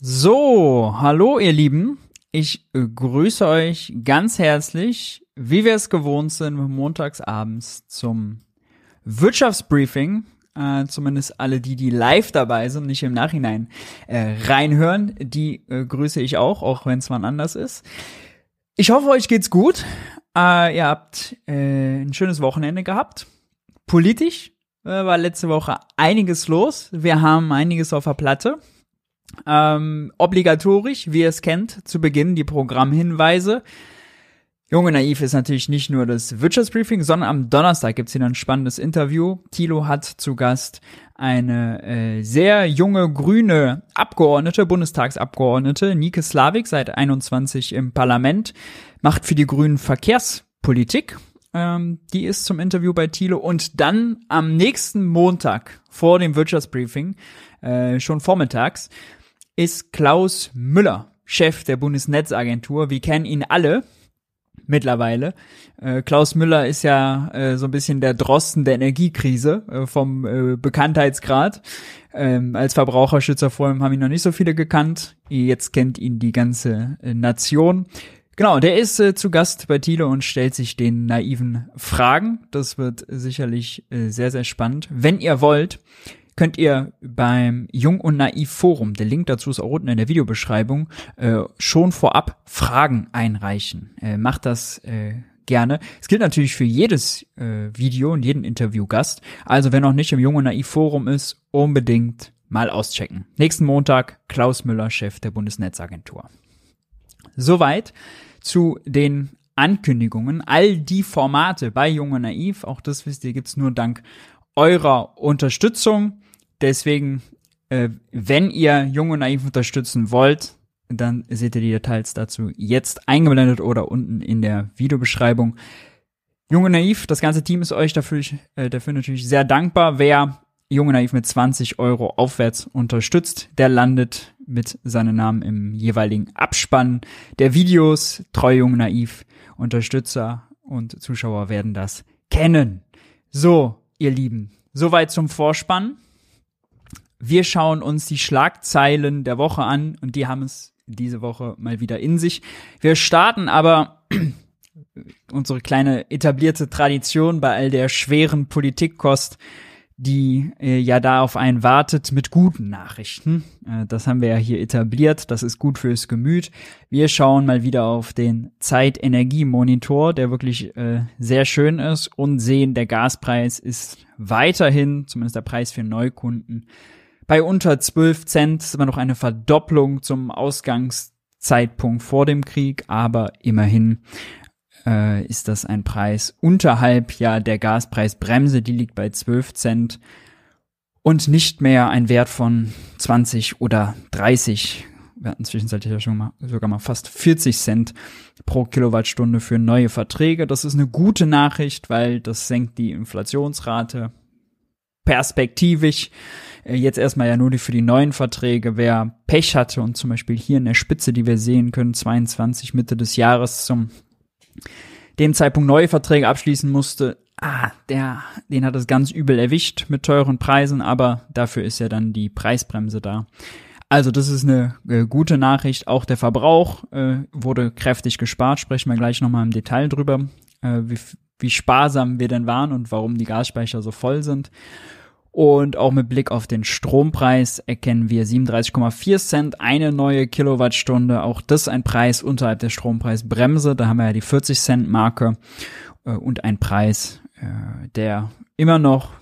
So, hallo ihr Lieben. Ich grüße euch ganz herzlich, wie wir es gewohnt sind, montagsabends zum Wirtschaftsbriefing. Äh, zumindest alle die, die live dabei sind, nicht im Nachhinein äh, reinhören, die äh, grüße ich auch, auch wenn es wann anders ist. Ich hoffe, euch geht's gut. Äh, ihr habt äh, ein schönes Wochenende gehabt. Politisch äh, war letzte Woche einiges los. Wir haben einiges auf der Platte. Ähm, obligatorisch, wie ihr es kennt, zu Beginn die Programmhinweise. Junge Naiv ist natürlich nicht nur das Wirtschaftsbriefing, sondern am Donnerstag gibt's hier ein spannendes Interview. Thilo hat zu Gast eine äh, sehr junge grüne Abgeordnete, Bundestagsabgeordnete, Nike Slavik, seit 21 im Parlament, macht für die Grünen Verkehrspolitik. Ähm, die ist zum Interview bei Thilo. Und dann am nächsten Montag vor dem Wirtschaftsbriefing, äh, schon vormittags, ist Klaus Müller, Chef der Bundesnetzagentur. Wir kennen ihn alle mittlerweile. Äh, Klaus Müller ist ja äh, so ein bisschen der Drosten der Energiekrise äh, vom äh, Bekanntheitsgrad. Ähm, als Verbraucherschützer vorhin haben ihn noch nicht so viele gekannt. Jetzt kennt ihn die ganze äh, Nation. Genau, der ist äh, zu Gast bei Thiele und stellt sich den naiven Fragen. Das wird sicherlich äh, sehr, sehr spannend. Wenn ihr wollt, könnt ihr beim Jung und Naiv Forum, der Link dazu ist auch unten in der Videobeschreibung, äh, schon vorab Fragen einreichen. Äh, macht das äh, gerne. Es gilt natürlich für jedes äh, Video und jeden Interviewgast. Also wer noch nicht im Jung und Naiv Forum ist, unbedingt mal auschecken. Nächsten Montag Klaus Müller, Chef der Bundesnetzagentur. Soweit zu den Ankündigungen. All die Formate bei Jung und Naiv, auch das wisst ihr, gibt's nur dank eurer Unterstützung. Deswegen, äh, wenn ihr Jung und Naiv unterstützen wollt, dann seht ihr die Details dazu jetzt eingeblendet oder unten in der Videobeschreibung. Junge Naiv, das ganze Team ist euch dafür, äh, dafür natürlich sehr dankbar. Wer Junge Naiv mit 20 Euro aufwärts unterstützt, der landet mit seinem Namen im jeweiligen Abspann der Videos. Treu Jung Naiv, Unterstützer und Zuschauer werden das kennen. So, ihr Lieben, soweit zum Vorspann. Wir schauen uns die Schlagzeilen der Woche an und die haben es diese Woche mal wieder in sich. Wir starten aber unsere kleine etablierte Tradition bei all der schweren Politikkost, die äh, ja da auf einen wartet mit guten Nachrichten. Äh, das haben wir ja hier etabliert, das ist gut fürs Gemüt. Wir schauen mal wieder auf den Zeitenergiemonitor, der wirklich äh, sehr schön ist und sehen, der Gaspreis ist weiterhin, zumindest der Preis für Neukunden, bei unter 12 Cent ist immer noch eine Verdopplung zum Ausgangszeitpunkt vor dem Krieg, aber immerhin äh, ist das ein Preis unterhalb ja der Gaspreisbremse, die liegt bei 12 Cent und nicht mehr ein Wert von 20 oder 30. Wir hatten zwischenzeitlich ja schon mal sogar mal fast 40 Cent pro Kilowattstunde für neue Verträge. Das ist eine gute Nachricht, weil das senkt die Inflationsrate perspektivisch. Äh, jetzt erstmal ja nur für die neuen Verträge. Wer Pech hatte und zum Beispiel hier in der Spitze, die wir sehen können, 22 Mitte des Jahres zum dem Zeitpunkt neue Verträge abschließen musste, ah, der, den hat es ganz übel erwischt mit teuren Preisen, aber dafür ist ja dann die Preisbremse da. Also das ist eine äh, gute Nachricht. Auch der Verbrauch äh, wurde kräftig gespart. Sprechen wir gleich nochmal im Detail drüber, äh, wie, wie sparsam wir denn waren und warum die Gasspeicher so voll sind. Und auch mit Blick auf den Strompreis erkennen wir 37,4 Cent eine neue Kilowattstunde. Auch das ein Preis unterhalb der Strompreisbremse. Da haben wir ja die 40 Cent Marke äh, und ein Preis, äh, der immer noch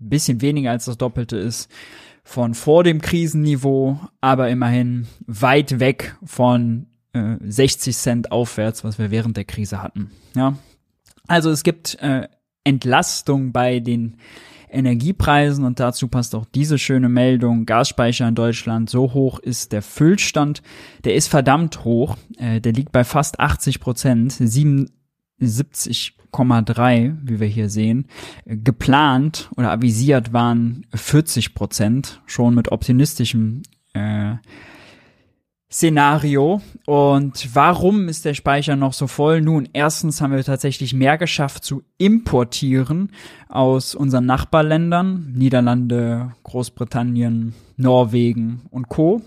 ein bisschen weniger als das Doppelte ist von vor dem Krisenniveau, aber immerhin weit weg von äh, 60 Cent aufwärts, was wir während der Krise hatten. Ja, also es gibt äh, Entlastung bei den Energiepreisen und dazu passt auch diese schöne Meldung. Gasspeicher in Deutschland, so hoch ist der Füllstand. Der ist verdammt hoch. Äh, der liegt bei fast 80 Prozent, 77,3, wie wir hier sehen. Geplant oder avisiert waren 40 Prozent, schon mit optimistischem äh, Szenario. Und warum ist der Speicher noch so voll? Nun, erstens haben wir tatsächlich mehr geschafft zu importieren aus unseren Nachbarländern, Niederlande, Großbritannien, Norwegen und Co.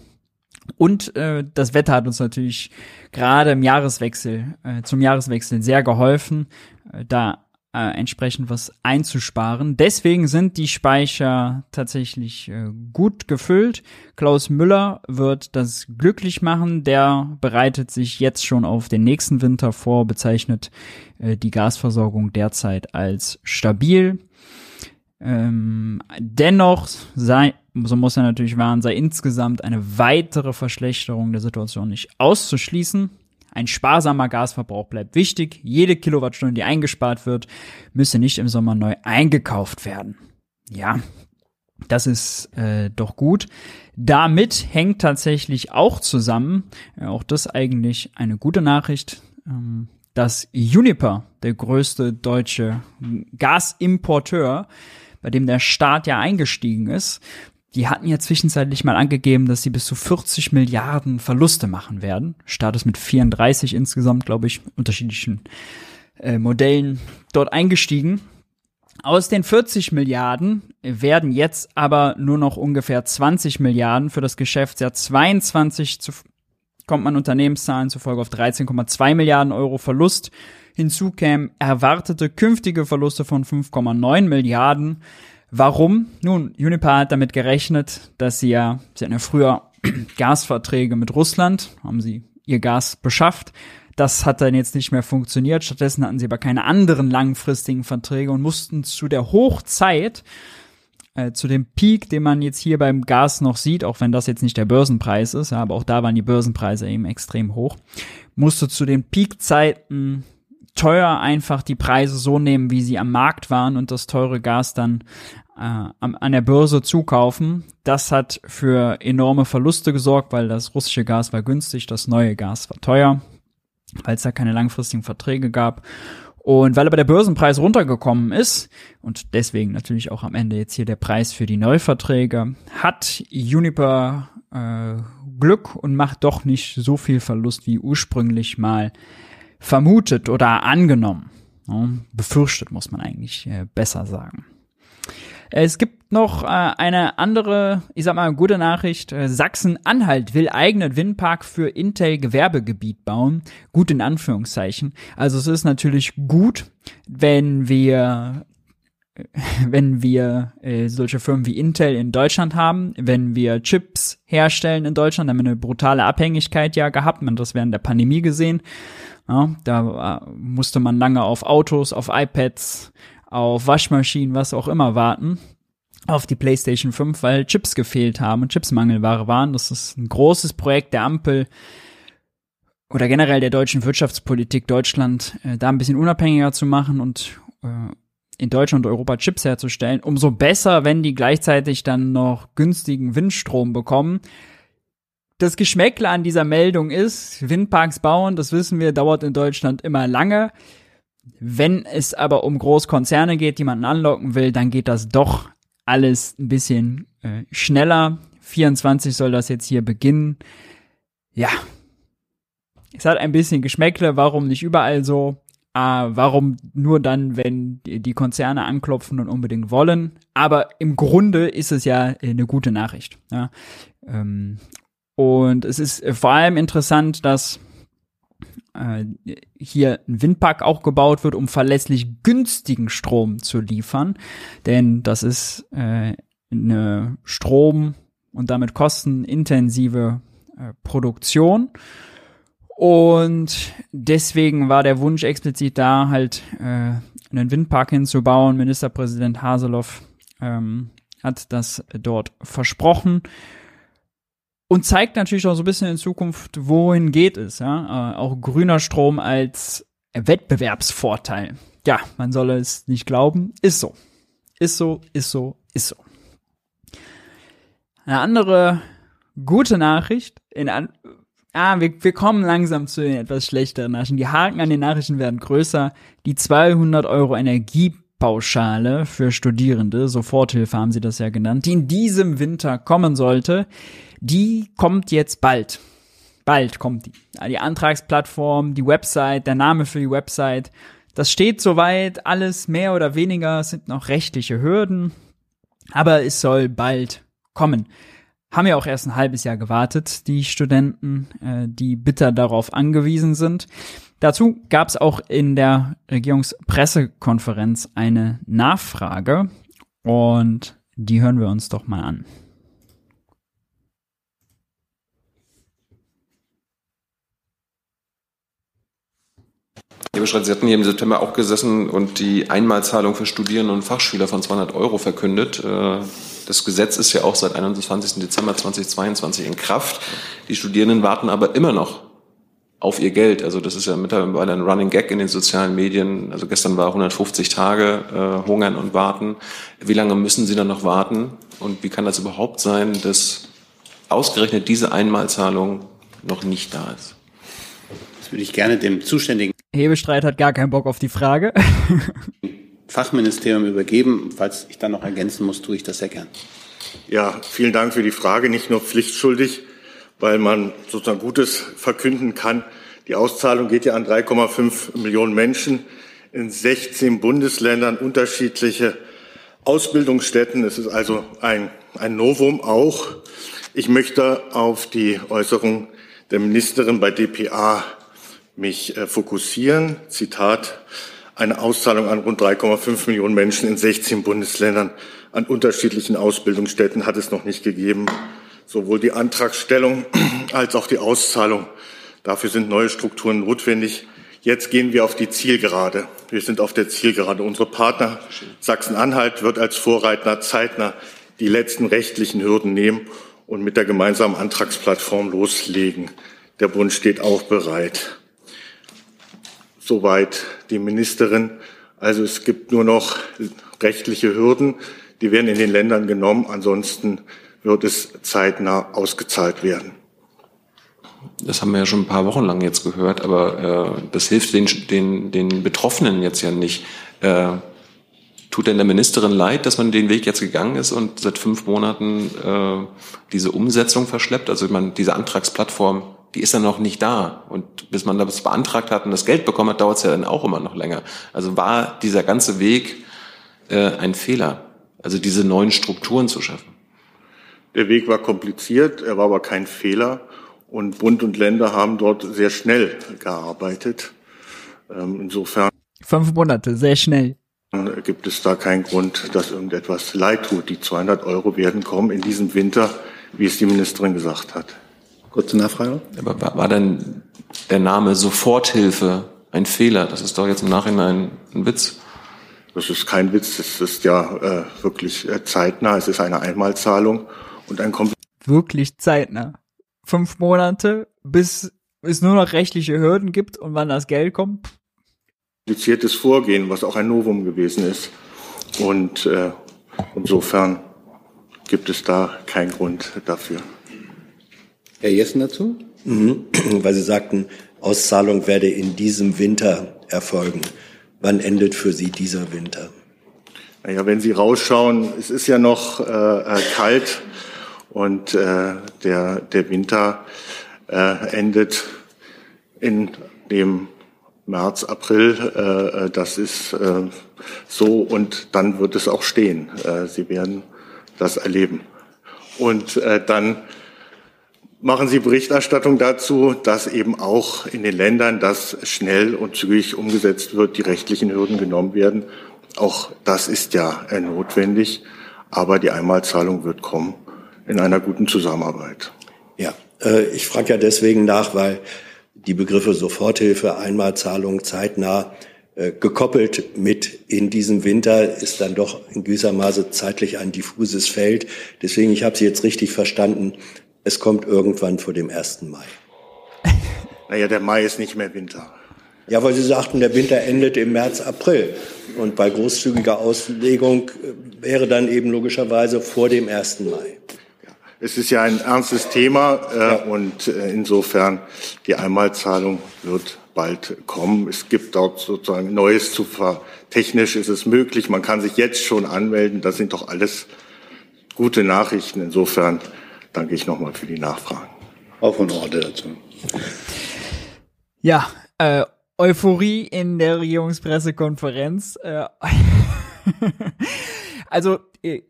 Und äh, das Wetter hat uns natürlich gerade im Jahreswechsel, äh, zum Jahreswechsel sehr geholfen, äh, da äh, entsprechend was einzusparen. Deswegen sind die Speicher tatsächlich äh, gut gefüllt. Klaus Müller wird das glücklich machen. Der bereitet sich jetzt schon auf den nächsten Winter vor, bezeichnet äh, die Gasversorgung derzeit als stabil. Ähm, dennoch sei, so muss er natürlich wahren, sei insgesamt eine weitere Verschlechterung der Situation nicht auszuschließen. Ein sparsamer Gasverbrauch bleibt wichtig. Jede Kilowattstunde, die eingespart wird, müsse nicht im Sommer neu eingekauft werden. Ja, das ist äh, doch gut. Damit hängt tatsächlich auch zusammen, äh, auch das eigentlich eine gute Nachricht, ähm, dass Uniper, der größte deutsche Gasimporteur, bei dem der Staat ja eingestiegen ist, die hatten ja zwischenzeitlich mal angegeben, dass sie bis zu 40 Milliarden Verluste machen werden. Staat ist mit 34 insgesamt, glaube ich, unterschiedlichen äh, Modellen dort eingestiegen. Aus den 40 Milliarden werden jetzt aber nur noch ungefähr 20 Milliarden für das Geschäftsjahr 22 zu, kommt man Unternehmenszahlen zufolge auf 13,2 Milliarden Euro Verlust. Hinzu kämen erwartete künftige Verluste von 5,9 Milliarden. Warum? Nun, Uniper hat damit gerechnet, dass sie ja, sie hatten ja früher Gasverträge mit Russland, haben sie ihr Gas beschafft. Das hat dann jetzt nicht mehr funktioniert. Stattdessen hatten sie aber keine anderen langfristigen Verträge und mussten zu der Hochzeit, äh, zu dem Peak, den man jetzt hier beim Gas noch sieht, auch wenn das jetzt nicht der Börsenpreis ist, aber auch da waren die Börsenpreise eben extrem hoch, musste zu den Peakzeiten teuer einfach die Preise so nehmen, wie sie am Markt waren und das teure Gas dann äh, an der Börse zukaufen. Das hat für enorme Verluste gesorgt, weil das russische Gas war günstig, das neue Gas war teuer, weil es da keine langfristigen Verträge gab. Und weil aber der Börsenpreis runtergekommen ist und deswegen natürlich auch am Ende jetzt hier der Preis für die Neuverträge, hat Uniper äh, Glück und macht doch nicht so viel Verlust wie ursprünglich mal vermutet oder angenommen. befürchtet muss man eigentlich äh, besser sagen. Es gibt noch äh, eine andere, ich sag mal, gute Nachricht. Äh, Sachsen-Anhalt will eigenen Windpark für Intel Gewerbegebiet bauen. Gut in Anführungszeichen. Also es ist natürlich gut, wenn wir wenn wir äh, solche Firmen wie Intel in Deutschland haben, wenn wir Chips herstellen in Deutschland, haben wir eine brutale Abhängigkeit ja gehabt, man das während der Pandemie gesehen. Ja, da äh, musste man lange auf Autos, auf iPads, auf Waschmaschinen, was auch immer warten auf die PlayStation 5, weil Chips gefehlt haben und Chipsmangelware waren. Das ist ein großes Projekt der Ampel oder generell der deutschen Wirtschaftspolitik, Deutschland äh, da ein bisschen unabhängiger zu machen und äh, in Deutschland und Europa Chips herzustellen. Umso besser, wenn die gleichzeitig dann noch günstigen Windstrom bekommen das Geschmäckle an dieser Meldung ist, Windparks bauen, das wissen wir, dauert in Deutschland immer lange. Wenn es aber um Großkonzerne geht, die man anlocken will, dann geht das doch alles ein bisschen äh, schneller. 24 soll das jetzt hier beginnen. Ja. Es hat ein bisschen Geschmäckle, warum nicht überall so? Äh, warum nur dann, wenn die, Konzerne anklopfen und unbedingt wollen? Aber im Grunde ist es ja eine gute Nachricht. Ja? Ähm, und es ist äh, vor allem interessant, dass äh, hier ein Windpark auch gebaut wird, um verlässlich günstigen Strom zu liefern. Denn das ist äh, eine Strom- und damit kostenintensive äh, Produktion. Und deswegen war der Wunsch explizit da, halt äh, einen Windpark hinzubauen. Ministerpräsident Haseloff ähm, hat das dort versprochen und zeigt natürlich auch so ein bisschen in Zukunft, wohin geht es, ja. Äh, auch grüner Strom als Wettbewerbsvorteil. Ja, man soll es nicht glauben, ist so. Ist so, ist so, ist so. Eine andere gute Nachricht, in an Ah, wir, wir kommen langsam zu den etwas schlechteren Nachrichten. Die Haken an den Nachrichten werden größer. Die 200 Euro Energiepauschale für Studierende, Soforthilfe haben sie das ja genannt, die in diesem Winter kommen sollte, die kommt jetzt bald. Bald kommt die. Die Antragsplattform, die Website, der Name für die Website. Das steht soweit, alles mehr oder weniger, sind noch rechtliche Hürden, aber es soll bald kommen. haben ja auch erst ein halbes Jahr gewartet, die Studenten, äh, die bitter darauf angewiesen sind. Dazu gab es auch in der Regierungspressekonferenz eine Nachfrage und die hören wir uns doch mal an. Herr Beschreit, Sie hatten hier im September auch gesessen und die Einmalzahlung für Studierende und Fachschüler von 200 Euro verkündet. Äh, das Gesetz ist ja auch seit 21. Dezember 2022 in Kraft. Die Studierenden warten aber immer noch auf ihr Geld. Also das ist ja mittlerweile ein Running Gag in den sozialen Medien. Also gestern war 150 Tage äh, hungern und warten. Wie lange müssen Sie dann noch warten? Und wie kann das überhaupt sein, dass ausgerechnet diese Einmalzahlung noch nicht da ist? Das würde ich gerne dem zuständigen Hebestreit hat gar keinen Bock auf die Frage. Fachministerium übergeben. Falls ich dann noch ergänzen muss, tue ich das sehr gern. Ja, vielen Dank für die Frage. Nicht nur pflichtschuldig, weil man sozusagen Gutes verkünden kann. Die Auszahlung geht ja an 3,5 Millionen Menschen in 16 Bundesländern unterschiedliche Ausbildungsstätten. Es ist also ein, ein Novum auch. Ich möchte auf die Äußerung der Ministerin bei dpa mich äh, fokussieren. Zitat, eine Auszahlung an rund 3,5 Millionen Menschen in 16 Bundesländern an unterschiedlichen Ausbildungsstätten hat es noch nicht gegeben. Sowohl die Antragstellung als auch die Auszahlung. Dafür sind neue Strukturen notwendig. Jetzt gehen wir auf die Zielgerade. Wir sind auf der Zielgerade. Unsere Partner Sachsen-Anhalt wird als Vorreiter zeitnah die letzten rechtlichen Hürden nehmen und mit der gemeinsamen Antragsplattform loslegen. Der Bund steht auch bereit. Soweit die Ministerin. Also es gibt nur noch rechtliche Hürden, die werden in den Ländern genommen. Ansonsten wird es zeitnah ausgezahlt werden. Das haben wir ja schon ein paar Wochen lang jetzt gehört, aber äh, das hilft den, den, den Betroffenen jetzt ja nicht. Äh, tut denn der Ministerin leid, dass man den Weg jetzt gegangen ist und seit fünf Monaten äh, diese Umsetzung verschleppt? Also man diese Antragsplattform die ist dann noch nicht da. Und bis man das beantragt hat und das Geld bekommen hat, dauert es ja dann auch immer noch länger. Also war dieser ganze Weg äh, ein Fehler, also diese neuen Strukturen zu schaffen. Der Weg war kompliziert, er war aber kein Fehler. Und Bund und Länder haben dort sehr schnell gearbeitet. Ähm, insofern. Fünf Monate, sehr schnell. Gibt es da keinen Grund, dass irgendetwas leid tut. Die 200 Euro werden kommen in diesem Winter, wie es die Ministerin gesagt hat. Kurze Nachfrage. Aber war, war denn der Name Soforthilfe ein Fehler? Das ist doch jetzt im Nachhinein ein Witz. Das ist kein Witz, das ist ja äh, wirklich äh, zeitnah. Es ist eine Einmalzahlung und ein Kom Wirklich zeitnah. Fünf Monate, bis es nur noch rechtliche Hürden gibt und wann das Geld kommt. Kompliziertes Vorgehen, was auch ein Novum gewesen ist. Und äh, insofern gibt es da keinen Grund dafür. Herr Jessen dazu? Mhm, weil Sie sagten, Auszahlung werde in diesem Winter erfolgen. Wann endet für Sie dieser Winter? Naja, wenn Sie rausschauen, es ist ja noch äh, äh, kalt und äh, der, der Winter äh, endet in dem März, April. Äh, äh, das ist äh, so und dann wird es auch stehen. Äh, Sie werden das erleben. Und äh, dann machen Sie Berichterstattung dazu, dass eben auch in den Ländern das schnell und zügig umgesetzt wird, die rechtlichen Hürden genommen werden. Auch das ist ja äh, notwendig, aber die Einmalzahlung wird kommen in einer guten Zusammenarbeit. Ja, äh, ich frage ja deswegen nach, weil die Begriffe Soforthilfe, Einmalzahlung, zeitnah äh, gekoppelt mit in diesem Winter ist dann doch in gewisser Maße zeitlich ein diffuses Feld. Deswegen, ich habe Sie jetzt richtig verstanden, es kommt irgendwann vor dem 1. Mai. Naja, der Mai ist nicht mehr Winter. Ja, weil Sie sagten, der Winter endet im März, April. Und bei großzügiger Auslegung äh, wäre dann eben logischerweise vor dem 1. Mai. Es ist ja ein ernstes Thema äh, ja. und äh, insofern die Einmalzahlung wird bald kommen. Es gibt dort sozusagen Neues zu ver. Technisch ist es möglich, man kann sich jetzt schon anmelden. Das sind doch alles gute Nachrichten. Insofern danke ich nochmal für die Nachfragen. Auch von Orte dazu. Ja, äh, Euphorie in der Regierungspressekonferenz. Äh, also, äh,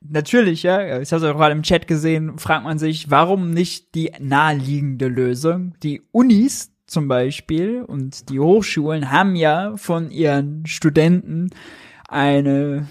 natürlich, ja, ich habe es auch gerade im Chat gesehen, fragt man sich, warum nicht die naheliegende Lösung? Die Unis zum Beispiel und die Hochschulen haben ja von ihren Studenten eine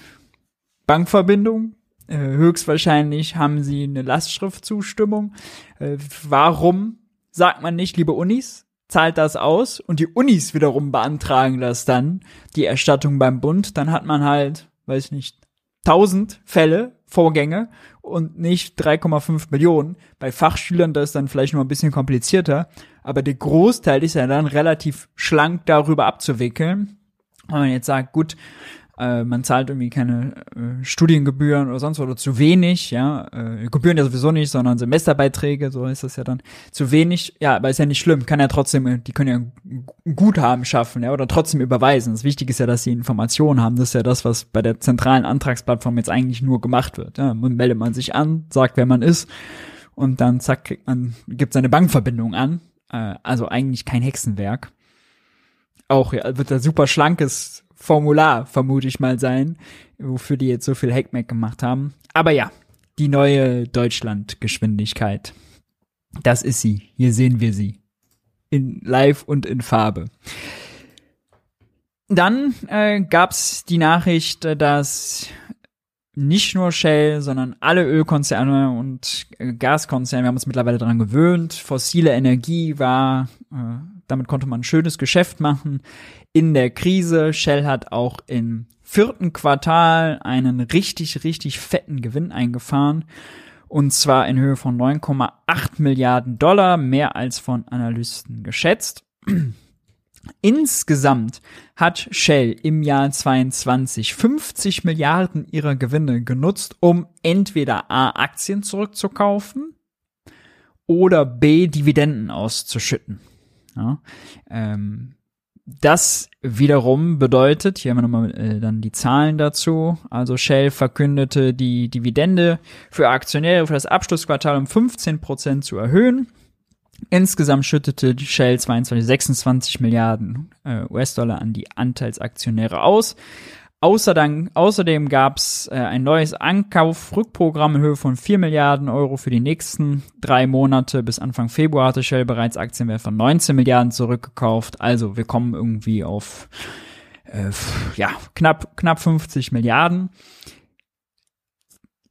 Bankverbindung. Äh, höchstwahrscheinlich haben sie eine Lastschriftzustimmung. Äh, warum sagt man nicht, liebe Unis, zahlt das aus und die Unis wiederum beantragen das dann, die Erstattung beim Bund, dann hat man halt, weiß nicht, 1000 Fälle, Vorgänge und nicht 3,5 Millionen. Bei Fachschülern das ist dann vielleicht noch ein bisschen komplizierter, aber der Großteil ist ja dann relativ schlank darüber abzuwickeln. Wenn man jetzt sagt, gut, äh, man zahlt irgendwie keine äh, Studiengebühren oder sonst was oder zu wenig, ja, äh, Gebühren ja sowieso nicht, sondern Semesterbeiträge, so ist das ja dann. Zu wenig, ja, aber ist ja nicht schlimm, kann ja trotzdem, äh, die können ja ein Guthaben schaffen, ja, oder trotzdem überweisen. Das Wichtige ist ja, dass sie Informationen haben, das ist ja das, was bei der zentralen Antragsplattform jetzt eigentlich nur gemacht wird, ja, man meldet man sich an, sagt, wer man ist und dann zack, kriegt man, gibt seine Bankverbindung an, äh, also eigentlich kein Hexenwerk. Auch ja, wird da super schlankes Formular, vermute ich mal sein, wofür die jetzt so viel Hackmack gemacht haben. Aber ja, die neue Deutschlandgeschwindigkeit. Das ist sie. Hier sehen wir sie. In live und in Farbe. Dann äh, gab die Nachricht, dass nicht nur Shell, sondern alle Ölkonzerne und äh, Gaskonzerne, wir haben uns mittlerweile daran gewöhnt, fossile Energie war, äh, damit konnte man ein schönes Geschäft machen in der Krise. Shell hat auch im vierten Quartal einen richtig, richtig fetten Gewinn eingefahren. Und zwar in Höhe von 9,8 Milliarden Dollar, mehr als von Analysten geschätzt. Insgesamt hat Shell im Jahr 22 50 Milliarden ihrer Gewinne genutzt, um entweder A Aktien zurückzukaufen oder B Dividenden auszuschütten. Ja, ähm, das wiederum bedeutet, hier haben wir nochmal äh, dann die Zahlen dazu, also Shell verkündete die Dividende für Aktionäre für das Abschlussquartal um 15 Prozent zu erhöhen. Insgesamt schüttete Shell 22, 26 Milliarden äh, US-Dollar an die Anteilsaktionäre aus. Außerdem, außerdem gab es äh, ein neues Ankauf-Rückprogramm in Höhe von 4 Milliarden Euro für die nächsten drei Monate. Bis Anfang Februar hatte Shell bereits Aktienwert von 19 Milliarden zurückgekauft. Also wir kommen irgendwie auf äh, ja, knapp, knapp 50 Milliarden.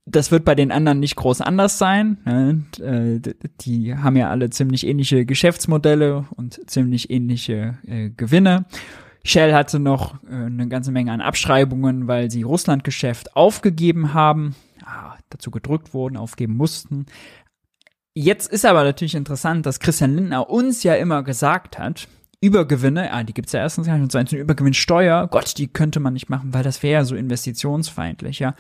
Das wird bei den anderen nicht groß anders sein. Ne? Äh, die haben ja alle ziemlich ähnliche Geschäftsmodelle und ziemlich ähnliche äh, Gewinne. Shell hatte noch äh, eine ganze Menge an Abschreibungen, weil sie Russlandgeschäft aufgegeben haben, ah, dazu gedrückt wurden, aufgeben mussten. Jetzt ist aber natürlich interessant, dass Christian Lindner uns ja immer gesagt hat, Übergewinne, ah, die gibt's ja erstens gar nicht, und zweitens Übergewinnsteuer, Gott, die könnte man nicht machen, weil das wäre ja so investitionsfeindlich, ja.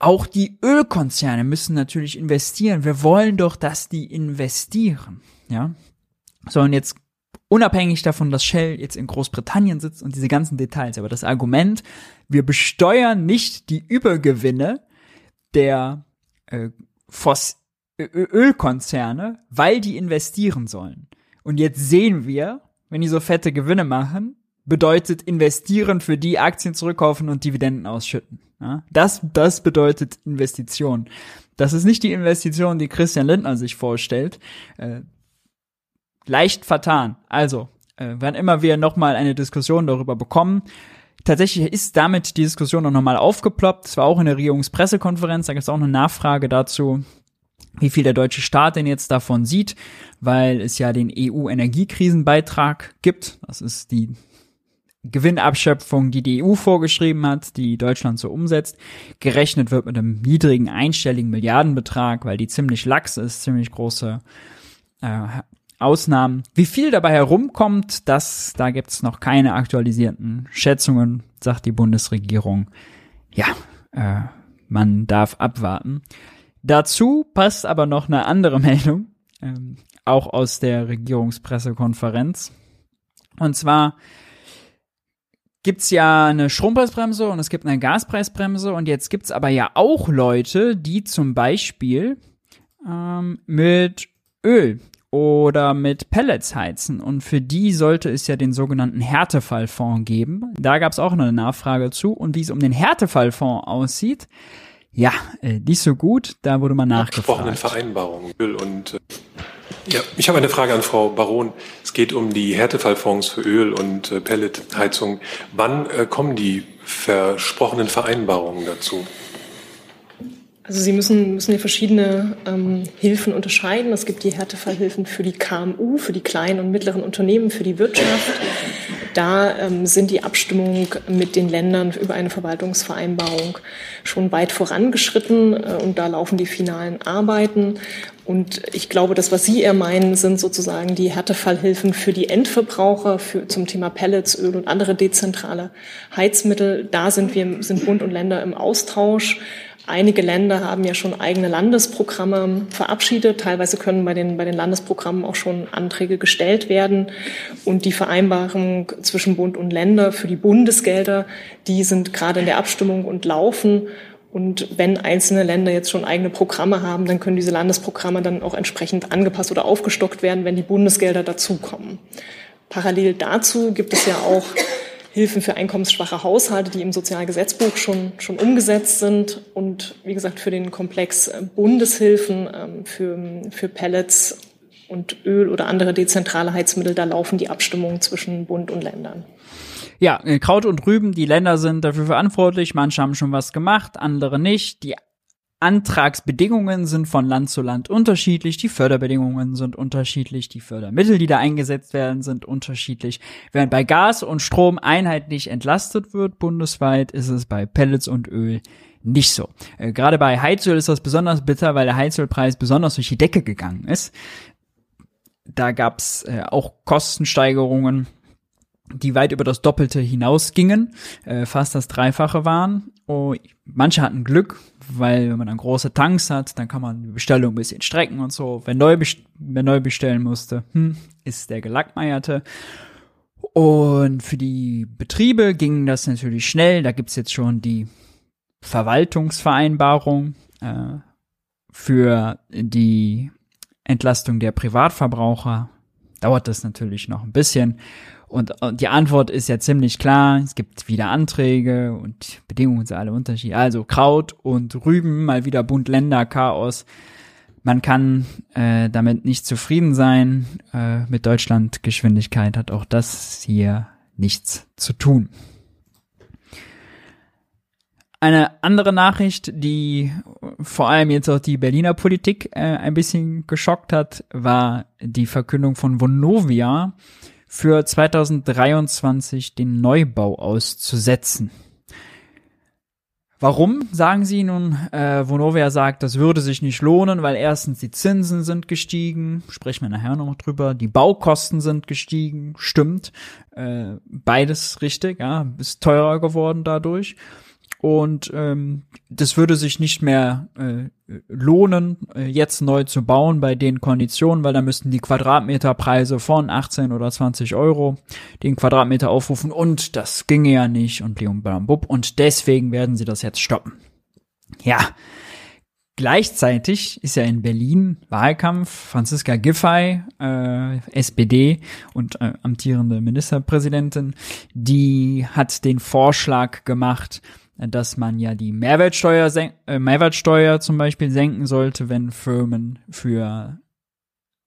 Auch die Ölkonzerne müssen natürlich investieren. Wir wollen doch, dass die investieren, ja. So, und jetzt unabhängig davon, dass Shell jetzt in Großbritannien sitzt und diese ganzen Details. Aber das Argument, wir besteuern nicht die Übergewinne der äh, Foss Ölkonzerne, weil die investieren sollen. Und jetzt sehen wir, wenn die so fette Gewinne machen, bedeutet investieren für die Aktien zurückkaufen und Dividenden ausschütten. Ja? Das, das bedeutet Investition. Das ist nicht die Investition, die Christian Lindner sich vorstellt. Leicht vertan. Also, äh, wann immer wir nochmal eine Diskussion darüber bekommen, tatsächlich ist damit die Diskussion noch nochmal aufgeploppt. Es war auch in der Regierungspressekonferenz, da gibt es auch eine Nachfrage dazu, wie viel der deutsche Staat denn jetzt davon sieht, weil es ja den EU-Energiekrisenbeitrag gibt. Das ist die Gewinnabschöpfung, die die EU vorgeschrieben hat, die Deutschland so umsetzt. Gerechnet wird mit einem niedrigen einstelligen Milliardenbetrag, weil die ziemlich lax ist, ziemlich große äh, Ausnahmen. Wie viel dabei herumkommt, das, da gibt's noch keine aktualisierten Schätzungen, sagt die Bundesregierung. Ja, äh, man darf abwarten. Dazu passt aber noch eine andere Meldung, ähm, auch aus der Regierungspressekonferenz. Und zwar gibt's ja eine Strompreisbremse und es gibt eine Gaspreisbremse und jetzt gibt's aber ja auch Leute, die zum Beispiel ähm, mit Öl oder mit Pellets heizen. Und für die sollte es ja den sogenannten Härtefallfonds geben. Da gab es auch eine Nachfrage zu. Und wie es um den Härtefallfonds aussieht, Ja, äh, nicht so gut, da wurde man Abgesprochenen nachgefragt. Vereinbarungen. Öl Und, äh, ja, ich habe eine Frage an Frau Baron. Es geht um die Härtefallfonds für Öl und äh, Pelletheizung. Wann äh, kommen die versprochenen Vereinbarungen dazu? Also Sie müssen, müssen hier verschiedene ähm, Hilfen unterscheiden. Es gibt die Härtefallhilfen für die KMU, für die kleinen und mittleren Unternehmen, für die Wirtschaft. Da ähm, sind die Abstimmungen mit den Ländern über eine Verwaltungsvereinbarung schon weit vorangeschritten äh, und da laufen die finalen Arbeiten. Und ich glaube, das, was Sie eher meinen, sind sozusagen die Härtefallhilfen für die Endverbraucher für, zum Thema Pellets, Öl und andere dezentrale Heizmittel. Da sind wir, sind Bund und Länder im Austausch. Einige Länder haben ja schon eigene Landesprogramme verabschiedet. Teilweise können bei den, bei den Landesprogrammen auch schon Anträge gestellt werden. Und die Vereinbarung zwischen Bund und Länder für die Bundesgelder, die sind gerade in der Abstimmung und laufen. Und wenn einzelne Länder jetzt schon eigene Programme haben, dann können diese Landesprogramme dann auch entsprechend angepasst oder aufgestockt werden, wenn die Bundesgelder dazukommen. Parallel dazu gibt es ja auch Hilfen für einkommensschwache Haushalte, die im Sozialgesetzbuch schon, schon umgesetzt sind. Und wie gesagt, für den Komplex äh, Bundeshilfen ähm, für, für Pellets und Öl oder andere dezentrale Heizmittel, da laufen die Abstimmungen zwischen Bund und Ländern. Ja, äh, Kraut und Rüben, die Länder sind dafür verantwortlich. Manche haben schon was gemacht, andere nicht. Die Antragsbedingungen sind von Land zu Land unterschiedlich, die Förderbedingungen sind unterschiedlich, die Fördermittel, die da eingesetzt werden, sind unterschiedlich. Während bei Gas und Strom einheitlich entlastet wird bundesweit, ist es bei Pellets und Öl nicht so. Äh, Gerade bei Heizöl ist das besonders bitter, weil der Heizölpreis besonders durch die Decke gegangen ist. Da gab's äh, auch Kostensteigerungen die weit über das Doppelte hinausgingen, äh, fast das Dreifache waren. Oh, manche hatten Glück, weil wenn man dann große Tanks hat, dann kann man die Bestellung ein bisschen strecken und so. Wer neu, best wer neu bestellen musste, hm, ist der Gelackmeierte. Und für die Betriebe ging das natürlich schnell. Da gibt's jetzt schon die Verwaltungsvereinbarung äh, für die Entlastung der Privatverbraucher. Dauert das natürlich noch ein bisschen. Und, und die Antwort ist ja ziemlich klar. Es gibt wieder Anträge und Bedingungen sind alle unterschiedlich. Also Kraut und Rüben, mal wieder Bund-Länder-Chaos. Man kann äh, damit nicht zufrieden sein. Äh, mit Deutschland-Geschwindigkeit hat auch das hier nichts zu tun. Eine andere Nachricht, die vor allem jetzt auch die Berliner Politik äh, ein bisschen geschockt hat, war die Verkündung von Vonovia, für 2023 den Neubau auszusetzen. Warum, sagen Sie nun? Äh, Vonovia sagt, das würde sich nicht lohnen, weil erstens die Zinsen sind gestiegen, sprechen wir nachher noch drüber, die Baukosten sind gestiegen, stimmt, äh, beides richtig, ja, ist teurer geworden dadurch und ähm, das würde sich nicht mehr äh, lohnen, äh, jetzt neu zu bauen bei den Konditionen, weil da müssten die Quadratmeterpreise von 18 oder 20 Euro den Quadratmeter aufrufen. Und das ginge ja nicht. Und Leon Bub und deswegen werden sie das jetzt stoppen. Ja, Gleichzeitig ist ja in Berlin Wahlkampf. Franziska Giffey, äh, SPD und äh, amtierende Ministerpräsidentin, die hat den Vorschlag gemacht, dass man ja die Mehrwertsteuer, äh, Mehrwertsteuer zum Beispiel senken sollte, wenn Firmen für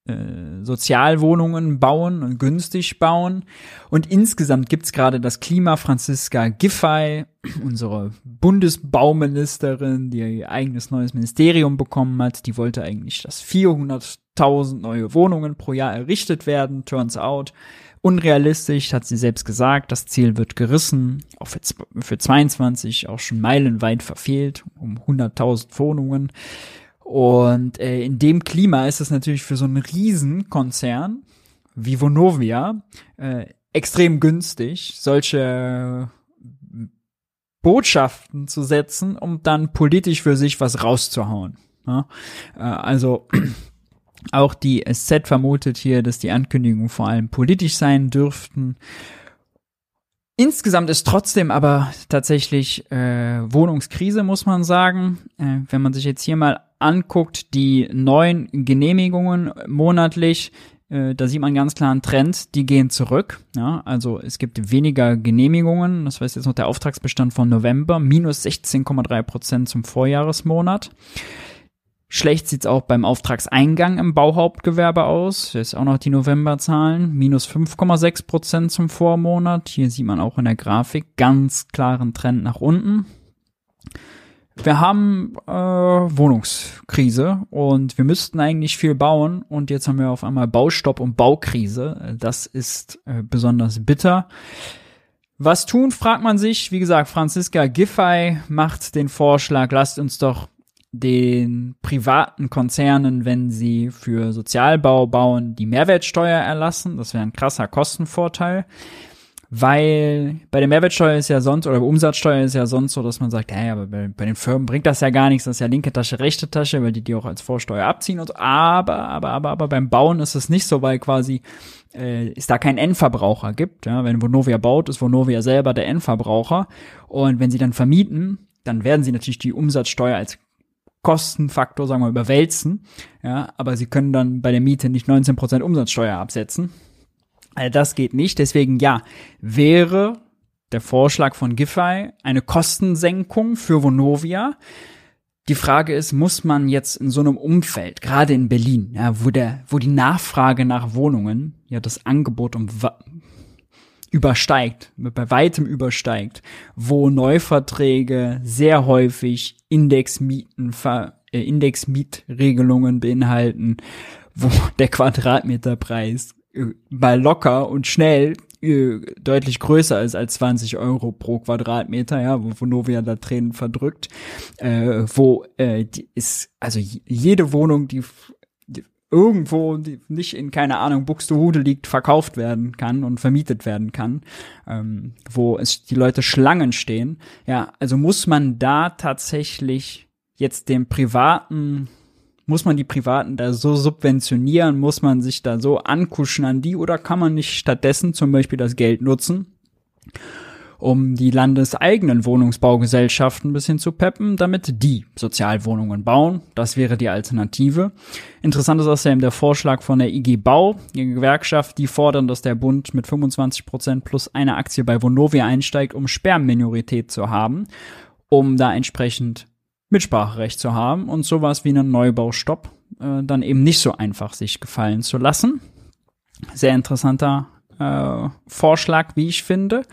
äh, Sozialwohnungen bauen und günstig bauen. Und insgesamt gibt's gerade das Klima Franziska Giffey, unsere Bundesbauministerin, die ihr eigenes neues Ministerium bekommen hat. Die wollte eigentlich, dass 400.000 neue Wohnungen pro Jahr errichtet werden. Turns out, unrealistisch, hat sie selbst gesagt. Das Ziel wird gerissen, auch für, für 22 auch schon meilenweit verfehlt, um 100.000 Wohnungen. Und äh, in dem Klima ist es natürlich für so einen Riesenkonzern wie Vonovia äh, extrem günstig, solche Botschaften zu setzen, um dann politisch für sich was rauszuhauen. Ja? Äh, also auch die SZ vermutet hier, dass die Ankündigungen vor allem politisch sein dürften. Insgesamt ist trotzdem aber tatsächlich äh, Wohnungskrise, muss man sagen. Äh, wenn man sich jetzt hier mal anguckt, die neuen Genehmigungen monatlich, Äh, da sieht man ganz klar einen Trend, die gehen zurück. Ja, also es gibt weniger Genehmigungen. Das heißt jetzt noch der Auftragsbestand von November, minus 16,3 Prozent zum Vorjahresmonat. Schlecht sieht's auch beim Auftragseingang im Bauhauptgewerbe aus. Hier ist auch noch die Novemberzahlen. Minus 5,6 Prozent zum Vormonat. Hier sieht man auch in der Grafik ganz klaren Trend nach unten wir haben äh, Wohnungskrise und wir müssten eigentlich viel bauen und jetzt haben wir auf einmal Baustopp und Baukrise. Das ist äh, besonders bitter. Was tun, fragt man sich. Wie gesagt, Franziska Giffey macht den Vorschlag, lasst uns doch den privaten Konzernen, wenn sie für Sozialbau bauen, die Mehrwertsteuer erlassen. Das wäre ein krasser Kostenvorteil weil bei der Mehrwertsteuer ist ja sonst, oder bei Umsatzsteuer ist ja sonst so, dass man sagt, hey, aber bei, bei, den Firmen bringt das ja gar nichts, das ist ja linke Tasche, rechte Tasche, weil die die auch als Vorsteuer abziehen und so. Aber, aber, aber, aber beim Bauen ist es nicht so, weil quasi äh, es da keinen Endverbraucher gibt. Ja? Wenn Vonovia baut, ist Vonovia selber der Endverbraucher. Und wenn sie dann vermieten, dann werden sie natürlich die Umsatzsteuer als Kostenfaktor, sagen wir, überwälzen. Ja, aber sie können dann bei der Miete nicht 19% Umsatzsteuer absetzen. Also das geht nicht. Deswegen ja, wäre der Vorschlag von Giffey eine Kostensenkung für Vonovia. Die Frage ist, muss man jetzt in so einem Umfeld, gerade in Berlin, ja, wo der, wo die Nachfrage nach Wohnungen ja das Angebot um übersteigt, bei weitem übersteigt, wo Neuverträge sehr häufig Indexmieten, äh, Indexmietregelungen beinhalten, wo der Quadratmeterpreis mal locker und schnell äh, deutlich größer ist als 20 Euro pro Quadratmeter, ja, wo, wo Novia da Tränen verdrückt, äh, wo äh, die ist, also jede Wohnung, die irgendwo nicht in, keine Ahnung, Buxtehude liegt, verkauft werden kann und vermietet werden kann, ähm, wo es die Leute Schlangen stehen. Ja, also muss man da tatsächlich jetzt dem privaten muss man die Privaten da so subventionieren? Muss man sich da so ankuschen an die? Oder kann man nicht stattdessen zum Beispiel das Geld nutzen, um die landeseigenen Wohnungsbaugesellschaften ein bisschen zu peppen, damit die Sozialwohnungen bauen? Das wäre die Alternative. Interessant ist außerdem der Vorschlag von der IG Bau, die Gewerkschaft, die fordern, dass der Bund mit 25 Prozent plus eine Aktie bei Vonovia einsteigt, um Sperrminorität zu haben, um da entsprechend Mitspracherecht zu haben und sowas wie einen Neubaustopp äh, dann eben nicht so einfach sich gefallen zu lassen. Sehr interessanter äh, Vorschlag, wie ich finde.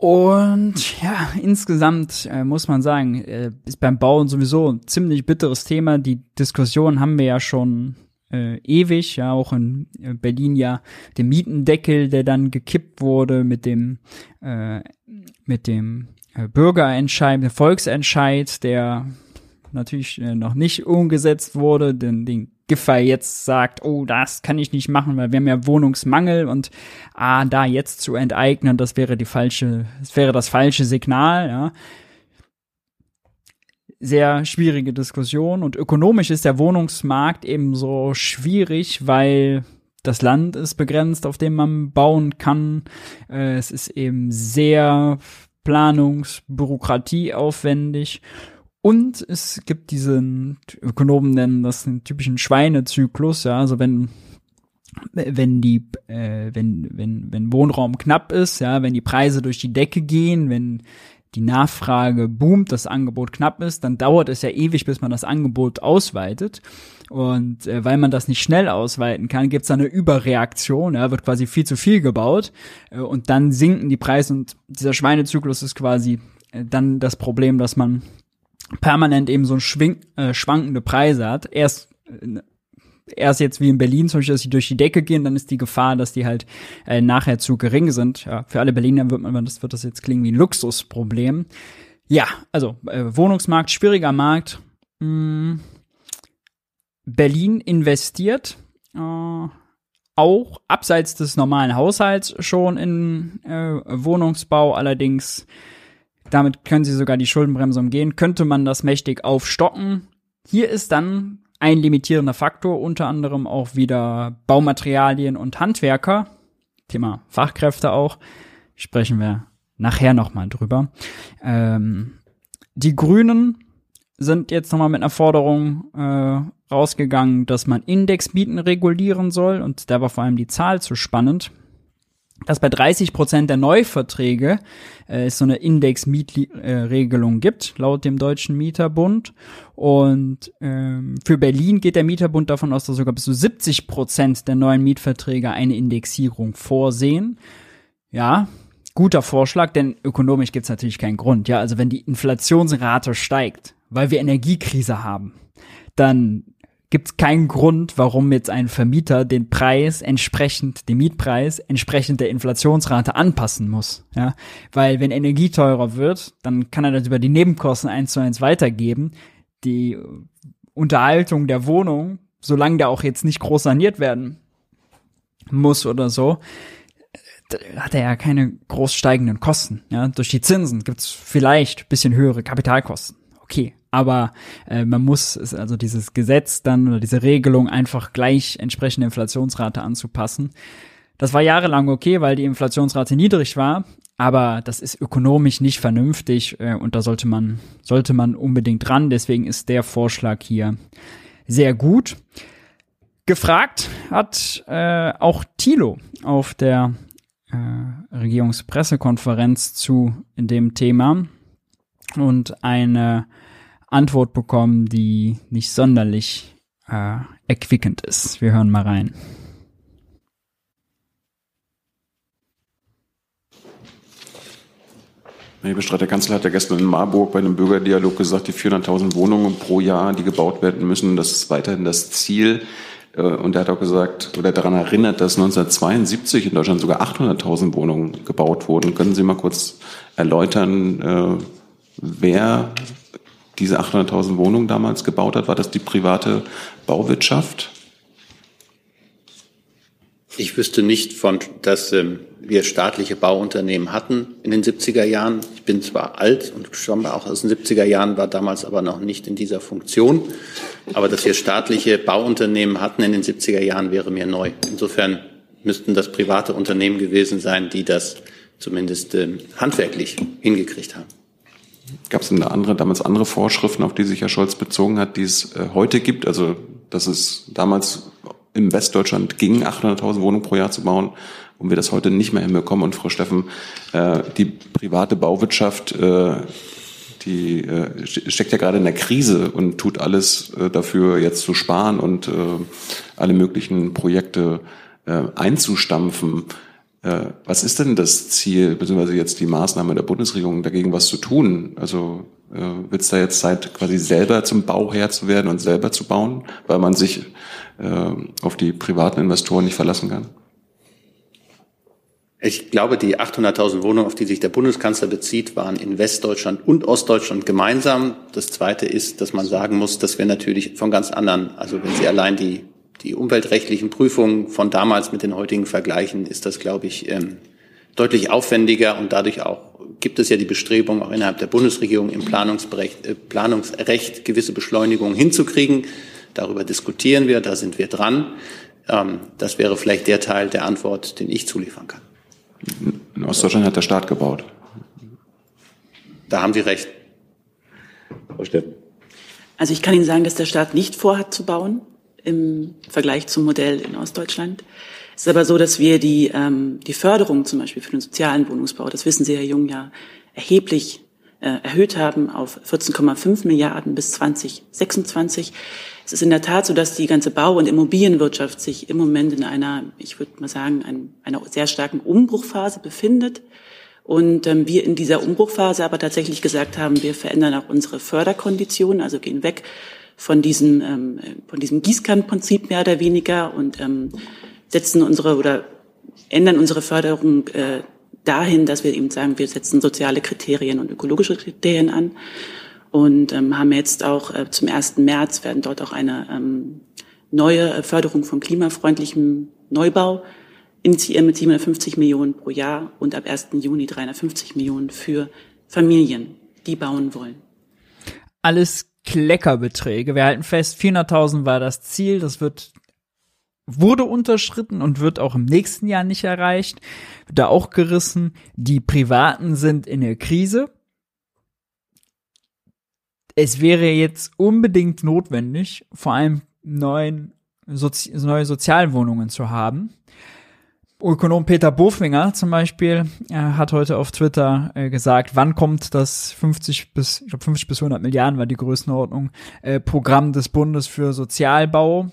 Und ja, insgesamt äh, muss man sagen, äh, ist beim Bauen sowieso ein ziemlich bitteres Thema. Die Diskussion haben wir ja schon äh, ewig, ja, auch in äh, Berlin ja den Mietendeckel, der dann gekippt wurde mit dem äh, mit dem äh, Bürgerentscheid, der Volksentscheid, der natürlich äh, noch nicht umgesetzt wurde, denn den Giffey jetzt sagt, oh, das kann ich nicht machen, weil wir haben ja Wohnungsmangel und ah, da jetzt zu enteignen, das wäre die falsche, das wäre das falsche Signal, ja. Sehr schwierige Diskussion und ökonomisch ist der Wohnungsmarkt eben so schwierig, weil das Land ist begrenzt, auf dem man bauen kann. Äh, es ist eben sehr Planungsbürokratie aufwendig. Und es gibt diesen, Ökonomen nennen das den typischen Schweinezyklus, ja, also wenn wenn die, äh, wenn, wenn, wenn Wohnraum knapp ist, ja, wenn die Preise durch die Decke gehen, wenn die Nachfrage boomt, das Angebot knapp ist, dann dauert es ja ewig, bis man das Angebot ausweitet. Und äh, weil man das nicht schnell ausweiten kann, gibt es eine Überreaktion, ja, wird quasi viel zu viel gebaut äh, und dann sinken die Preise und dieser Schweinezyklus ist quasi äh, dann das Problem, dass man permanent eben so schwing, äh, schwankende Preise hat. Erst äh, erst jetzt wie in Berlin zum Beispiel, dass sie durch die Decke gehen, dann ist die Gefahr, dass die halt äh, nachher zu gering sind. Ja, für alle Berliner wird man, das wird das jetzt klingen wie ein Luxusproblem. Ja, also äh, Wohnungsmarkt, schwieriger Markt. Hm. Berlin investiert äh, auch abseits des normalen Haushalts schon in äh, Wohnungsbau, allerdings damit können sie sogar die Schuldenbremse umgehen, könnte man das mächtig aufstocken. Hier ist dann ein limitierender Faktor, unter anderem auch wieder Baumaterialien und Handwerker. Thema Fachkräfte auch. Sprechen wir nachher nochmal drüber. Ähm, die Grünen sind jetzt nochmal mit einer Forderung äh, rausgegangen, dass man Indexmieten regulieren soll und da war vor allem die Zahl zu spannend dass bei 30 Prozent der Neuverträge äh, es so eine Index-Mietregelung gibt, laut dem Deutschen Mieterbund. Und ähm, für Berlin geht der Mieterbund davon aus, dass sogar bis zu 70 Prozent der neuen Mietverträge eine Indexierung vorsehen. Ja, guter Vorschlag, denn ökonomisch gibt es natürlich keinen Grund. Ja, also wenn die Inflationsrate steigt, weil wir Energiekrise haben, dann gibt es keinen Grund, warum jetzt ein Vermieter den Preis entsprechend, den Mietpreis entsprechend der Inflationsrate anpassen muss. Ja, weil wenn Energie teurer wird, dann kann er das über die Nebenkosten eins zu eins weitergeben. Die Unterhaltung der Wohnung, solange der auch jetzt nicht groß saniert werden muss oder so, hat er ja keine groß steigenden Kosten. Ja, durch die Zinsen gibt's vielleicht bisschen höhere Kapitalkosten. Okay, aber äh, man muss also dieses Gesetz dann oder diese Regelung einfach gleich entsprechende Inflationsrate anzupassen. Das war jahrelang okay, weil die Inflationsrate niedrig war, aber das ist ökonomisch nicht vernünftig äh, und da sollte man sollte man unbedingt dran. Deswegen ist der Vorschlag hier sehr gut. Gefragt hat äh, auch Thilo auf der äh, Regierungspressekonferenz zu dem Thema und eine Antwort bekommen, die nicht sonderlich äh, erquickend ist. Wir hören mal rein. Herr Bestreit, der Kanzler hat ja gestern in Marburg bei einem Bürgerdialog gesagt, die 400.000 Wohnungen pro Jahr, die gebaut werden müssen, das ist weiterhin das Ziel. Äh, und er hat auch gesagt oder daran erinnert, dass 1972 in Deutschland sogar 800.000 Wohnungen gebaut wurden. Können Sie mal kurz erläutern, äh, wer diese 800.000 Wohnungen damals gebaut hat? War das die private Bauwirtschaft? Ich wüsste nicht von, dass ähm, wir staatliche Bauunternehmen hatten in den 70er Jahren. Ich bin zwar alt und schon auch aus den 70er Jahren, war damals aber noch nicht in dieser Funktion. Aber dass wir staatliche Bauunternehmen hatten in den 70er Jahren, wäre mir neu. Insofern müssten das private Unternehmen gewesen sein, die das zumindest ähm, handwerklich hingekriegt haben. Gab es denn da andere, damals andere Vorschriften, auf die sich Herr Scholz bezogen hat, die es äh, heute gibt? Also, dass es damals im Westdeutschland ging, 800.000 Wohnungen pro Jahr zu bauen und wir das heute nicht mehr hinbekommen. Und Frau Steffen, äh, die private Bauwirtschaft, äh, die steckt ja gerade in der Krise und tut alles dafür, jetzt zu sparen und alle möglichen Projekte einzustampfen. Äh, was ist denn das Ziel, beziehungsweise jetzt die Maßnahme der Bundesregierung, dagegen was zu tun? Also äh, wird es da jetzt Zeit, quasi selber zum Bauherr zu werden und selber zu bauen, weil man sich äh, auf die privaten Investoren nicht verlassen kann? Ich glaube, die 800.000 Wohnungen, auf die sich der Bundeskanzler bezieht, waren in Westdeutschland und Ostdeutschland gemeinsam. Das Zweite ist, dass man sagen muss, dass wir natürlich von ganz anderen, also wenn Sie allein die die umweltrechtlichen Prüfungen von damals mit den heutigen vergleichen, ist das, glaube ich, ähm, deutlich aufwendiger und dadurch auch gibt es ja die Bestrebung, auch innerhalb der Bundesregierung im Planungsrecht, äh, Planungsrecht gewisse Beschleunigungen hinzukriegen. Darüber diskutieren wir, da sind wir dran. Ähm, das wäre vielleicht der Teil der Antwort, den ich zuliefern kann. In Ostdeutschland hat der Staat gebaut. Da haben Sie recht. Frau Steffen. Also ich kann Ihnen sagen, dass der Staat nicht vorhat zu bauen im Vergleich zum Modell in Ostdeutschland. Es ist aber so, dass wir die, ähm, die Förderung zum Beispiel für den sozialen Wohnungsbau, das wissen Sie, Herr Jung, ja erheblich äh, erhöht haben auf 14,5 Milliarden bis 2026. Es ist in der Tat so, dass die ganze Bau- und Immobilienwirtschaft sich im Moment in einer, ich würde mal sagen, ein, einer sehr starken Umbruchphase befindet. Und ähm, wir in dieser Umbruchphase aber tatsächlich gesagt haben, wir verändern auch unsere Förderkonditionen, also gehen weg von diesem, ähm, von diesem Gießkannenprinzip mehr oder weniger und ähm, setzen unsere oder ändern unsere Förderung äh, dahin, dass wir eben sagen, wir setzen soziale Kriterien und ökologische Kriterien an und ähm, haben jetzt auch äh, zum 1. März werden dort auch eine ähm, neue Förderung von klimafreundlichem Neubau initiieren mit 750 Millionen pro Jahr und ab 1. Juni 350 Millionen für Familien, die bauen wollen. Alles Kleckerbeträge. Wir halten fest, 400.000 war das Ziel. Das wird wurde unterschritten und wird auch im nächsten Jahr nicht erreicht. Da auch gerissen. Die Privaten sind in der Krise. Es wäre jetzt unbedingt notwendig, vor allem neuen Sozi neue Sozialwohnungen zu haben. Ökonom Peter Bofinger zum Beispiel äh, hat heute auf Twitter äh, gesagt, wann kommt das 50 bis, ich glaube 50 bis 100 Milliarden war die Größenordnung, äh, Programm des Bundes für Sozialbau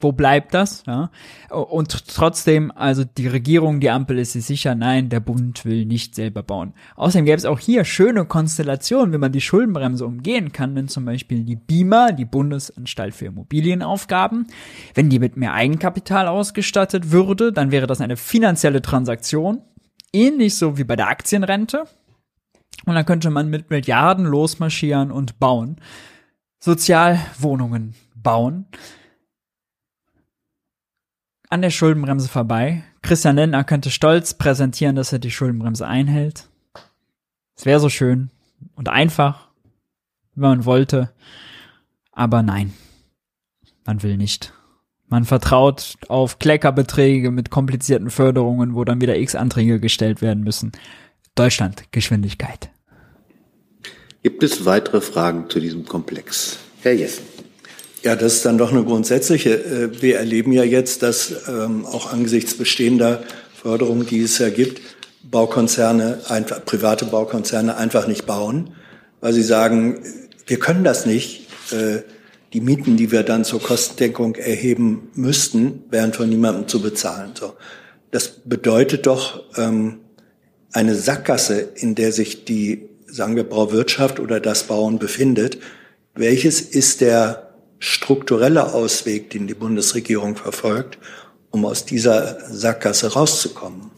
wo bleibt das? Ja? Und trotzdem, also die Regierung, die Ampel ist sich sicher, nein, der Bund will nicht selber bauen. Außerdem gäbe es auch hier schöne Konstellationen, wie man die Schuldenbremse umgehen kann, wenn zum Beispiel die BIMA, die Bundesanstalt für Immobilienaufgaben, wenn die mit mehr Eigenkapital ausgestattet würde, dann wäre das eine finanzielle Transaktion, ähnlich so wie bei der Aktienrente. Und dann könnte man mit Milliarden losmarschieren und bauen. Sozialwohnungen bauen an der Schuldenbremse vorbei. Christian Lindner könnte stolz präsentieren, dass er die Schuldenbremse einhält. Es wäre so schön und einfach, wenn man wollte. Aber nein, man will nicht. Man vertraut auf Kleckerbeträge mit komplizierten Förderungen, wo dann wieder x Anträge gestellt werden müssen. Deutschland, Geschwindigkeit. Gibt es weitere Fragen zu diesem Komplex? Herr Jessen. Ja, das ist dann doch eine grundsätzliche. Äh, wir erleben ja jetzt, dass ähm, auch angesichts bestehender Förderungen, die es ja gibt, Baukonzerne, einfach, private Baukonzerne einfach nicht bauen, weil sie sagen, wir können das nicht. Äh, die Mieten, die wir dann zur Kostendeckung erheben müssten, wären von niemandem zu bezahlen. So. Das bedeutet doch ähm, eine Sackgasse, in der sich die, sagen wir, Bauwirtschaft oder das Bauen befindet. Welches ist der struktureller Ausweg, den die Bundesregierung verfolgt, um aus dieser Sackgasse rauszukommen?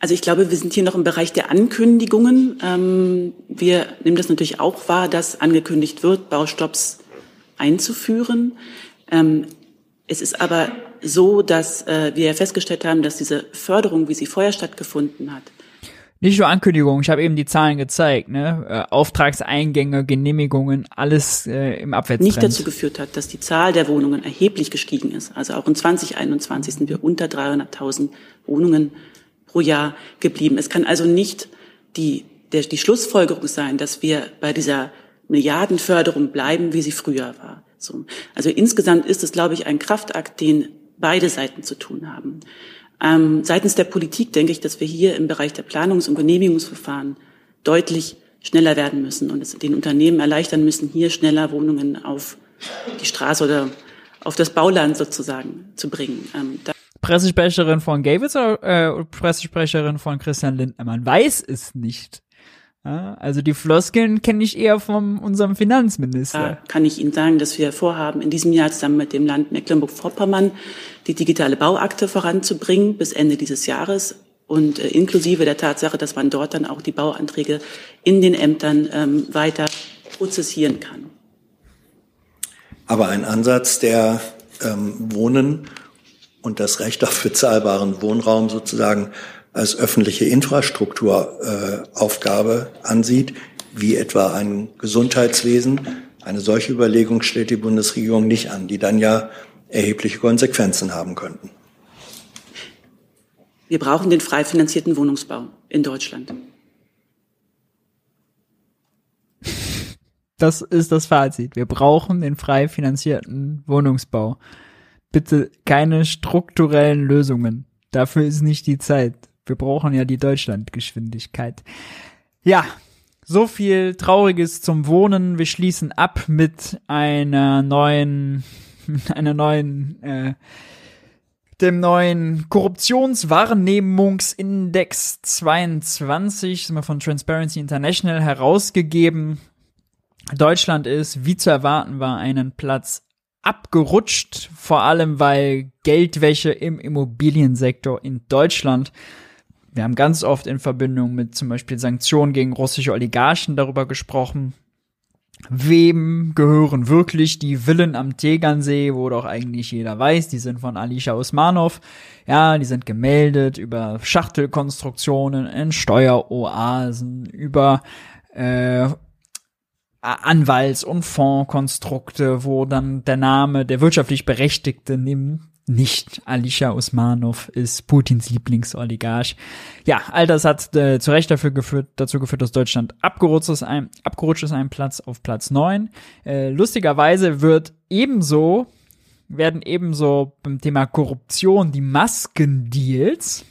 Also ich glaube, wir sind hier noch im Bereich der Ankündigungen. Ähm, wir nehmen das natürlich auch wahr, dass angekündigt wird, Baustopps einzuführen. Ähm, es ist aber so, dass äh, wir festgestellt haben, dass diese Förderung, wie sie vorher stattgefunden hat, nicht nur Ankündigungen, ich habe eben die Zahlen gezeigt, ne? Äh, Auftragseingänge, Genehmigungen, alles äh, im Abwärtstrend. Nicht dazu geführt hat, dass die Zahl der Wohnungen erheblich gestiegen ist. Also auch in 2021 sind wir unter 300.000 Wohnungen pro Jahr geblieben. Es kann also nicht die, der, die Schlussfolgerung sein, dass wir bei dieser Milliardenförderung bleiben, wie sie früher war. So. Also insgesamt ist es, glaube ich, ein Kraftakt, den beide Seiten zu tun haben. Ähm, seitens der Politik denke ich, dass wir hier im Bereich der Planungs- und Genehmigungsverfahren deutlich schneller werden müssen und es den Unternehmen erleichtern müssen, hier schneller Wohnungen auf die Straße oder auf das Bauland sozusagen zu bringen. Ähm, Pressesprecherin von Gavitz oder äh, Pressesprecherin von Christian Lindner? Man weiß es nicht. Ja, also die Floskeln kenne ich eher von unserem Finanzminister. Da kann ich Ihnen sagen, dass wir vorhaben, in diesem Jahr zusammen mit dem Land Mecklenburg-Vorpommern die digitale Bauakte voranzubringen bis Ende dieses Jahres und äh, inklusive der Tatsache, dass man dort dann auch die Bauanträge in den Ämtern ähm, weiter prozessieren kann. Aber ein Ansatz, der ähm, Wohnen und das Recht auf bezahlbaren Wohnraum sozusagen als öffentliche Infrastrukturaufgabe äh, ansieht, wie etwa ein Gesundheitswesen. Eine solche Überlegung stellt die Bundesregierung nicht an, die dann ja erhebliche Konsequenzen haben könnten. Wir brauchen den frei finanzierten Wohnungsbau in Deutschland. Das ist das Fazit. Wir brauchen den frei finanzierten Wohnungsbau. Bitte keine strukturellen Lösungen. Dafür ist nicht die Zeit. Wir brauchen ja die Deutschlandgeschwindigkeit. Ja, so viel Trauriges zum Wohnen. Wir schließen ab mit einer neuen, einer neuen, äh, dem neuen Korruptionswahrnehmungsindex 22, sind wir von Transparency International herausgegeben. Deutschland ist, wie zu erwarten war, einen Platz abgerutscht, vor allem weil Geldwäsche im Immobiliensektor in Deutschland wir haben ganz oft in Verbindung mit zum Beispiel Sanktionen gegen russische Oligarchen darüber gesprochen. Wem gehören wirklich die Villen am Tegernsee, wo doch eigentlich jeder weiß, die sind von Alisha Usmanov. Ja, die sind gemeldet über Schachtelkonstruktionen in Steueroasen, über äh, Anwalts- und Fondskonstrukte, wo dann der Name der wirtschaftlich Berechtigte nimmt nicht. Alisha Usmanov ist Putins Lieblingsoligarch. Ja, all das hat äh, zu Recht dafür geführt, dazu geführt, dass Deutschland abgerutscht ist, ein, abgerutscht ist, ein Platz auf Platz neun. Äh, lustigerweise wird ebenso, werden ebenso beim Thema Korruption die Maskendeals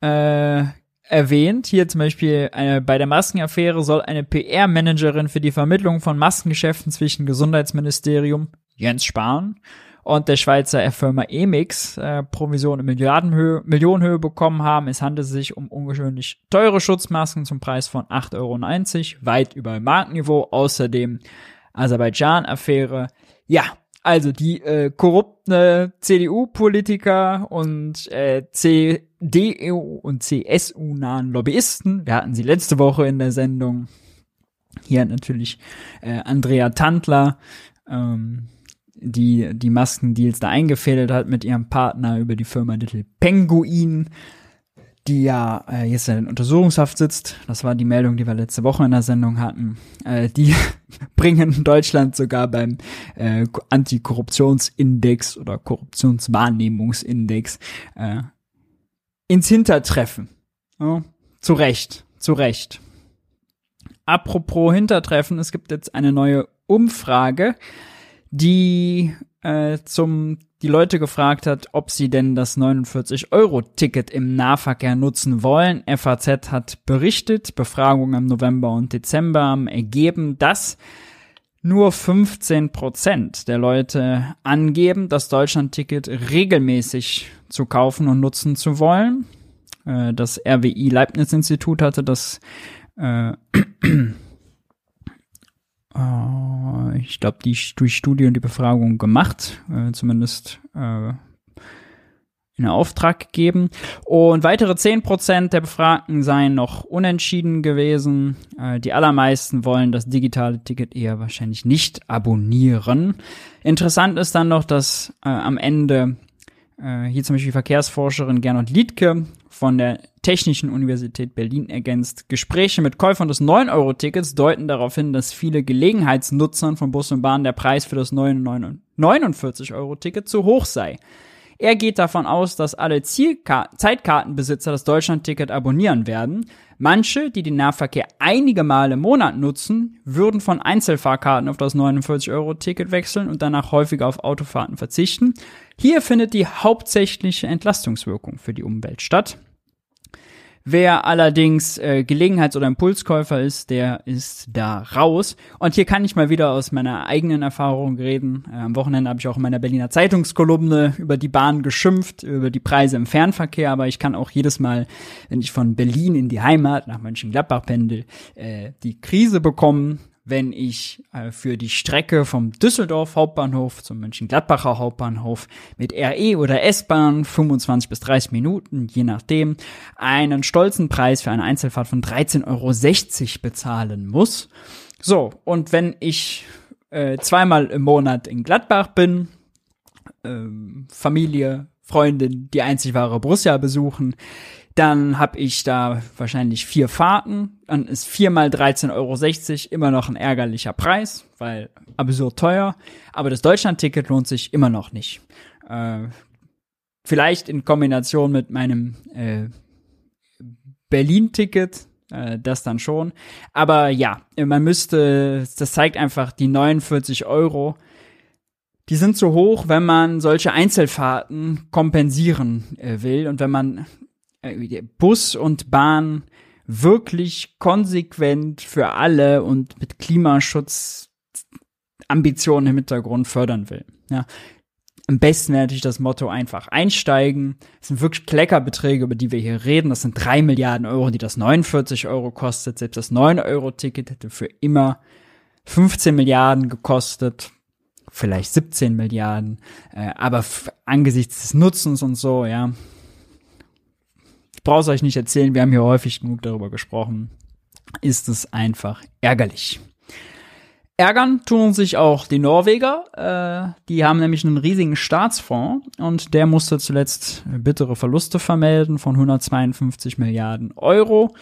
äh, erwähnt. Hier zum Beispiel eine, bei der Maskenaffäre soll eine PR-Managerin für die Vermittlung von Maskengeschäften zwischen Gesundheitsministerium Jens Spahn und der Schweizer Firma Emix äh, Provision in Milliardenhöhe, Millionenhöhe bekommen haben. Es handelt sich um ungewöhnlich teure Schutzmasken zum Preis von 8,90 Euro, weit über Marktniveau. Außerdem Aserbaidschan-Affäre. Ja, also die äh, korrupte CDU-Politiker und äh, CDU und CSU-nahen Lobbyisten, wir hatten sie letzte Woche in der Sendung, hier natürlich äh, Andrea Tandler, ähm, die die Maskendeals da eingefädelt hat mit ihrem Partner über die Firma Little Penguin, die ja äh, jetzt in Untersuchungshaft sitzt. Das war die Meldung, die wir letzte Woche in der Sendung hatten. Äh, die bringen Deutschland sogar beim äh, Antikorruptionsindex oder Korruptionswahrnehmungsindex äh, ins Hintertreffen. Ja, zu Recht, zu Recht. Apropos Hintertreffen, es gibt jetzt eine neue Umfrage die äh, zum die Leute gefragt hat, ob sie denn das 49-Euro-Ticket im Nahverkehr nutzen wollen. FAZ hat berichtet, Befragungen im November und Dezember haben ergeben, dass nur 15 Prozent der Leute angeben, das Deutschland-Ticket regelmäßig zu kaufen und nutzen zu wollen. Äh, das RWI Leibniz-Institut hatte das äh, äh, ich glaube, die durch Studie und die Befragung gemacht, äh, zumindest äh, in Auftrag gegeben. Und weitere 10% der Befragten seien noch unentschieden gewesen. Äh, die allermeisten wollen das digitale Ticket eher wahrscheinlich nicht abonnieren. Interessant ist dann noch, dass äh, am Ende äh, hier zum Beispiel Verkehrsforscherin Gernot Liedke von der Technischen Universität Berlin ergänzt. Gespräche mit Käufern des 9-Euro-Tickets deuten darauf hin, dass viele Gelegenheitsnutzern von Bus und Bahn der Preis für das 49-Euro-Ticket zu hoch sei. Er geht davon aus, dass alle Zielka Zeitkartenbesitzer das Deutschland-Ticket abonnieren werden. Manche, die den Nahverkehr einige Male im Monat nutzen, würden von Einzelfahrkarten auf das 49-Euro-Ticket wechseln und danach häufiger auf Autofahrten verzichten. Hier findet die hauptsächliche Entlastungswirkung für die Umwelt statt. Wer allerdings äh, Gelegenheits- oder Impulskäufer ist, der ist da raus. Und hier kann ich mal wieder aus meiner eigenen Erfahrung reden. Äh, am Wochenende habe ich auch in meiner Berliner Zeitungskolumne über die Bahn geschimpft, über die Preise im Fernverkehr, aber ich kann auch jedes Mal, wenn ich von Berlin in die Heimat nach Mönchengladbach pendel, äh, die Krise bekommen, wenn ich äh, für die Strecke vom Düsseldorf Hauptbahnhof zum Mönchengladbacher Hauptbahnhof mit RE oder S-Bahn 25 bis 30 Minuten, je nachdem, einen stolzen Preis für eine Einzelfahrt von 13,60 Euro bezahlen muss. So, und wenn ich äh, zweimal im Monat in Gladbach bin, äh, Familie, Freundin, die einzig wahre Borussia besuchen, dann habe ich da wahrscheinlich vier Fahrten. Dann ist viermal 13,60 Euro immer noch ein ärgerlicher Preis, weil absurd teuer. Aber das Deutschland-Ticket lohnt sich immer noch nicht. Äh, vielleicht in Kombination mit meinem äh, Berlin-Ticket, äh, das dann schon. Aber ja, man müsste, das zeigt einfach die 49 Euro. Die sind zu hoch, wenn man solche Einzelfahrten kompensieren äh, will und wenn man Bus und Bahn wirklich konsequent für alle und mit Klimaschutz Ambitionen im Hintergrund fördern will. Ja. Am besten wäre natürlich das Motto einfach einsteigen. Das sind wirklich Kleckerbeträge, über die wir hier reden. Das sind drei Milliarden Euro, die das 49 Euro kostet. Selbst das 9-Euro-Ticket hätte für immer 15 Milliarden gekostet. Vielleicht 17 Milliarden. Äh, aber angesichts des Nutzens und so, ja, brauche es euch nicht erzählen, wir haben hier häufig genug darüber gesprochen, ist es einfach ärgerlich. Ärgern tun sich auch die Norweger. Äh, die haben nämlich einen riesigen Staatsfonds und der musste zuletzt bittere Verluste vermelden von 152 Milliarden Euro.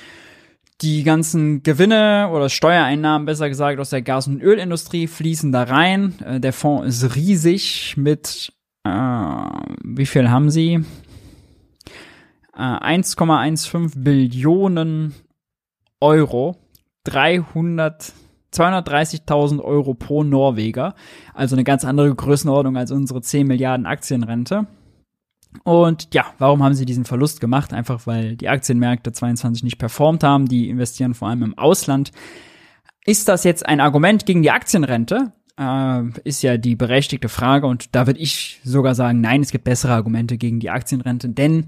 Die ganzen Gewinne oder Steuereinnahmen, besser gesagt, aus der Gas- und Ölindustrie fließen da rein. Äh, der Fonds ist riesig mit äh, wie viel haben sie? Äh, 1,15 Billionen Euro, 300 230.000 Euro pro Norweger, also eine ganz andere Größenordnung als unsere 10 Milliarden Aktienrente. Und ja, warum haben sie diesen Verlust gemacht? Einfach weil die Aktienmärkte 22 nicht performt haben. Die investieren vor allem im Ausland. Ist das jetzt ein Argument gegen die Aktienrente? Äh, ist ja die berechtigte Frage. Und da würde ich sogar sagen, nein, es gibt bessere Argumente gegen die Aktienrente, denn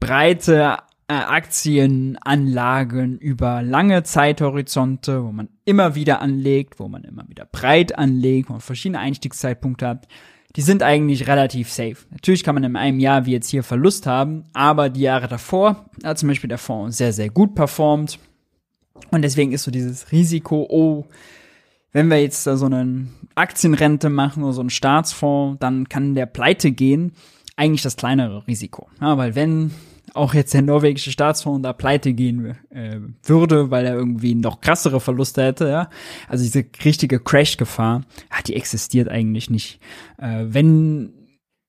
breite äh, Aktienanlagen über lange Zeithorizonte, wo man immer wieder anlegt, wo man immer wieder breit anlegt, wo man verschiedene Einstiegszeitpunkte hat, die sind eigentlich relativ safe. Natürlich kann man in einem Jahr wie jetzt hier Verlust haben, aber die Jahre davor hat zum Beispiel der Fonds sehr, sehr gut performt. Und deswegen ist so dieses Risiko, oh, wenn wir jetzt da so eine Aktienrente machen oder so einen Staatsfonds, dann kann der pleite gehen, eigentlich das kleinere Risiko. Ja, weil wenn auch jetzt der norwegische Staatsfonds da pleite gehen äh, würde, weil er irgendwie noch krassere Verluste hätte, ja. Also diese richtige Crash-Gefahr, ja, die existiert eigentlich nicht. Äh, wenn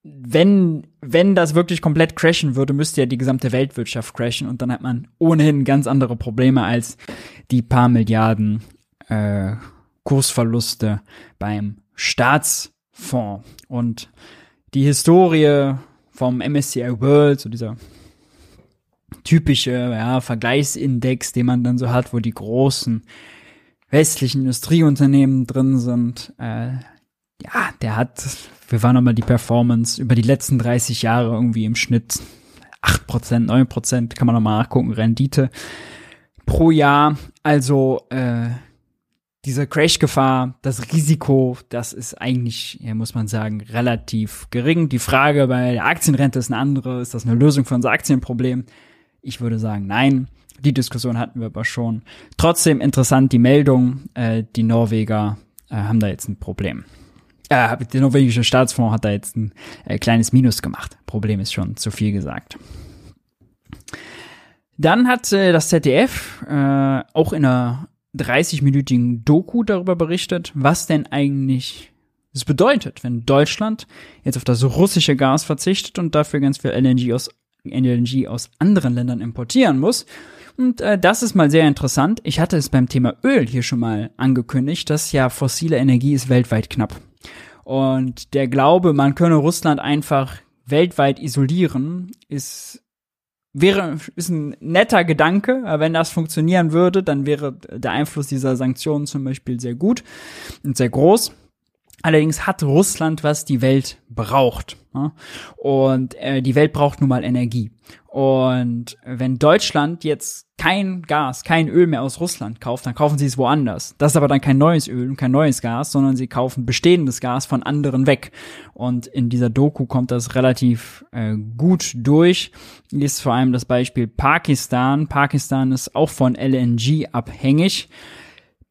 wenn, wenn das wirklich komplett crashen würde, müsste ja die gesamte Weltwirtschaft crashen und dann hat man ohnehin ganz andere Probleme als die paar Milliarden äh, Kursverluste beim Staatsfonds. Und die Historie vom MSCI World, so dieser typische ja, Vergleichsindex, den man dann so hat, wo die großen westlichen Industrieunternehmen drin sind. Äh, ja, der hat, wir waren nochmal die Performance über die letzten 30 Jahre irgendwie im Schnitt 8%, 9%, kann man nochmal nachgucken, Rendite pro Jahr. Also äh, diese Crash-Gefahr, das Risiko, das ist eigentlich, muss man sagen, relativ gering. Die Frage bei der Aktienrente ist eine andere. Ist das eine Lösung für unser Aktienproblem? Ich würde sagen, nein. Die Diskussion hatten wir aber schon. Trotzdem interessant die Meldung, äh, die Norweger äh, haben da jetzt ein Problem. Äh, der norwegische Staatsfonds hat da jetzt ein äh, kleines Minus gemacht. Problem ist schon zu viel gesagt. Dann hat äh, das ZDF äh, auch in einer 30-minütigen Doku darüber berichtet, was denn eigentlich es bedeutet, wenn Deutschland jetzt auf das russische Gas verzichtet und dafür ganz viel LNG aus LNG aus anderen Ländern importieren muss. Und äh, das ist mal sehr interessant. Ich hatte es beim Thema Öl hier schon mal angekündigt, dass ja fossile Energie ist weltweit knapp. Und der Glaube, man könne Russland einfach weltweit isolieren, ist wäre ist ein netter Gedanke, wenn das funktionieren würde, dann wäre der Einfluss dieser Sanktionen zum Beispiel sehr gut und sehr groß. Allerdings hat Russland, was die Welt braucht. Ja? Und äh, die Welt braucht nun mal Energie. Und wenn Deutschland jetzt kein Gas, kein Öl mehr aus Russland kauft, dann kaufen sie es woanders. Das ist aber dann kein neues Öl und kein neues Gas, sondern sie kaufen bestehendes Gas von anderen weg. Und in dieser Doku kommt das relativ äh, gut durch. Ist vor allem das Beispiel Pakistan. Pakistan ist auch von LNG abhängig.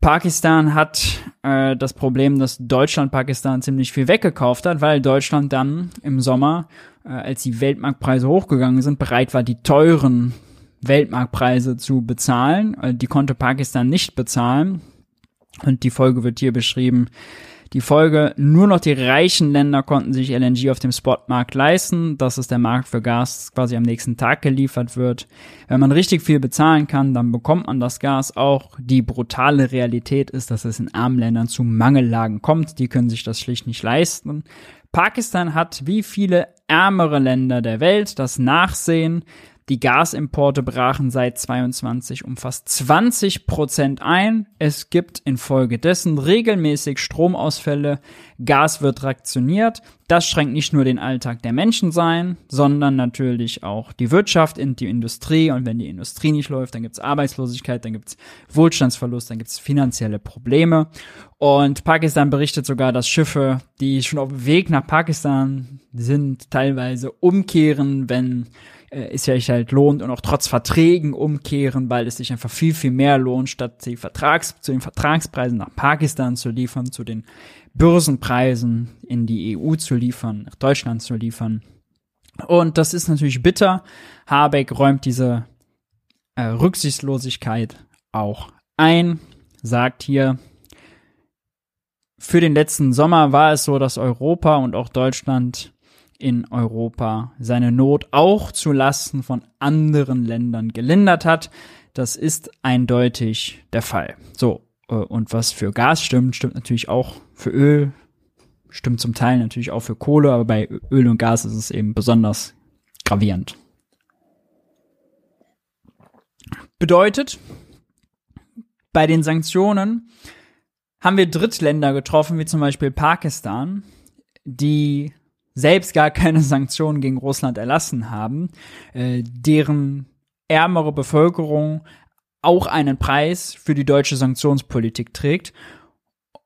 Pakistan hat äh, das Problem, dass Deutschland Pakistan ziemlich viel weggekauft hat, weil Deutschland dann im Sommer, äh, als die Weltmarktpreise hochgegangen sind, bereit war, die teuren Weltmarktpreise zu bezahlen. Äh, die konnte Pakistan nicht bezahlen. Und die Folge wird hier beschrieben. Die Folge, nur noch die reichen Länder konnten sich LNG auf dem Spotmarkt leisten. Das ist der Markt für Gas, quasi am nächsten Tag geliefert wird. Wenn man richtig viel bezahlen kann, dann bekommt man das Gas auch. Die brutale Realität ist, dass es in armen Ländern zu Mangellagen kommt. Die können sich das schlicht nicht leisten. Pakistan hat wie viele ärmere Länder der Welt das Nachsehen die Gasimporte brachen seit 22 um fast 20 Prozent ein. Es gibt infolgedessen regelmäßig Stromausfälle. Gas wird rationiert. Das schränkt nicht nur den Alltag der Menschen sein, sondern natürlich auch die Wirtschaft in die Industrie. Und wenn die Industrie nicht läuft, dann gibt es Arbeitslosigkeit, dann gibt es Wohlstandsverlust, dann gibt es finanzielle Probleme. Und Pakistan berichtet sogar, dass Schiffe, die schon auf dem Weg nach Pakistan sind, teilweise umkehren, wenn äh, es sich halt lohnt und auch trotz Verträgen umkehren, weil es sich einfach viel, viel mehr lohnt, statt die Vertrags, zu den Vertragspreisen nach Pakistan zu liefern, zu den Börsenpreisen in die EU zu liefern, nach Deutschland zu liefern. Und das ist natürlich bitter. Habeck räumt diese äh, Rücksichtslosigkeit auch ein, sagt hier, für den letzten Sommer war es so, dass Europa und auch Deutschland in Europa seine Not auch zu Lasten von anderen Ländern gelindert hat. Das ist eindeutig der Fall. So, äh, und was für Gas stimmt, stimmt natürlich auch für Öl, stimmt zum Teil natürlich auch für Kohle, aber bei Öl und Gas ist es eben besonders gravierend. Bedeutet, bei den Sanktionen haben wir Drittländer getroffen, wie zum Beispiel Pakistan, die selbst gar keine Sanktionen gegen Russland erlassen haben, äh, deren ärmere Bevölkerung auch einen Preis für die deutsche Sanktionspolitik trägt.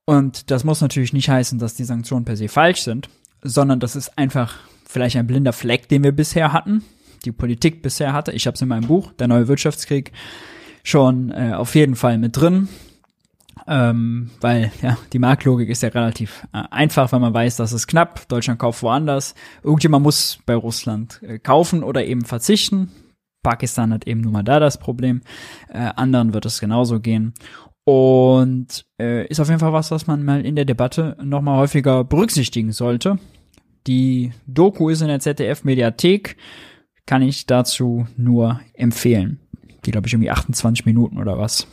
Und das muss natürlich nicht heißen, dass die Sanktionen per se falsch sind, sondern das ist einfach vielleicht ein blinder Fleck, den wir bisher hatten, die Politik bisher hatte. Ich habe es in meinem Buch, Der neue Wirtschaftskrieg, schon äh, auf jeden Fall mit drin. Ähm, weil ja, die Marktlogik ist ja relativ äh, einfach, wenn man weiß, dass es knapp, Deutschland kauft woanders. Irgendjemand muss bei Russland äh, kaufen oder eben verzichten. Pakistan hat eben nun mal da das Problem. Äh, anderen wird es genauso gehen. Und äh, ist auf jeden Fall was, was man mal in der Debatte nochmal häufiger berücksichtigen sollte. Die Doku ist in der ZDF-Mediathek. Kann ich dazu nur empfehlen. Die, glaube ich, irgendwie 28 Minuten oder was.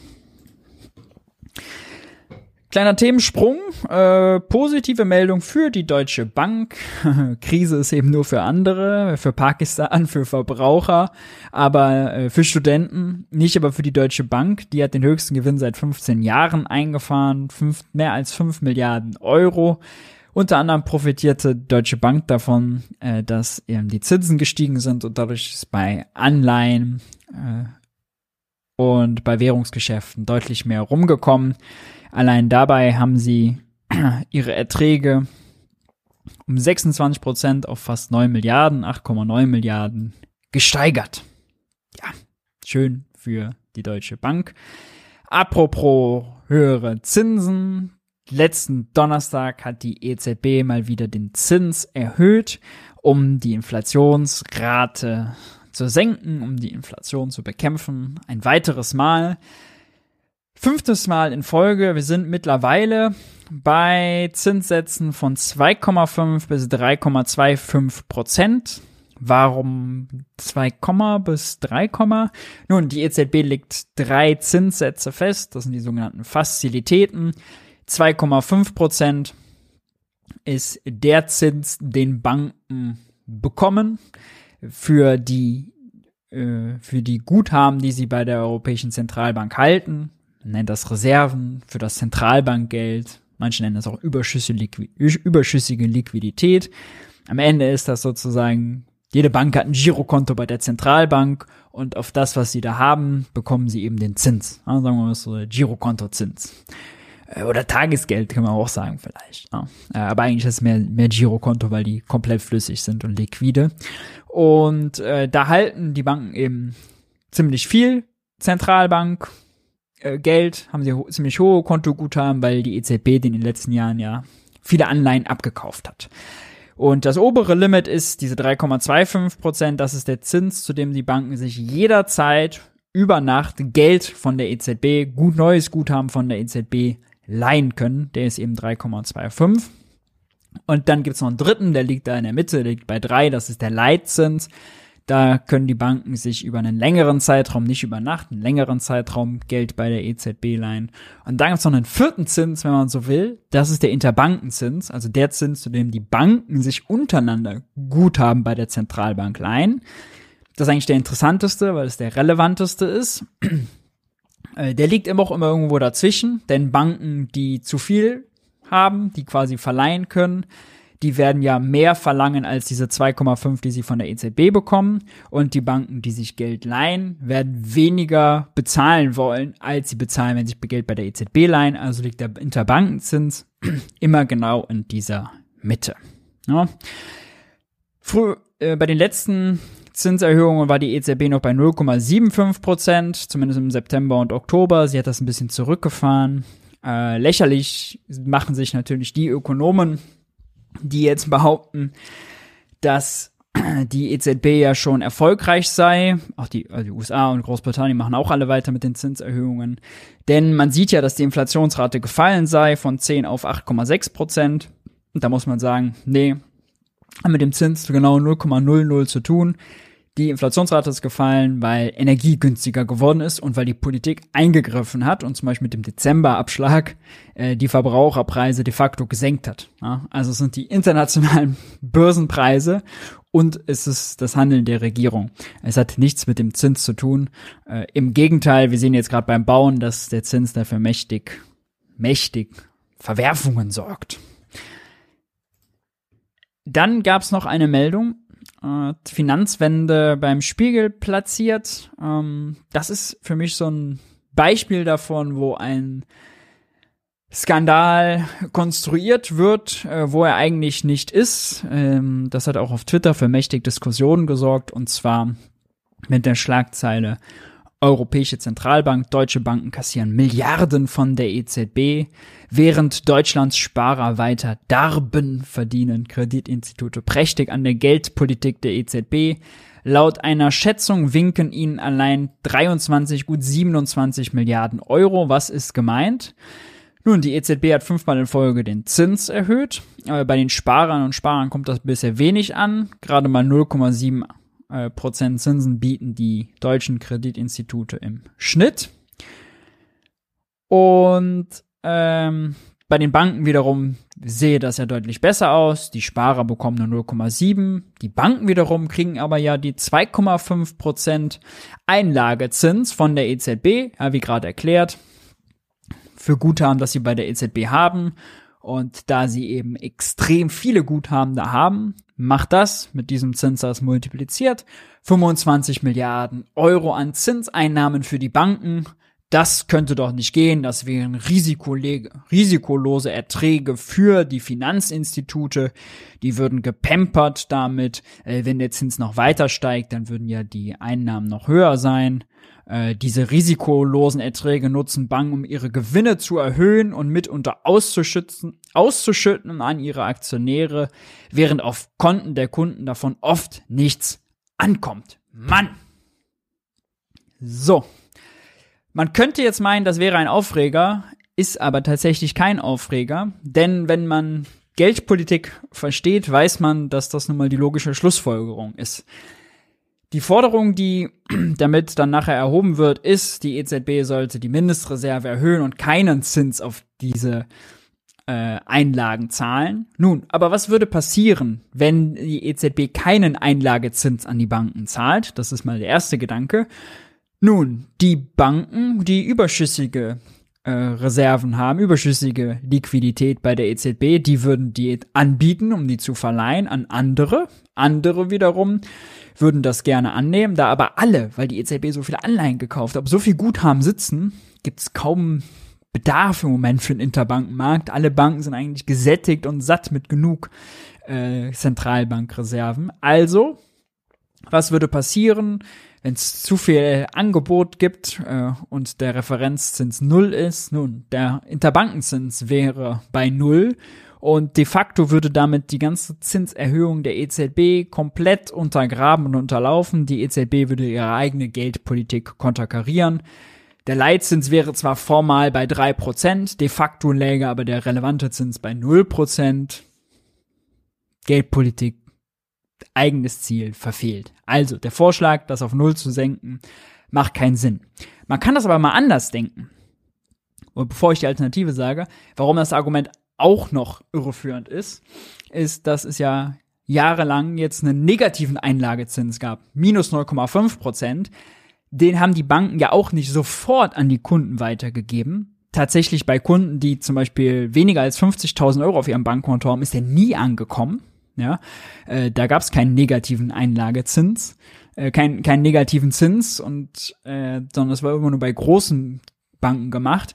Kleiner Themensprung, äh, positive Meldung für die Deutsche Bank. Krise ist eben nur für andere, für Pakistan, für Verbraucher, aber äh, für Studenten, nicht aber für die Deutsche Bank. Die hat den höchsten Gewinn seit 15 Jahren eingefahren, fünf, mehr als 5 Milliarden Euro. Unter anderem profitierte Deutsche Bank davon, äh, dass eben die Zinsen gestiegen sind und dadurch ist bei Anleihen äh, und bei Währungsgeschäften deutlich mehr rumgekommen. Allein dabei haben sie ihre Erträge um 26 Prozent auf fast 9 Milliarden, 8,9 Milliarden gesteigert. Ja, schön für die Deutsche Bank. Apropos höhere Zinsen. Letzten Donnerstag hat die EZB mal wieder den Zins erhöht, um die Inflationsrate zu senken, um die Inflation zu bekämpfen. Ein weiteres Mal. Fünftes Mal in Folge. Wir sind mittlerweile bei Zinssätzen von 2,5 bis 3,25 Prozent. Warum 2, bis 3, Nun, die EZB legt drei Zinssätze fest. Das sind die sogenannten Fazilitäten. 2,5 Prozent ist der Zins, den Banken bekommen für die äh, für die Guthaben, die sie bei der Europäischen Zentralbank halten nennt das Reserven für das Zentralbankgeld. Manche nennen das auch überschüssige, Liqui überschüssige Liquidität. Am Ende ist das sozusagen, jede Bank hat ein Girokonto bei der Zentralbank und auf das, was sie da haben, bekommen sie eben den Zins. Sagen wir mal so, Girokonto-Zins. Äh, oder Tagesgeld kann man auch sagen vielleicht. Ja. Äh, aber eigentlich ist es mehr, mehr Girokonto, weil die komplett flüssig sind und liquide. Und äh, da halten die Banken eben ziemlich viel. Zentralbank, äh, Geld, haben sie ho ziemlich hohe Kontoguthaben, weil die EZB in den letzten Jahren ja viele Anleihen abgekauft hat. Und das obere Limit ist diese 3,25 Prozent. Das ist der Zins, zu dem die Banken sich jederzeit über Nacht Geld von der EZB, gut neues Guthaben von der EZB leihen können. Der ist eben 3,25. Und dann gibt's noch einen dritten, der liegt da in der Mitte, der liegt bei drei. Das ist der Leitzins. Da können die Banken sich über einen längeren Zeitraum, nicht über Nacht, einen längeren Zeitraum Geld bei der EZB leihen. Und dann gibt es noch einen vierten Zins, wenn man so will. Das ist der Interbankenzins, also der Zins, zu dem die Banken sich untereinander Guthaben bei der Zentralbank leihen. Das ist eigentlich der interessanteste, weil es der relevanteste ist. Äh, der liegt immer auch immer irgendwo dazwischen, denn Banken, die zu viel haben, die quasi verleihen können, die werden ja mehr verlangen als diese 2,5, die sie von der EZB bekommen. Und die Banken, die sich Geld leihen, werden weniger bezahlen wollen, als sie bezahlen, wenn sie Geld bei der EZB leihen. Also liegt der Interbankenzins immer genau in dieser Mitte. Ja. Früh, äh, bei den letzten Zinserhöhungen war die EZB noch bei 0,75 Prozent, zumindest im September und Oktober. Sie hat das ein bisschen zurückgefahren. Äh, lächerlich machen sich natürlich die Ökonomen, die jetzt behaupten, dass die EZB ja schon erfolgreich sei. Auch die, also die USA und Großbritannien machen auch alle weiter mit den Zinserhöhungen. Denn man sieht ja, dass die Inflationsrate gefallen sei von 10 auf 8,6 Prozent. Und da muss man sagen, nee, mit dem Zins genau 0,00 zu tun. Die Inflationsrate ist gefallen, weil Energie günstiger geworden ist und weil die Politik eingegriffen hat und zum Beispiel mit dem Dezemberabschlag äh, die Verbraucherpreise de facto gesenkt hat. Ja? Also es sind die internationalen Börsenpreise und es ist das Handeln der Regierung. Es hat nichts mit dem Zins zu tun. Äh, Im Gegenteil, wir sehen jetzt gerade beim Bauen, dass der Zins dafür mächtig, mächtig Verwerfungen sorgt. Dann gab es noch eine Meldung, äh, Finanzwende beim Spiegel platziert. Ähm, das ist für mich so ein Beispiel davon, wo ein Skandal konstruiert wird, äh, wo er eigentlich nicht ist. Ähm, das hat auch auf Twitter für mächtig Diskussionen gesorgt und zwar mit der Schlagzeile Europäische Zentralbank, deutsche Banken kassieren Milliarden von der EZB, während Deutschlands Sparer weiter Darben verdienen. Kreditinstitute prächtig an der Geldpolitik der EZB. Laut einer Schätzung winken ihnen allein 23, gut 27 Milliarden Euro. Was ist gemeint? Nun, die EZB hat fünfmal in Folge den Zins erhöht. Aber bei den Sparern und Sparern kommt das bisher wenig an. Gerade mal 0,7 äh, Prozent Zinsen bieten die deutschen Kreditinstitute im Schnitt. Und ähm, bei den Banken wiederum sehe das ja deutlich besser aus. Die Sparer bekommen nur 0,7. Die Banken wiederum kriegen aber ja die 2,5 Prozent Einlagezins von der EZB, ja, wie gerade erklärt, für Guthaben, das sie bei der EZB haben. Und da sie eben extrem viele Guthaben da haben, macht das mit diesem Zinssatz multipliziert 25 Milliarden Euro an Zinseinnahmen für die Banken. Das könnte doch nicht gehen. Das wären risikolose Erträge für die Finanzinstitute. Die würden gepempert damit. Äh, wenn der Zins noch weiter steigt, dann würden ja die Einnahmen noch höher sein. Äh, diese risikolosen Erträge nutzen Banken, um ihre Gewinne zu erhöhen und mitunter auszuschütten, auszuschütten an ihre Aktionäre, während auf Konten der Kunden davon oft nichts ankommt. Mann! So. Man könnte jetzt meinen, das wäre ein Aufreger, ist aber tatsächlich kein Aufreger, denn wenn man Geldpolitik versteht, weiß man, dass das nun mal die logische Schlussfolgerung ist. Die Forderung, die damit dann nachher erhoben wird, ist, die EZB sollte die Mindestreserve erhöhen und keinen Zins auf diese äh, Einlagen zahlen. Nun, aber was würde passieren, wenn die EZB keinen Einlagezins an die Banken zahlt? Das ist mal der erste Gedanke. Nun, die Banken, die überschüssige äh, Reserven haben, überschüssige Liquidität bei der EZB, die würden die anbieten, um die zu verleihen an andere. Andere wiederum würden das gerne annehmen, da aber alle, weil die EZB so viele Anleihen gekauft hat, so viel Guthaben sitzen, gibt es kaum Bedarf im Moment für den Interbankenmarkt. Alle Banken sind eigentlich gesättigt und satt mit genug äh, Zentralbankreserven. Also, was würde passieren, wenn es zu viel Angebot gibt äh, und der Referenzzins null ist? Nun, der Interbankenzins wäre bei null und de facto würde damit die ganze Zinserhöhung der EZB komplett untergraben und unterlaufen. Die EZB würde ihre eigene Geldpolitik konterkarieren. Der Leitzins wäre zwar formal bei drei Prozent, de facto läge aber der relevante Zins bei null Prozent. Geldpolitik, eigenes Ziel verfehlt. Also der Vorschlag, das auf null zu senken, macht keinen Sinn. Man kann das aber mal anders denken. Und bevor ich die Alternative sage, warum das Argument auch noch irreführend ist, ist, dass es ja jahrelang jetzt einen negativen Einlagezins gab, minus 0,5 Prozent. Den haben die Banken ja auch nicht sofort an die Kunden weitergegeben. Tatsächlich bei Kunden, die zum Beispiel weniger als 50.000 Euro auf ihrem Bankkonto haben, ist der nie angekommen. Ja, äh, da gab es keinen negativen Einlagezins, äh, keinen keinen negativen Zins und äh, sondern es war immer nur bei großen Banken gemacht.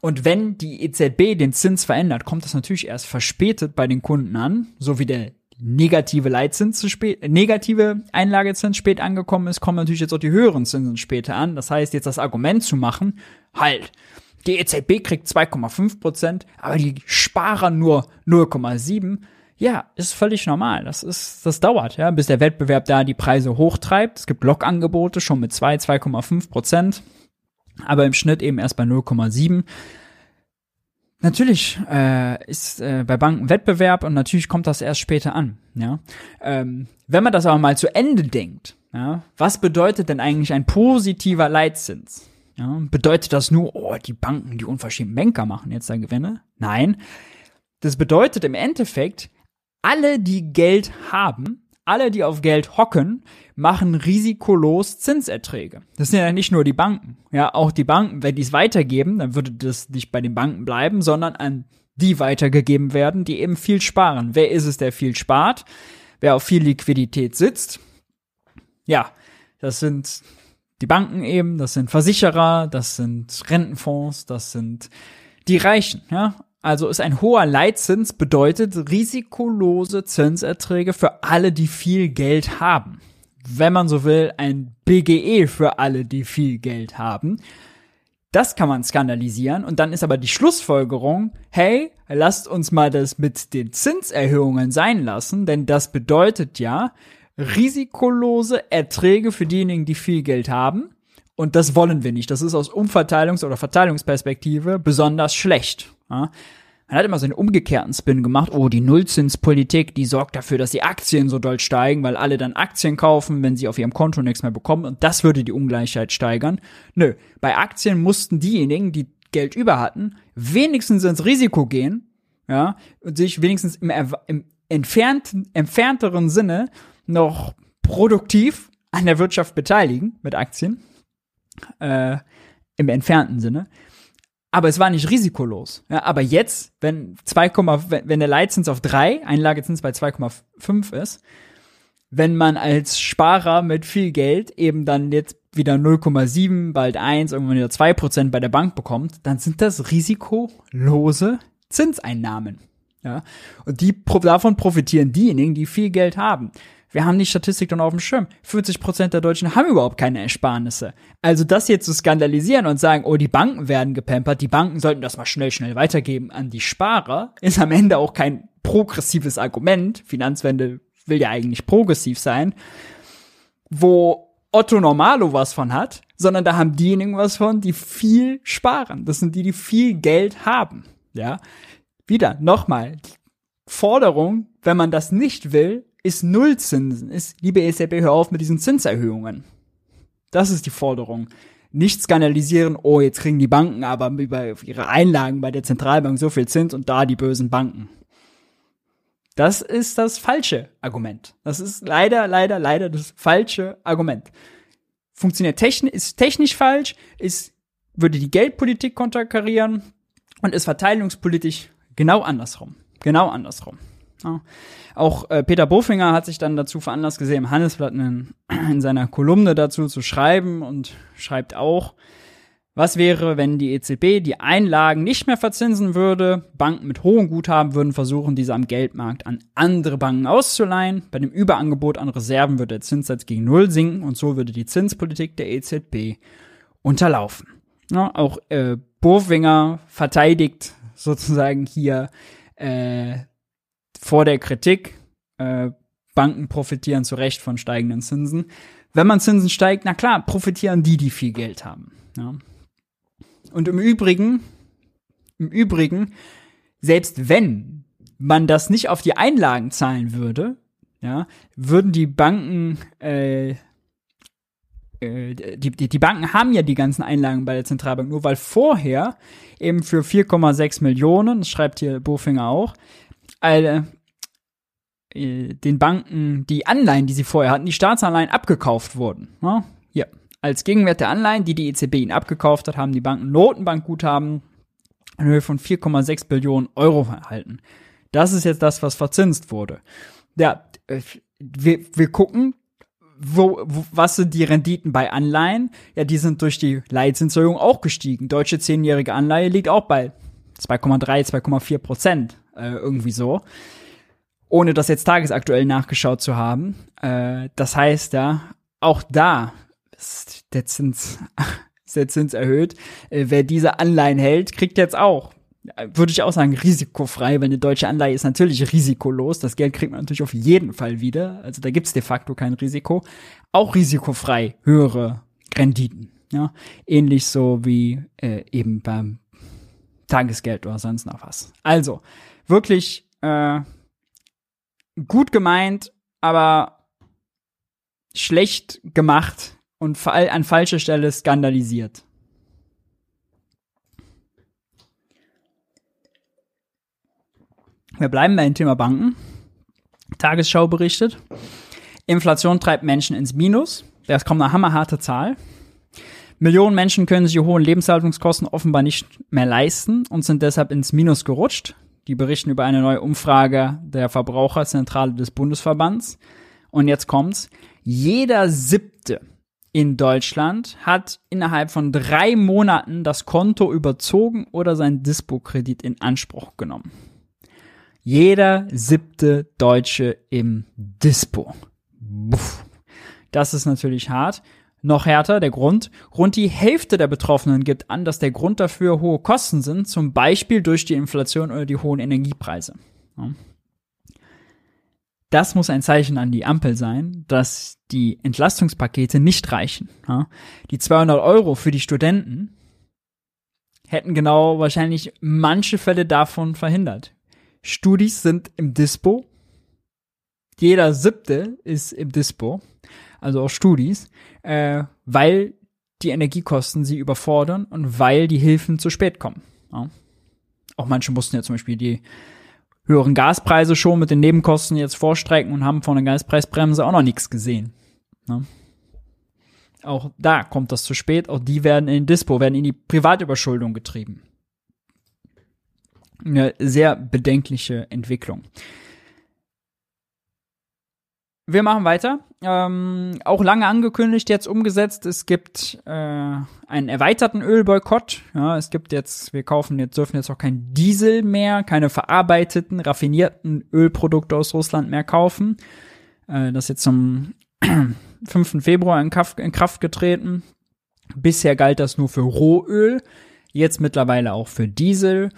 Und wenn die EZB den Zins verändert, kommt das natürlich erst verspätet bei den Kunden an, so wie der negative Leitzins zu spät, negative Einlagezins spät angekommen ist, kommen natürlich jetzt auch die höheren Zinsen später an. Das heißt, jetzt das Argument zu machen, halt, die EZB kriegt 2,5 Prozent, aber die Sparer nur 0,7. Ja, ist völlig normal. Das ist, das dauert, ja, bis der Wettbewerb da die Preise hochtreibt. Es gibt Blockangebote schon mit 2, 2,5 Prozent, aber im Schnitt eben erst bei 0,7. Natürlich äh, ist äh, bei Banken Wettbewerb und natürlich kommt das erst später an. Ja, ähm, wenn man das aber mal zu Ende denkt, ja, was bedeutet denn eigentlich ein positiver Leitzins? Ja, bedeutet das nur, oh, die Banken, die unverschämten Banker machen jetzt da Gewinne? Nein, das bedeutet im Endeffekt, alle, die Geld haben, alle, die auf Geld hocken, machen risikolos Zinserträge. Das sind ja nicht nur die Banken. Ja, auch die Banken, wenn die es weitergeben, dann würde das nicht bei den Banken bleiben, sondern an die weitergegeben werden, die eben viel sparen. Wer ist es, der viel spart? Wer auf viel Liquidität sitzt? Ja, das sind die Banken eben, das sind Versicherer, das sind Rentenfonds, das sind die Reichen, ja. Also ist ein hoher Leitzins bedeutet risikolose Zinserträge für alle, die viel Geld haben. Wenn man so will, ein BGE für alle, die viel Geld haben. Das kann man skandalisieren und dann ist aber die Schlussfolgerung, hey, lasst uns mal das mit den Zinserhöhungen sein lassen, denn das bedeutet ja risikolose Erträge für diejenigen, die viel Geld haben. Und das wollen wir nicht. Das ist aus Umverteilungs- oder Verteilungsperspektive besonders schlecht. Ja? Man hat immer so einen umgekehrten Spin gemacht. Oh, die Nullzinspolitik, die sorgt dafür, dass die Aktien so doll steigen, weil alle dann Aktien kaufen, wenn sie auf ihrem Konto nichts mehr bekommen. Und das würde die Ungleichheit steigern. Nö, bei Aktien mussten diejenigen, die Geld über hatten, wenigstens ins Risiko gehen, ja, und sich wenigstens im, im entfernten, entfernteren Sinne noch produktiv an der Wirtschaft beteiligen mit Aktien. Äh, Im entfernten Sinne aber es war nicht risikolos. Ja, aber jetzt, wenn 2, wenn, wenn der Leitzins auf 3, Einlagezins bei 2,5 ist, wenn man als Sparer mit viel Geld eben dann jetzt wieder 0,7, bald 1, irgendwann wieder 2 Prozent bei der Bank bekommt, dann sind das risikolose Zinseinnahmen. Ja, und die, davon profitieren diejenigen, die viel Geld haben. Wir haben die Statistik dann auf dem Schirm. 40 Prozent der Deutschen haben überhaupt keine Ersparnisse. Also das hier zu skandalisieren und sagen, oh, die Banken werden gepampert, die Banken sollten das mal schnell, schnell weitergeben an die Sparer, ist am Ende auch kein progressives Argument. Finanzwende will ja eigentlich progressiv sein, wo Otto Normalo was von hat, sondern da haben diejenigen was von, die viel sparen. Das sind die, die viel Geld haben. Ja. Wieder, nochmal. Die Forderung, wenn man das nicht will, ist Nullzinsen, ist, liebe EZB, hör auf mit diesen Zinserhöhungen. Das ist die Forderung. Nicht skandalisieren, oh, jetzt kriegen die Banken aber über ihre Einlagen bei der Zentralbank so viel Zins und da die bösen Banken. Das ist das falsche Argument. Das ist leider, leider, leider das falsche Argument. Funktioniert technisch, ist technisch falsch, ist, würde die Geldpolitik konterkarieren und ist verteilungspolitisch genau andersrum. Genau andersrum. Ja. Auch äh, Peter Bofinger hat sich dann dazu veranlasst gesehen, im Handelsblatt in, in seiner Kolumne dazu zu schreiben und schreibt auch, was wäre, wenn die EZB die Einlagen nicht mehr verzinsen würde? Banken mit hohem Guthaben würden versuchen, diese am Geldmarkt an andere Banken auszuleihen. Bei dem Überangebot an Reserven würde der Zinssatz gegen Null sinken und so würde die Zinspolitik der EZB unterlaufen. Ja, auch äh, Bofinger verteidigt sozusagen hier äh, vor der Kritik, äh, Banken profitieren zu Recht von steigenden Zinsen. Wenn man Zinsen steigt, na klar, profitieren die, die viel Geld haben. Ja. Und im Übrigen, im Übrigen, selbst wenn man das nicht auf die Einlagen zahlen würde, ja, würden die Banken, äh, äh die, die, die Banken haben ja die ganzen Einlagen bei der Zentralbank, nur weil vorher eben für 4,6 Millionen, das schreibt hier Bofinger auch, äh, den Banken die Anleihen, die sie vorher hatten, die Staatsanleihen abgekauft wurden. Ja, hier. Als Gegenwert der Anleihen, die die EZB ihnen abgekauft hat, haben die Banken Notenbankguthaben in Höhe von 4,6 Billionen Euro erhalten. Das ist jetzt das, was verzinst wurde. Ja, äh, wir, wir gucken, wo, wo, was sind die Renditen bei Anleihen? Ja, die sind durch die Leitzinserhöhung auch gestiegen. Deutsche zehnjährige Anleihe liegt auch bei 2,3, 2,4 Prozent äh, irgendwie so. Ohne das jetzt tagesaktuell nachgeschaut zu haben. Äh, das heißt ja, auch da ist der Zins, ist der Zins erhöht. Äh, wer diese Anleihen hält, kriegt jetzt auch würde ich auch sagen, risikofrei, weil eine deutsche Anleihe ist natürlich risikolos. Das Geld kriegt man natürlich auf jeden Fall wieder. Also da gibt's de facto kein Risiko. Auch risikofrei höhere Renditen. Ja, ähnlich so wie äh, eben beim Tagesgeld oder sonst noch was. Also wirklich äh, gut gemeint, aber schlecht gemacht und an falscher Stelle skandalisiert. Wir bleiben bei dem Thema Banken. Tagesschau berichtet. Inflation treibt Menschen ins Minus. Das kommt eine hammerharte Zahl. Millionen Menschen können sich die hohen Lebenshaltungskosten offenbar nicht mehr leisten und sind deshalb ins Minus gerutscht. Die berichten über eine neue Umfrage der Verbraucherzentrale des Bundesverbands. Und jetzt kommt's. Jeder siebte in Deutschland hat innerhalb von drei Monaten das Konto überzogen oder sein Dispo-Kredit in Anspruch genommen. Jeder siebte Deutsche im Dispo. Buff. Das ist natürlich hart. Noch härter, der Grund. Rund die Hälfte der Betroffenen gibt an, dass der Grund dafür hohe Kosten sind, zum Beispiel durch die Inflation oder die hohen Energiepreise. Das muss ein Zeichen an die Ampel sein, dass die Entlastungspakete nicht reichen. Die 200 Euro für die Studenten hätten genau wahrscheinlich manche Fälle davon verhindert. Studis sind im Dispo. Jeder siebte ist im Dispo, also auch Studis, äh, weil die Energiekosten sie überfordern und weil die Hilfen zu spät kommen. Ja. Auch manche mussten ja zum Beispiel die höheren Gaspreise schon mit den Nebenkosten jetzt vorstrecken und haben von der Gaspreisbremse auch noch nichts gesehen. Ja. Auch da kommt das zu spät. Auch die werden in den Dispo, werden in die Privatüberschuldung getrieben eine sehr bedenkliche Entwicklung. Wir machen weiter. Ähm, auch lange angekündigt, jetzt umgesetzt. Es gibt äh, einen erweiterten Ölboykott. Ja, es gibt jetzt, wir kaufen jetzt, dürfen jetzt auch kein Diesel mehr, keine verarbeiteten, raffinierten Ölprodukte aus Russland mehr kaufen. Äh, das ist jetzt zum 5. Februar in Kraft, in Kraft getreten. Bisher galt das nur für Rohöl, jetzt mittlerweile auch für Diesel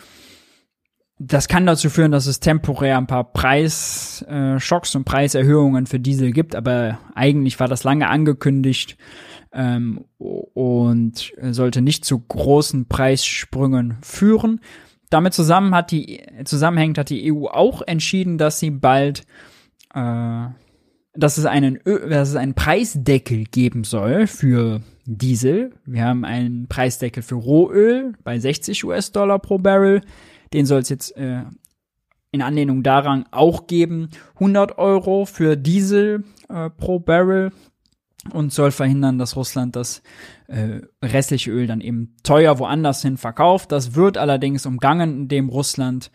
das kann dazu führen, dass es temporär ein paar Preisschocks und Preiserhöhungen für Diesel gibt, aber eigentlich war das lange angekündigt ähm, und sollte nicht zu großen Preissprüngen führen. Damit zusammen hat die, zusammenhängt hat die EU auch entschieden, dass sie bald, äh, dass es einen, dass es einen Preisdeckel geben soll für Diesel. Wir haben einen Preisdeckel für Rohöl bei 60 US-Dollar pro Barrel. Den soll es jetzt äh, in Anlehnung daran auch geben. 100 Euro für Diesel äh, pro Barrel und soll verhindern, dass Russland das äh, restliche Öl dann eben teuer woanders hin verkauft. Das wird allerdings umgangen, indem Russland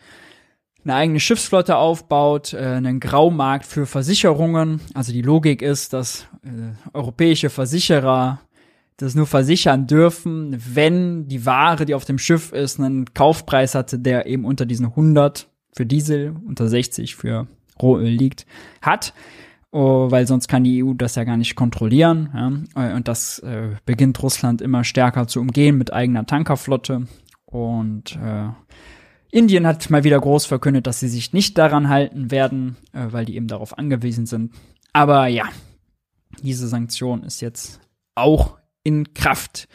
eine eigene Schiffsflotte aufbaut, äh, einen Graumarkt für Versicherungen. Also die Logik ist, dass äh, europäische Versicherer das nur versichern dürfen, wenn die Ware, die auf dem Schiff ist, einen Kaufpreis hatte, der eben unter diesen 100 für Diesel, unter 60 für Rohöl liegt, hat. Oh, weil sonst kann die EU das ja gar nicht kontrollieren. Ja? Und das äh, beginnt Russland immer stärker zu umgehen mit eigener Tankerflotte. Und äh, Indien hat mal wieder groß verkündet, dass sie sich nicht daran halten werden, äh, weil die eben darauf angewiesen sind. Aber ja, diese Sanktion ist jetzt auch in Kraft.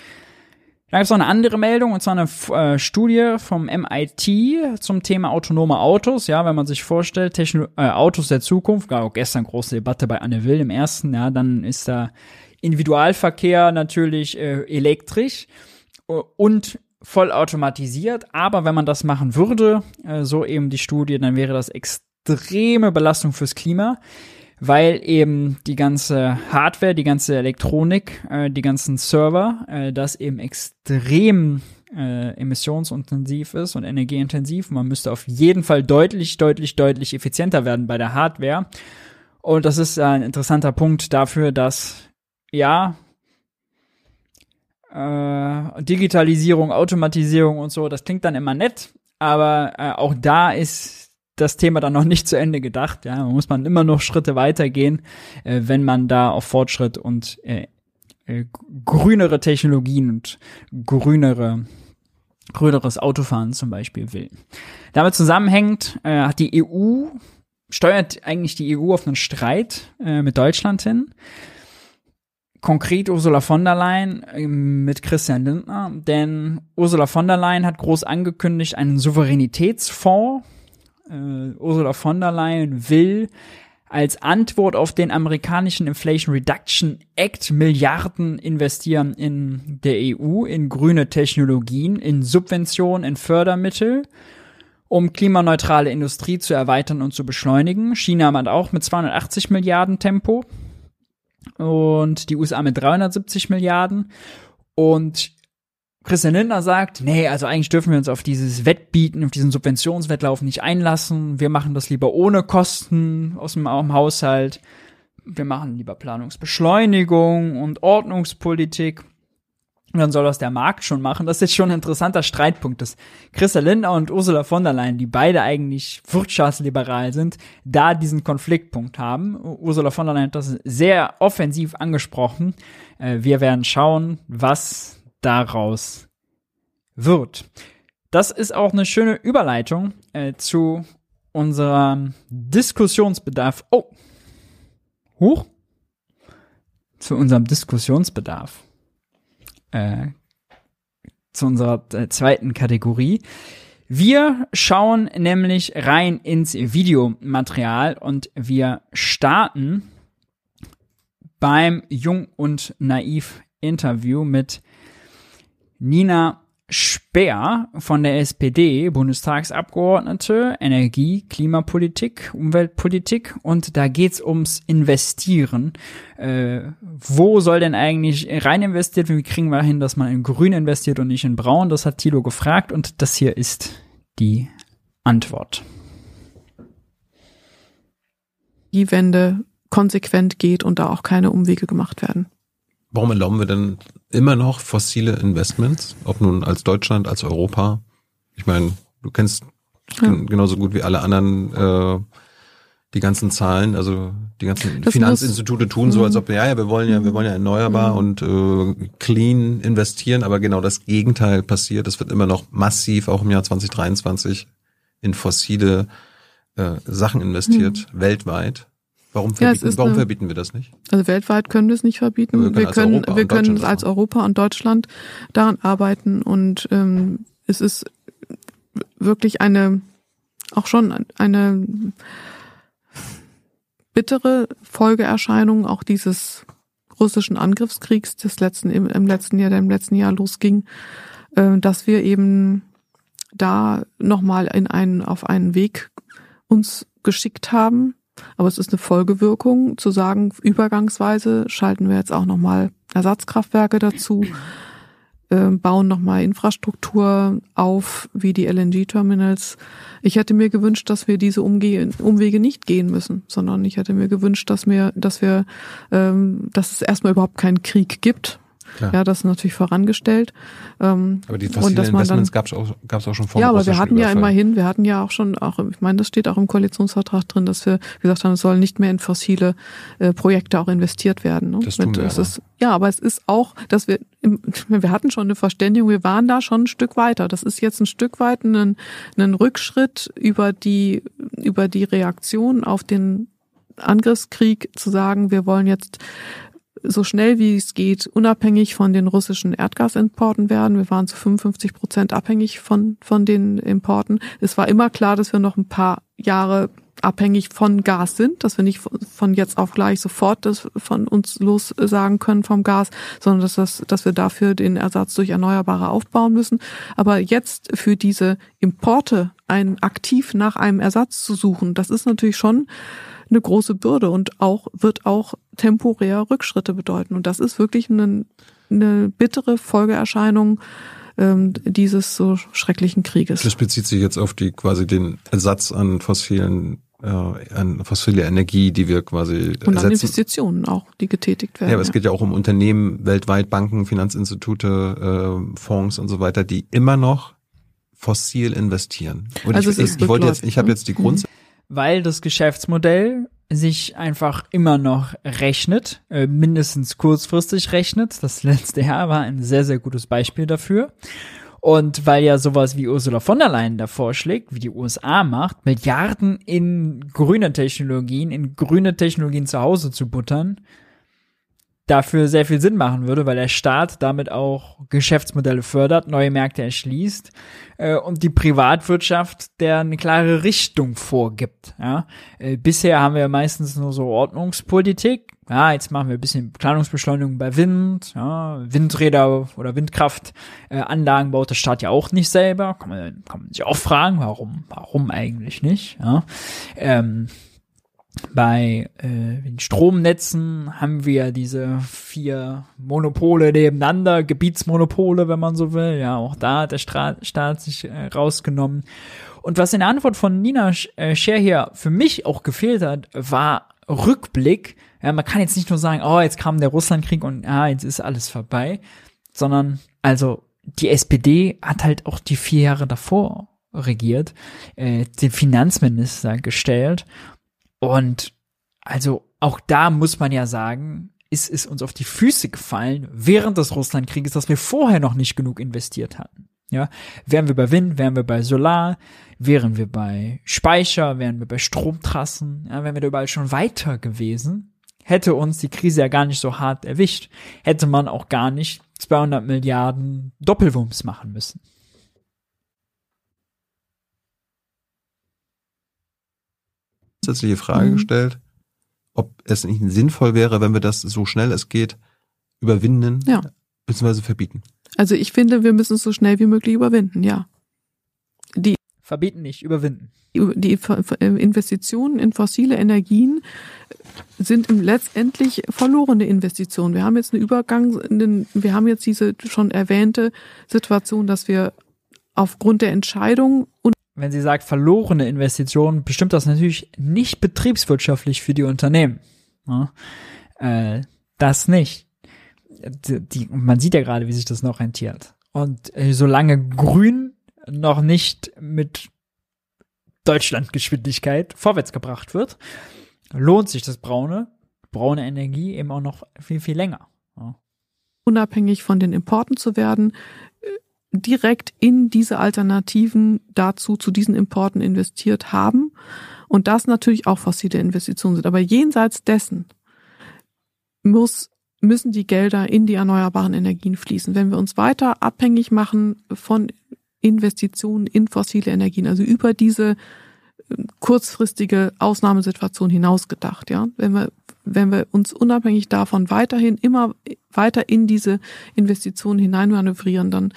Da gibt es noch eine andere Meldung, und zwar eine äh, Studie vom MIT zum Thema autonome Autos. Ja, wenn man sich vorstellt, Techno äh, Autos der Zukunft, gab auch gestern große Debatte bei Anne Will im ersten, ja, dann ist da Individualverkehr natürlich äh, elektrisch äh, und vollautomatisiert. Aber wenn man das machen würde, äh, so eben die Studie, dann wäre das extreme Belastung fürs Klima weil eben die ganze Hardware, die ganze Elektronik, äh, die ganzen Server, äh, das eben extrem äh, emissionsintensiv ist und energieintensiv. Man müsste auf jeden Fall deutlich, deutlich, deutlich effizienter werden bei der Hardware. Und das ist ein interessanter Punkt dafür, dass ja äh, Digitalisierung, Automatisierung und so, das klingt dann immer nett, aber äh, auch da ist das Thema dann noch nicht zu Ende gedacht. Ja, muss man immer noch Schritte weitergehen, äh, wenn man da auf Fortschritt und äh, äh, grünere Technologien und grünere gröneres Autofahren zum Beispiel will. Damit zusammenhängt, äh, hat die EU, steuert eigentlich die EU auf einen Streit äh, mit Deutschland hin. Konkret Ursula von der Leyen äh, mit Christian Lindner, denn Ursula von der Leyen hat groß angekündigt einen Souveränitätsfonds. Äh, Ursula von der Leyen will als Antwort auf den amerikanischen Inflation Reduction Act Milliarden investieren in der EU, in grüne Technologien, in Subventionen, in Fördermittel, um klimaneutrale Industrie zu erweitern und zu beschleunigen. China hat auch mit 280 Milliarden Tempo und die USA mit 370 Milliarden. Und Christian Lindner sagt, nee, also eigentlich dürfen wir uns auf dieses Wettbieten, auf diesen Subventionswettlauf nicht einlassen. Wir machen das lieber ohne Kosten aus dem, Haushalt. Wir machen lieber Planungsbeschleunigung und Ordnungspolitik. Und dann soll das der Markt schon machen. Das ist jetzt schon ein interessanter Streitpunkt, dass Christian Lindner und Ursula von der Leyen, die beide eigentlich wirtschaftsliberal sind, da diesen Konfliktpunkt haben. Ursula von der Leyen hat das sehr offensiv angesprochen. Äh, wir werden schauen, was daraus wird. Das ist auch eine schöne Überleitung äh, zu unserem Diskussionsbedarf. Oh, hoch zu unserem Diskussionsbedarf. Äh, zu unserer äh, zweiten Kategorie. Wir schauen nämlich rein ins Videomaterial und wir starten beim Jung und Naiv Interview mit Nina Speer von der SPD, Bundestagsabgeordnete, Energie, Klimapolitik, Umweltpolitik und da geht's ums Investieren. Äh, wo soll denn eigentlich rein investiert werden? Wie kriegen wir hin, dass man in Grün investiert und nicht in Braun? Das hat Thilo gefragt und das hier ist die Antwort. Die Wende konsequent geht und da auch keine Umwege gemacht werden. Warum erlauben wir denn immer noch fossile Investments, ob nun als Deutschland, als Europa? Ich meine, du kennst ja. genauso gut wie alle anderen äh, die ganzen Zahlen, also die ganzen das Finanzinstitute tun so, als ob ja, ja, wir wollen ja, wir wollen ja erneuerbar mhm. und äh, clean investieren, aber genau das Gegenteil passiert. Es wird immer noch massiv, auch im Jahr 2023, in fossile äh, Sachen investiert, mhm. weltweit. Warum, verbieten, ja, warum eine, verbieten wir das nicht? Also weltweit können wir es nicht verbieten. Wir können, wir können, wir als Europa und Deutschland daran arbeiten und ähm, es ist wirklich eine, auch schon eine bittere Folgeerscheinung auch dieses russischen Angriffskriegs des letzten, im, im letzten Jahr, der im letzten Jahr losging, äh, dass wir eben da nochmal in einen, auf einen Weg uns geschickt haben, aber es ist eine Folgewirkung, zu sagen, übergangsweise schalten wir jetzt auch nochmal Ersatzkraftwerke dazu, äh, bauen nochmal Infrastruktur auf, wie die LNG-Terminals. Ich hätte mir gewünscht, dass wir diese Umge Umwege nicht gehen müssen, sondern ich hätte mir gewünscht, dass wir, dass wir, ähm, dass es erstmal überhaupt keinen Krieg gibt, Klar. Ja, das ist natürlich vorangestellt. Ähm, aber die fossilen Investments gab es auch, gab's auch schon vor Ja, aber wir hatten ja immerhin, wir hatten ja auch schon, auch, ich meine, das steht auch im Koalitionsvertrag drin, dass wir gesagt haben, es soll nicht mehr in fossile äh, Projekte auch investiert werden. Ne? Das tun Mit, wir aber. Ist, ja, aber es ist auch, dass wir, im, wir hatten schon eine Verständigung, wir waren da schon ein Stück weiter. Das ist jetzt ein Stück weit ein, ein Rückschritt über die, über die Reaktion auf den Angriffskrieg zu sagen, wir wollen jetzt so schnell wie es geht unabhängig von den russischen Erdgasimporten werden. Wir waren zu 55 Prozent abhängig von, von den Importen. Es war immer klar, dass wir noch ein paar Jahre abhängig von Gas sind, dass wir nicht von jetzt auf gleich sofort das von uns los sagen können vom Gas, sondern dass, das, dass wir dafür den Ersatz durch Erneuerbare aufbauen müssen. Aber jetzt für diese Importe ein aktiv nach einem Ersatz zu suchen, das ist natürlich schon eine große Bürde und auch wird auch temporär Rückschritte bedeuten. Und das ist wirklich eine, eine bittere Folgeerscheinung ähm, dieses so schrecklichen Krieges. Das bezieht sich jetzt auf die quasi den Ersatz an fossilen äh, an fossile Energie, die wir quasi und an Investitionen auch, die getätigt werden. Ja, aber es geht ja auch um Unternehmen weltweit, Banken, Finanzinstitute, äh, Fonds und so weiter, die immer noch fossil investieren. Und also ich, ich, ich wollte jetzt, ich habe jetzt die Grundsätze weil das Geschäftsmodell sich einfach immer noch rechnet, äh, mindestens kurzfristig rechnet. Das letzte Jahr war ein sehr, sehr gutes Beispiel dafür. Und weil ja sowas wie Ursula von der Leyen da vorschlägt, wie die USA macht, Milliarden in grüne Technologien, in grüne Technologien zu Hause zu buttern, dafür sehr viel Sinn machen würde, weil der Staat damit auch Geschäftsmodelle fördert, neue Märkte erschließt äh, und die Privatwirtschaft der eine klare Richtung vorgibt. Ja? Äh, bisher haben wir meistens nur so Ordnungspolitik. Ja, jetzt machen wir ein bisschen Planungsbeschleunigung bei Wind, ja, Windräder oder Windkraftanlagen äh, baut der Staat ja auch nicht selber. Kann man, kann man sich auch fragen, warum, warum eigentlich nicht? Ja? Ähm, bei äh, den Stromnetzen haben wir diese vier Monopole nebeneinander, Gebietsmonopole, wenn man so will. Ja, auch da hat der Stra Staat sich äh, rausgenommen. Und was in der Antwort von Nina äh, Scher hier für mich auch gefehlt hat, war Rückblick. Ja, man kann jetzt nicht nur sagen, oh, jetzt kam der Russlandkrieg und ja, jetzt ist alles vorbei, sondern also die SPD hat halt auch die vier Jahre davor regiert, äh, den Finanzminister gestellt und also auch da muss man ja sagen, ist es uns auf die Füße gefallen während des Russlandkrieges, dass wir vorher noch nicht genug investiert hatten. Ja, wären wir bei Wind, wären wir bei Solar, wären wir bei Speicher, wären wir bei Stromtrassen, ja, wären wir da überall schon weiter gewesen, hätte uns die Krise ja gar nicht so hart erwischt, hätte man auch gar nicht 200 Milliarden Doppelwumms machen müssen. Grundsätzliche Frage mhm. gestellt, ob es nicht sinnvoll wäre, wenn wir das so schnell es geht überwinden ja. bzw. verbieten. Also ich finde, wir müssen es so schnell wie möglich überwinden, ja. Die verbieten nicht, überwinden. Die Investitionen in fossile Energien sind letztendlich verlorene Investitionen. Wir haben jetzt eine Übergang, wir haben jetzt diese schon erwähnte Situation, dass wir aufgrund der Entscheidung und wenn sie sagt verlorene Investitionen, bestimmt das natürlich nicht betriebswirtschaftlich für die Unternehmen. Ja, äh, das nicht. Die, die, man sieht ja gerade, wie sich das noch rentiert. Und äh, solange Grün noch nicht mit Deutschlandgeschwindigkeit vorwärts gebracht wird, lohnt sich das braune, braune Energie eben auch noch viel, viel länger. Ja. Unabhängig von den Importen zu werden, direkt in diese Alternativen dazu, zu diesen Importen investiert haben. Und das natürlich auch fossile Investitionen sind. Aber jenseits dessen muss, müssen die Gelder in die erneuerbaren Energien fließen. Wenn wir uns weiter abhängig machen von Investitionen in fossile Energien, also über diese äh, kurzfristige Ausnahmesituation hinausgedacht, ja. Wenn wir, wenn wir uns unabhängig davon weiterhin immer weiter in diese Investitionen hineinmanövrieren, dann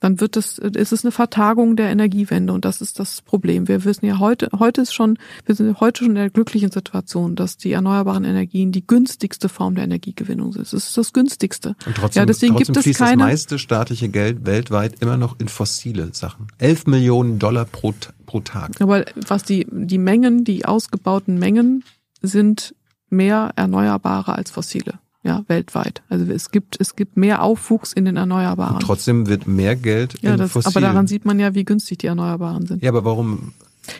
dann wird es, ist es eine Vertagung der Energiewende und das ist das Problem. Wir wissen ja heute, heute ist schon, wir sind heute schon in der glücklichen Situation, dass die erneuerbaren Energien die günstigste Form der Energiegewinnung sind. Es ist das günstigste. Und trotzdem, ja, deswegen trotzdem gibt fließt es keine, das meiste staatliche Geld weltweit immer noch in fossile Sachen. Elf Millionen Dollar pro, pro Tag. Aber was die, die Mengen, die ausgebauten Mengen sind mehr erneuerbare als fossile ja, weltweit. Also es gibt, es gibt mehr Aufwuchs in den Erneuerbaren. Und trotzdem wird mehr Geld ja, in das, Fossilen. Aber daran sieht man ja, wie günstig die Erneuerbaren sind. Ja, aber warum?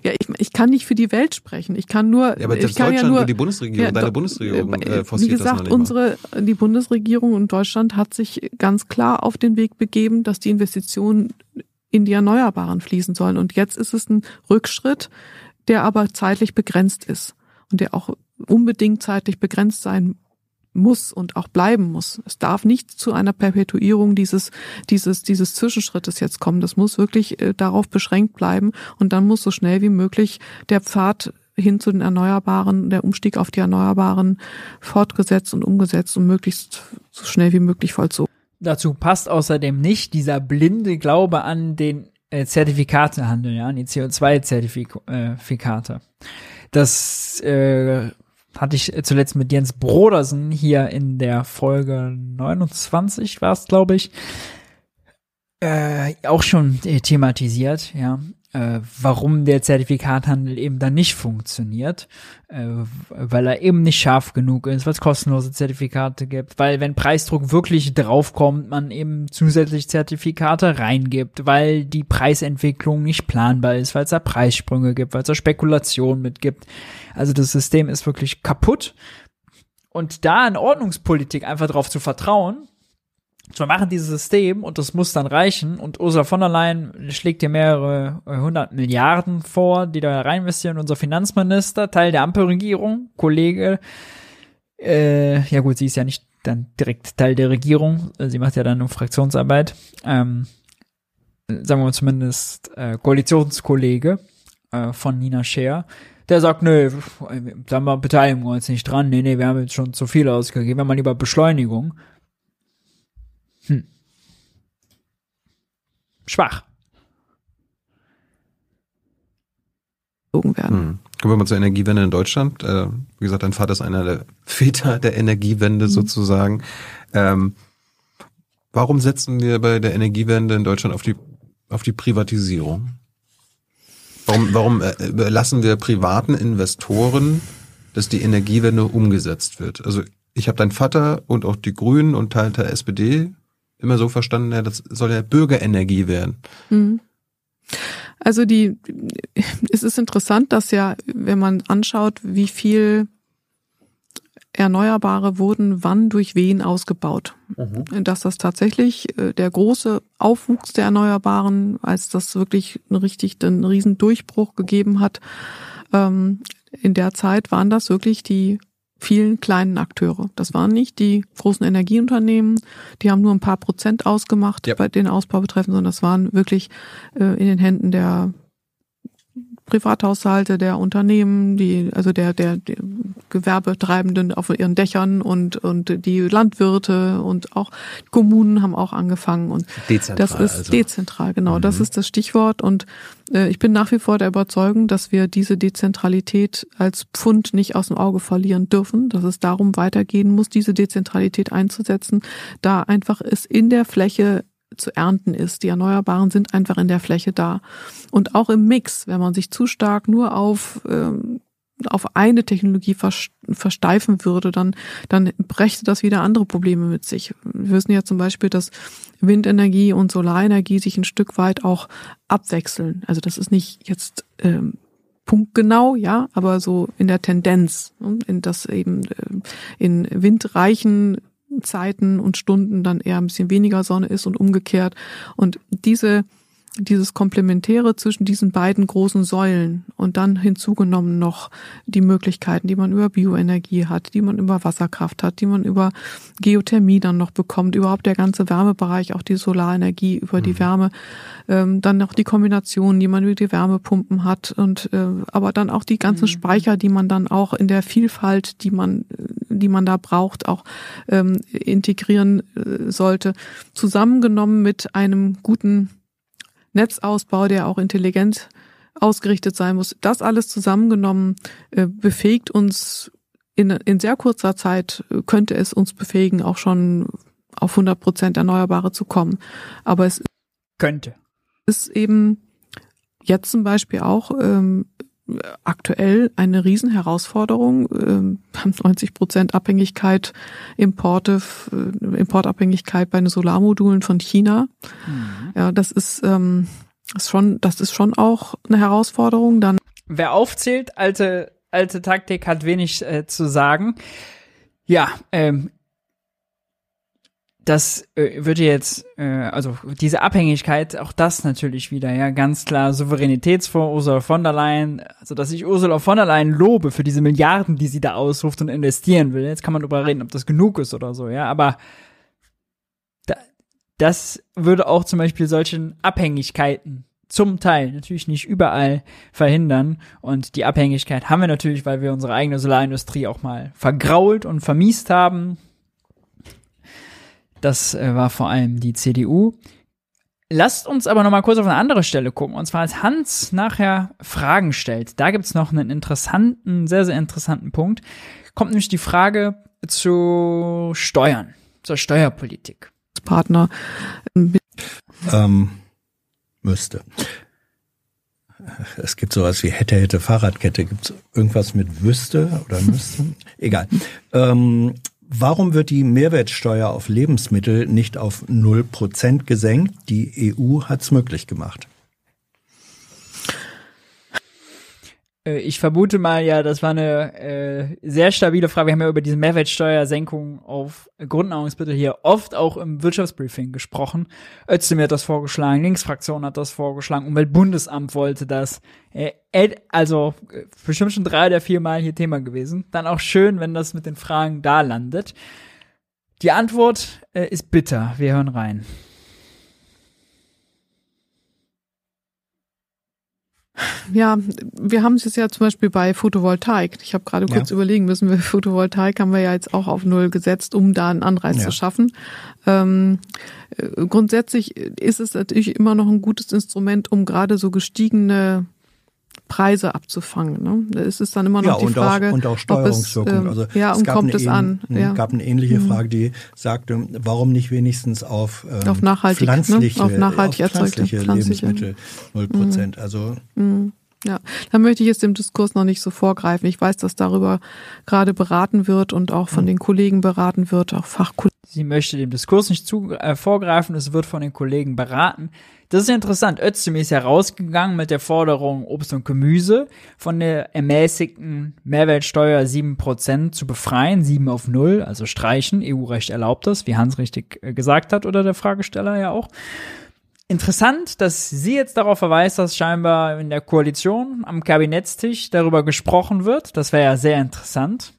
Ja, ich, ich kann nicht für die Welt sprechen. Ich kann nur. Ja, aber ich kann Deutschland ja nur, die Bundesregierung, ja, deine Bundesregierung äh, forciert Wie gesagt, unsere, die Bundesregierung und Deutschland hat sich ganz klar auf den Weg begeben, dass die Investitionen in die Erneuerbaren fließen sollen. Und jetzt ist es ein Rückschritt, der aber zeitlich begrenzt ist und der auch unbedingt zeitlich begrenzt sein muss und auch bleiben muss. Es darf nicht zu einer Perpetuierung dieses, dieses, dieses Zwischenschrittes jetzt kommen. Das muss wirklich äh, darauf beschränkt bleiben und dann muss so schnell wie möglich der Pfad hin zu den Erneuerbaren, der Umstieg auf die Erneuerbaren fortgesetzt und umgesetzt und möglichst so schnell wie möglich vollzogen. Dazu passt außerdem nicht dieser blinde Glaube an den äh, Zertifikatehandel, ja, an die CO2-Zertifikate. Äh, das äh, hatte ich zuletzt mit Jens Brodersen hier in der Folge 29 war es, glaube ich, äh, auch schon thematisiert, ja äh, warum der Zertifikathandel eben dann nicht funktioniert, äh, weil er eben nicht scharf genug ist, weil es kostenlose Zertifikate gibt, weil wenn Preisdruck wirklich draufkommt, man eben zusätzlich Zertifikate reingibt, weil die Preisentwicklung nicht planbar ist, weil es da Preissprünge gibt, weil es da Spekulation mitgibt. Also das System ist wirklich kaputt. Und da in Ordnungspolitik einfach drauf zu vertrauen, wir machen dieses System und das muss dann reichen. Und Ursula von der Leyen schlägt hier mehrere äh, hundert Milliarden vor, die da reinvestieren. Unser Finanzminister, Teil der Ampelregierung, Kollege, äh, ja gut, sie ist ja nicht dann direkt Teil der Regierung, sie macht ja dann nur Fraktionsarbeit, ähm, sagen wir mal zumindest äh, Koalitionskollege äh, von Nina Scher, der sagt, nö, da beteiligen wir uns nicht dran, nee, nee, wir haben jetzt schon zu viel ausgegeben, wir haben lieber Beschleunigung. Hm. Schwach. werden. Hm. Kommen wir mal zur Energiewende in Deutschland. Äh, wie gesagt, dein Vater ist einer der Väter der Energiewende mhm. sozusagen. Ähm, warum setzen wir bei der Energiewende in Deutschland auf die, auf die Privatisierung? Warum, warum äh, überlassen wir privaten Investoren, dass die Energiewende umgesetzt wird? Also ich habe deinen Vater und auch die Grünen und Teil der SPD immer so verstanden, ja, das soll ja Bürgerenergie werden. Mhm. Also die, es ist interessant, dass ja, wenn man anschaut, wie viel Erneuerbare wurden wann durch wen ausgebaut. Mhm. Dass das tatsächlich äh, der große Aufwuchs der Erneuerbaren, als das wirklich richtig einen riesen Durchbruch gegeben hat, ähm, in der Zeit waren das wirklich die vielen kleinen Akteure. Das waren nicht die großen Energieunternehmen, die haben nur ein paar Prozent ausgemacht ja. bei den Ausbau betreffen, sondern das waren wirklich äh, in den Händen der Privathaushalte, der Unternehmen, die, also der, der, der Gewerbetreibenden auf ihren Dächern und, und die Landwirte und auch Kommunen haben auch angefangen und dezentral, das ist also. dezentral, genau, mhm. das ist das Stichwort und äh, ich bin nach wie vor der Überzeugung, dass wir diese Dezentralität als Pfund nicht aus dem Auge verlieren dürfen, dass es darum weitergehen muss, diese Dezentralität einzusetzen, da einfach es in der Fläche zu ernten ist. Die Erneuerbaren sind einfach in der Fläche da. Und auch im Mix, wenn man sich zu stark nur auf ähm, auf eine Technologie versteifen würde, dann, dann brächte das wieder andere Probleme mit sich. Wir wissen ja zum Beispiel, dass Windenergie und Solarenergie sich ein Stück weit auch abwechseln. Also das ist nicht jetzt ähm, punktgenau, ja, aber so in der Tendenz, ne, in das eben äh, in windreichen Zeiten und Stunden dann eher ein bisschen weniger Sonne ist und umgekehrt. Und diese dieses Komplementäre zwischen diesen beiden großen Säulen und dann hinzugenommen noch die Möglichkeiten, die man über Bioenergie hat, die man über Wasserkraft hat, die man über Geothermie dann noch bekommt, überhaupt der ganze Wärmebereich, auch die Solarenergie über die mhm. Wärme, ähm, dann noch die Kombination, die man über die Wärmepumpen hat und äh, aber dann auch die ganzen mhm. Speicher, die man dann auch in der Vielfalt, die man, die man da braucht, auch ähm, integrieren äh, sollte, zusammengenommen mit einem guten Netzausbau, der auch intelligent ausgerichtet sein muss. Das alles zusammengenommen äh, befähigt uns in, in sehr kurzer Zeit, äh, könnte es uns befähigen, auch schon auf 100 Prozent Erneuerbare zu kommen. Aber es könnte. ist eben jetzt zum Beispiel auch ähm, aktuell eine Riesenherausforderung. Ähm, 90 Prozent Abhängigkeit, Importe, äh, Importabhängigkeit bei den Solarmodulen von China. Mhm. Ja, das ist, ähm, ist schon, das ist schon auch eine Herausforderung. Dann wer aufzählt, alte alte Taktik hat wenig äh, zu sagen. Ja, ähm, das äh, würde jetzt, äh, also diese Abhängigkeit, auch das natürlich wieder, ja, ganz klar Souveränitätsfonds Ursula von der Leyen, also dass ich Ursula von der Leyen lobe für diese Milliarden, die sie da ausruft und investieren will. Jetzt kann man darüber reden, ob das genug ist oder so, ja, aber da, das würde auch zum Beispiel solchen Abhängigkeiten zum Teil, natürlich nicht überall verhindern. Und die Abhängigkeit haben wir natürlich, weil wir unsere eigene Solarindustrie auch mal vergrault und vermiest haben das äh, war vor allem die CDU. Lasst uns aber noch mal kurz auf eine andere Stelle gucken. Und zwar, als Hans nachher Fragen stellt, da gibt es noch einen interessanten, sehr, sehr interessanten Punkt. Kommt nämlich die Frage zu Steuern, zur Steuerpolitik. Partner ähm, müsste. Es gibt sowas wie hätte, hätte, Fahrradkette. Gibt es irgendwas mit wüsste oder müsste? Egal. Ähm, Warum wird die Mehrwertsteuer auf Lebensmittel nicht auf 0% gesenkt? Die EU hat es möglich gemacht. Ich vermute mal ja, das war eine äh, sehr stabile Frage. Wir haben ja über diese Mehrwertsteuersenkung auf Grundnahrungsmittel hier oft auch im Wirtschaftsbriefing gesprochen. Özdemir hat das vorgeschlagen, Linksfraktion hat das vorgeschlagen, Umweltbundesamt wollte das. Äh, also äh, bestimmt schon drei oder vier Mal hier Thema gewesen. Dann auch schön, wenn das mit den Fragen da landet. Die Antwort äh, ist bitter. Wir hören rein. Ja, wir haben es ja zum Beispiel bei Photovoltaik. Ich habe gerade kurz ja. überlegen müssen, wir Photovoltaik haben wir ja jetzt auch auf Null gesetzt, um da einen Anreiz ja. zu schaffen. Ähm, äh, grundsätzlich ist es natürlich immer noch ein gutes Instrument, um gerade so gestiegene Preise abzufangen. Ne? Es ist dann immer noch ja, die Frage, auch, und auch Steuerungswirkung. Es, äh, also ja, und kommt es an? Es ja. gab eine ähnliche mhm. Frage, die sagte, warum nicht wenigstens auf, ähm, auf nachhaltig, pflanzliche, ne? auf nachhaltig auf pflanzliche, pflanzliche Lebensmittel null Prozent. Mhm. Also mhm. Ja, da möchte ich jetzt dem Diskurs noch nicht so vorgreifen. Ich weiß, dass darüber gerade beraten wird und auch von mhm. den Kollegen beraten wird, auch Fachkollegen. Sie möchte dem Diskurs nicht zu, äh, vorgreifen, es wird von den Kollegen beraten. Das ist interessant. Özdemir ist ja rausgegangen mit der Forderung, Obst und Gemüse von der ermäßigten Mehrwertsteuer 7% zu befreien, 7 auf 0, also streichen. EU-Recht erlaubt das, wie Hans richtig äh, gesagt hat oder der Fragesteller ja auch. Interessant, dass sie jetzt darauf verweist, dass scheinbar in der Koalition am Kabinettstisch darüber gesprochen wird. Das wäre ja sehr interessant.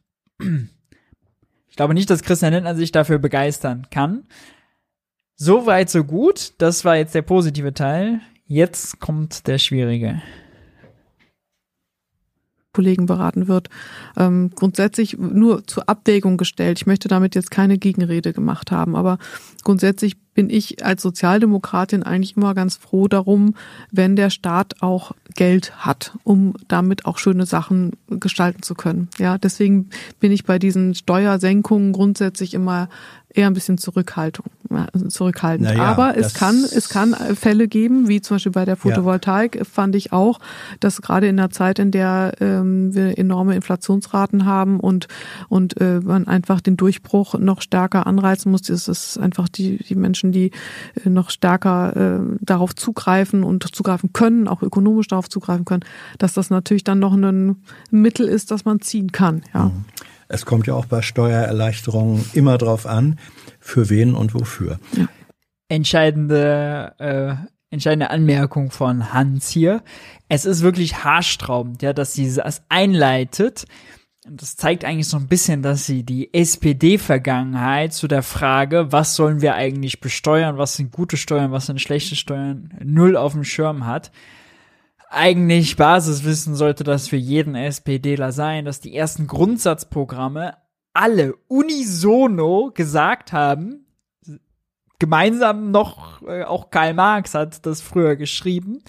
Ich glaube nicht, dass Christian Lindner sich dafür begeistern kann. So weit, so gut. Das war jetzt der positive Teil. Jetzt kommt der schwierige. Kollegen beraten wird, ähm, grundsätzlich nur zur Abwägung gestellt. Ich möchte damit jetzt keine Gegenrede gemacht haben, aber grundsätzlich bin ich als Sozialdemokratin eigentlich immer ganz froh darum, wenn der Staat auch Geld hat, um damit auch schöne Sachen gestalten zu können. Ja, deswegen bin ich bei diesen Steuersenkungen grundsätzlich immer eher ein bisschen Zurückhaltung, zurückhaltend. Naja, Aber es kann, es kann Fälle geben, wie zum Beispiel bei der Photovoltaik, ja. fand ich auch, dass gerade in der Zeit, in der ähm, wir enorme Inflationsraten haben und, und äh, man einfach den Durchbruch noch stärker anreizen muss, ist es einfach die, die Menschen, die äh, noch stärker äh, darauf zugreifen und zugreifen können, auch ökonomisch darauf zugreifen können, dass das natürlich dann noch ein Mittel ist, das man ziehen kann. Ja. Mhm. Es kommt ja auch bei Steuererleichterungen immer drauf an, für wen und wofür. Entscheidende, äh, entscheidende Anmerkung von Hans hier. Es ist wirklich haarstraubend, ja, dass sie das einleitet. Und das zeigt eigentlich so ein bisschen, dass sie die SPD-Vergangenheit zu der Frage, was sollen wir eigentlich besteuern, was sind gute Steuern, was sind schlechte Steuern, null auf dem Schirm hat eigentlich Basiswissen sollte das für jeden SPDler sein, dass die ersten Grundsatzprogramme alle unisono gesagt haben, gemeinsam noch, äh, auch Karl Marx hat das früher geschrieben,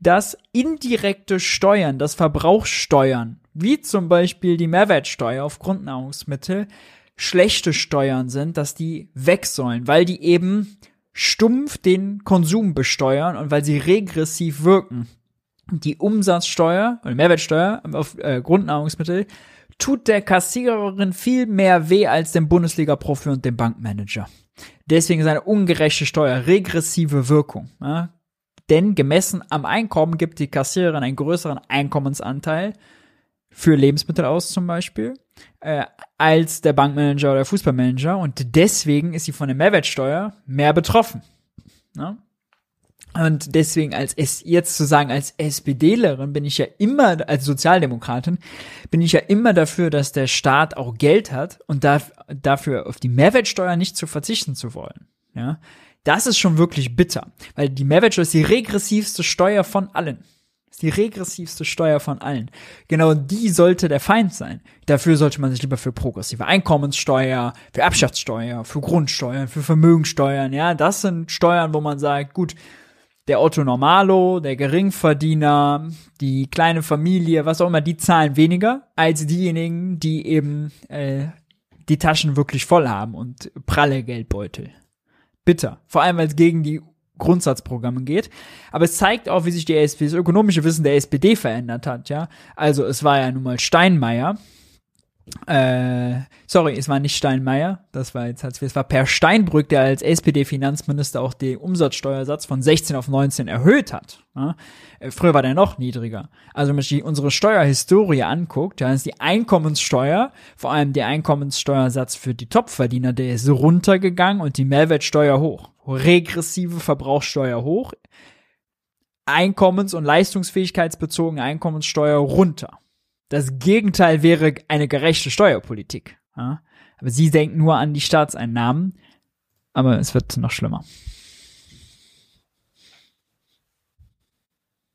dass indirekte Steuern, das Verbrauchssteuern, wie zum Beispiel die Mehrwertsteuer auf Grundnahrungsmittel, schlechte Steuern sind, dass die weg sollen, weil die eben stumpf den Konsum besteuern und weil sie regressiv wirken die Umsatzsteuer oder Mehrwertsteuer auf äh, Grundnahrungsmittel tut der Kassiererin viel mehr weh als dem Bundesliga-Profi und dem Bankmanager. Deswegen ist eine ungerechte Steuer regressive Wirkung. Ja? Denn gemessen am Einkommen gibt die Kassiererin einen größeren Einkommensanteil für Lebensmittel aus zum Beispiel äh, als der Bankmanager oder der Fußballmanager und deswegen ist sie von der Mehrwertsteuer mehr betroffen. Ja? Und deswegen als es jetzt zu sagen, als SPDlerin bin ich ja immer, als Sozialdemokratin, bin ich ja immer dafür, dass der Staat auch Geld hat und da, dafür auf die Mehrwertsteuer nicht zu verzichten zu wollen. Ja, das ist schon wirklich bitter, weil die Mehrwertsteuer ist die regressivste Steuer von allen. Ist die regressivste Steuer von allen. Genau die sollte der Feind sein. Dafür sollte man sich lieber für progressive Einkommenssteuer, für Erbschaftssteuer, für Grundsteuern, für Vermögensteuern, ja, das sind Steuern, wo man sagt, gut, der Otto Normalo, der Geringverdiener, die kleine Familie, was auch immer, die zahlen weniger als diejenigen, die eben äh, die Taschen wirklich voll haben und pralle Geldbeutel. Bitter. Vor allem, weil es gegen die Grundsatzprogramme geht. Aber es zeigt auch, wie sich die SPD, das ökonomische Wissen der SPD verändert hat, ja. Also es war ja nun mal Steinmeier, äh, sorry, es war nicht Steinmeier, das war jetzt es war Per Steinbrück, der als SPD-Finanzminister auch den Umsatzsteuersatz von 16 auf 19 erhöht hat. Ja? Äh, früher war der noch niedriger. Also wenn man sich unsere Steuerhistorie anguckt, dann ist die Einkommenssteuer, vor allem der Einkommenssteuersatz für die Topverdiener, der ist runtergegangen und die Mehrwertsteuer hoch. Regressive Verbrauchssteuer hoch, Einkommens- und leistungsfähigkeitsbezogene Einkommenssteuer runter. Das Gegenteil wäre eine gerechte Steuerpolitik. Ja? Aber sie denken nur an die Staatseinnahmen. Aber es wird noch schlimmer.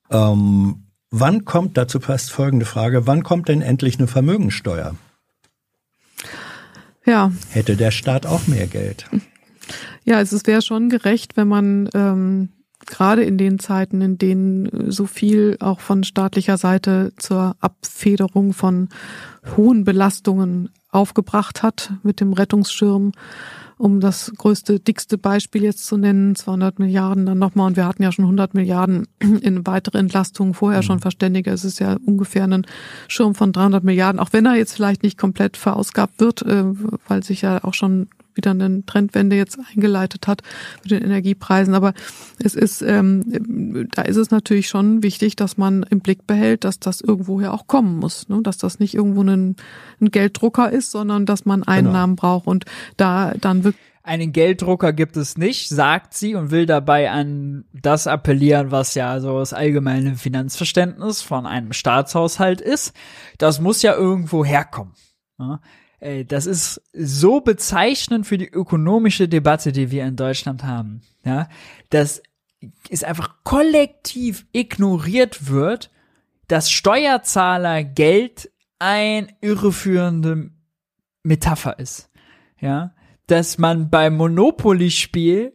Ähm, wann kommt, dazu passt folgende Frage, wann kommt denn endlich eine Vermögensteuer? Ja. Hätte der Staat auch mehr Geld? Ja, es wäre schon gerecht, wenn man ähm, gerade in den Zeiten, in denen so viel auch von staatlicher Seite zur Abfederung von hohen Belastungen aufgebracht hat mit dem Rettungsschirm, um das größte, dickste Beispiel jetzt zu nennen, 200 Milliarden dann nochmal und wir hatten ja schon 100 Milliarden in weitere Entlastungen vorher mhm. schon verständige. Es ist ja ungefähr ein Schirm von 300 Milliarden, auch wenn er jetzt vielleicht nicht komplett verausgabt wird, äh, weil sich ja auch schon wieder eine Trendwende jetzt eingeleitet hat mit den Energiepreisen. Aber es ist, ähm, da ist es natürlich schon wichtig, dass man im Blick behält, dass das irgendwoher auch kommen muss, ne? dass das nicht irgendwo ein, ein Gelddrucker ist, sondern dass man Einnahmen genau. braucht und da dann wirklich einen Gelddrucker gibt es nicht, sagt sie und will dabei an das appellieren, was ja so das allgemeine Finanzverständnis von einem Staatshaushalt ist. Das muss ja irgendwo herkommen. Ja? Ey, das ist so bezeichnend für die ökonomische Debatte, die wir in Deutschland haben. Ja, dass es einfach kollektiv ignoriert wird, dass Steuerzahlergeld ein irreführende Metapher ist. Ja, dass man beim Monopoly-Spiel,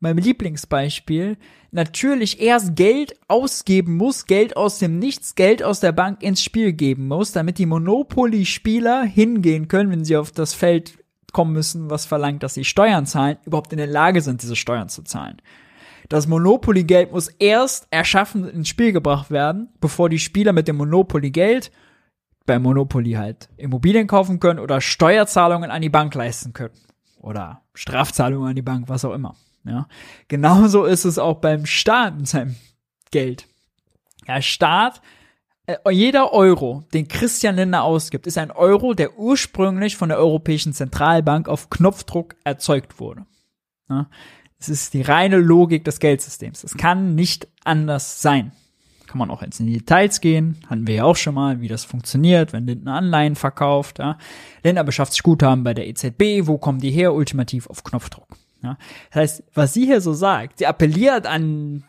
meinem Lieblingsbeispiel, natürlich erst Geld ausgeben muss, Geld aus dem Nichts, Geld aus der Bank ins Spiel geben muss, damit die Monopoly-Spieler hingehen können, wenn sie auf das Feld kommen müssen, was verlangt, dass sie Steuern zahlen, überhaupt in der Lage sind, diese Steuern zu zahlen. Das Monopoly-Geld muss erst erschaffen ins Spiel gebracht werden, bevor die Spieler mit dem Monopoly-Geld bei Monopoly halt Immobilien kaufen können oder Steuerzahlungen an die Bank leisten können. Oder Strafzahlungen an die Bank, was auch immer. Ja, genauso ist es auch beim Staat mit seinem Geld. Der Staat, äh, jeder Euro, den Christian Lindner ausgibt, ist ein Euro, der ursprünglich von der Europäischen Zentralbank auf Knopfdruck erzeugt wurde. Ja, es ist die reine Logik des Geldsystems. Es kann nicht anders sein. Kann man auch jetzt in die Details gehen. Hatten wir ja auch schon mal, wie das funktioniert, wenn Lindner Anleihen verkauft. Ja. Lindner beschafft sich Guthaben bei der EZB. Wo kommen die her? Ultimativ auf Knopfdruck. Ja? Das heißt, was sie hier so sagt, sie appelliert an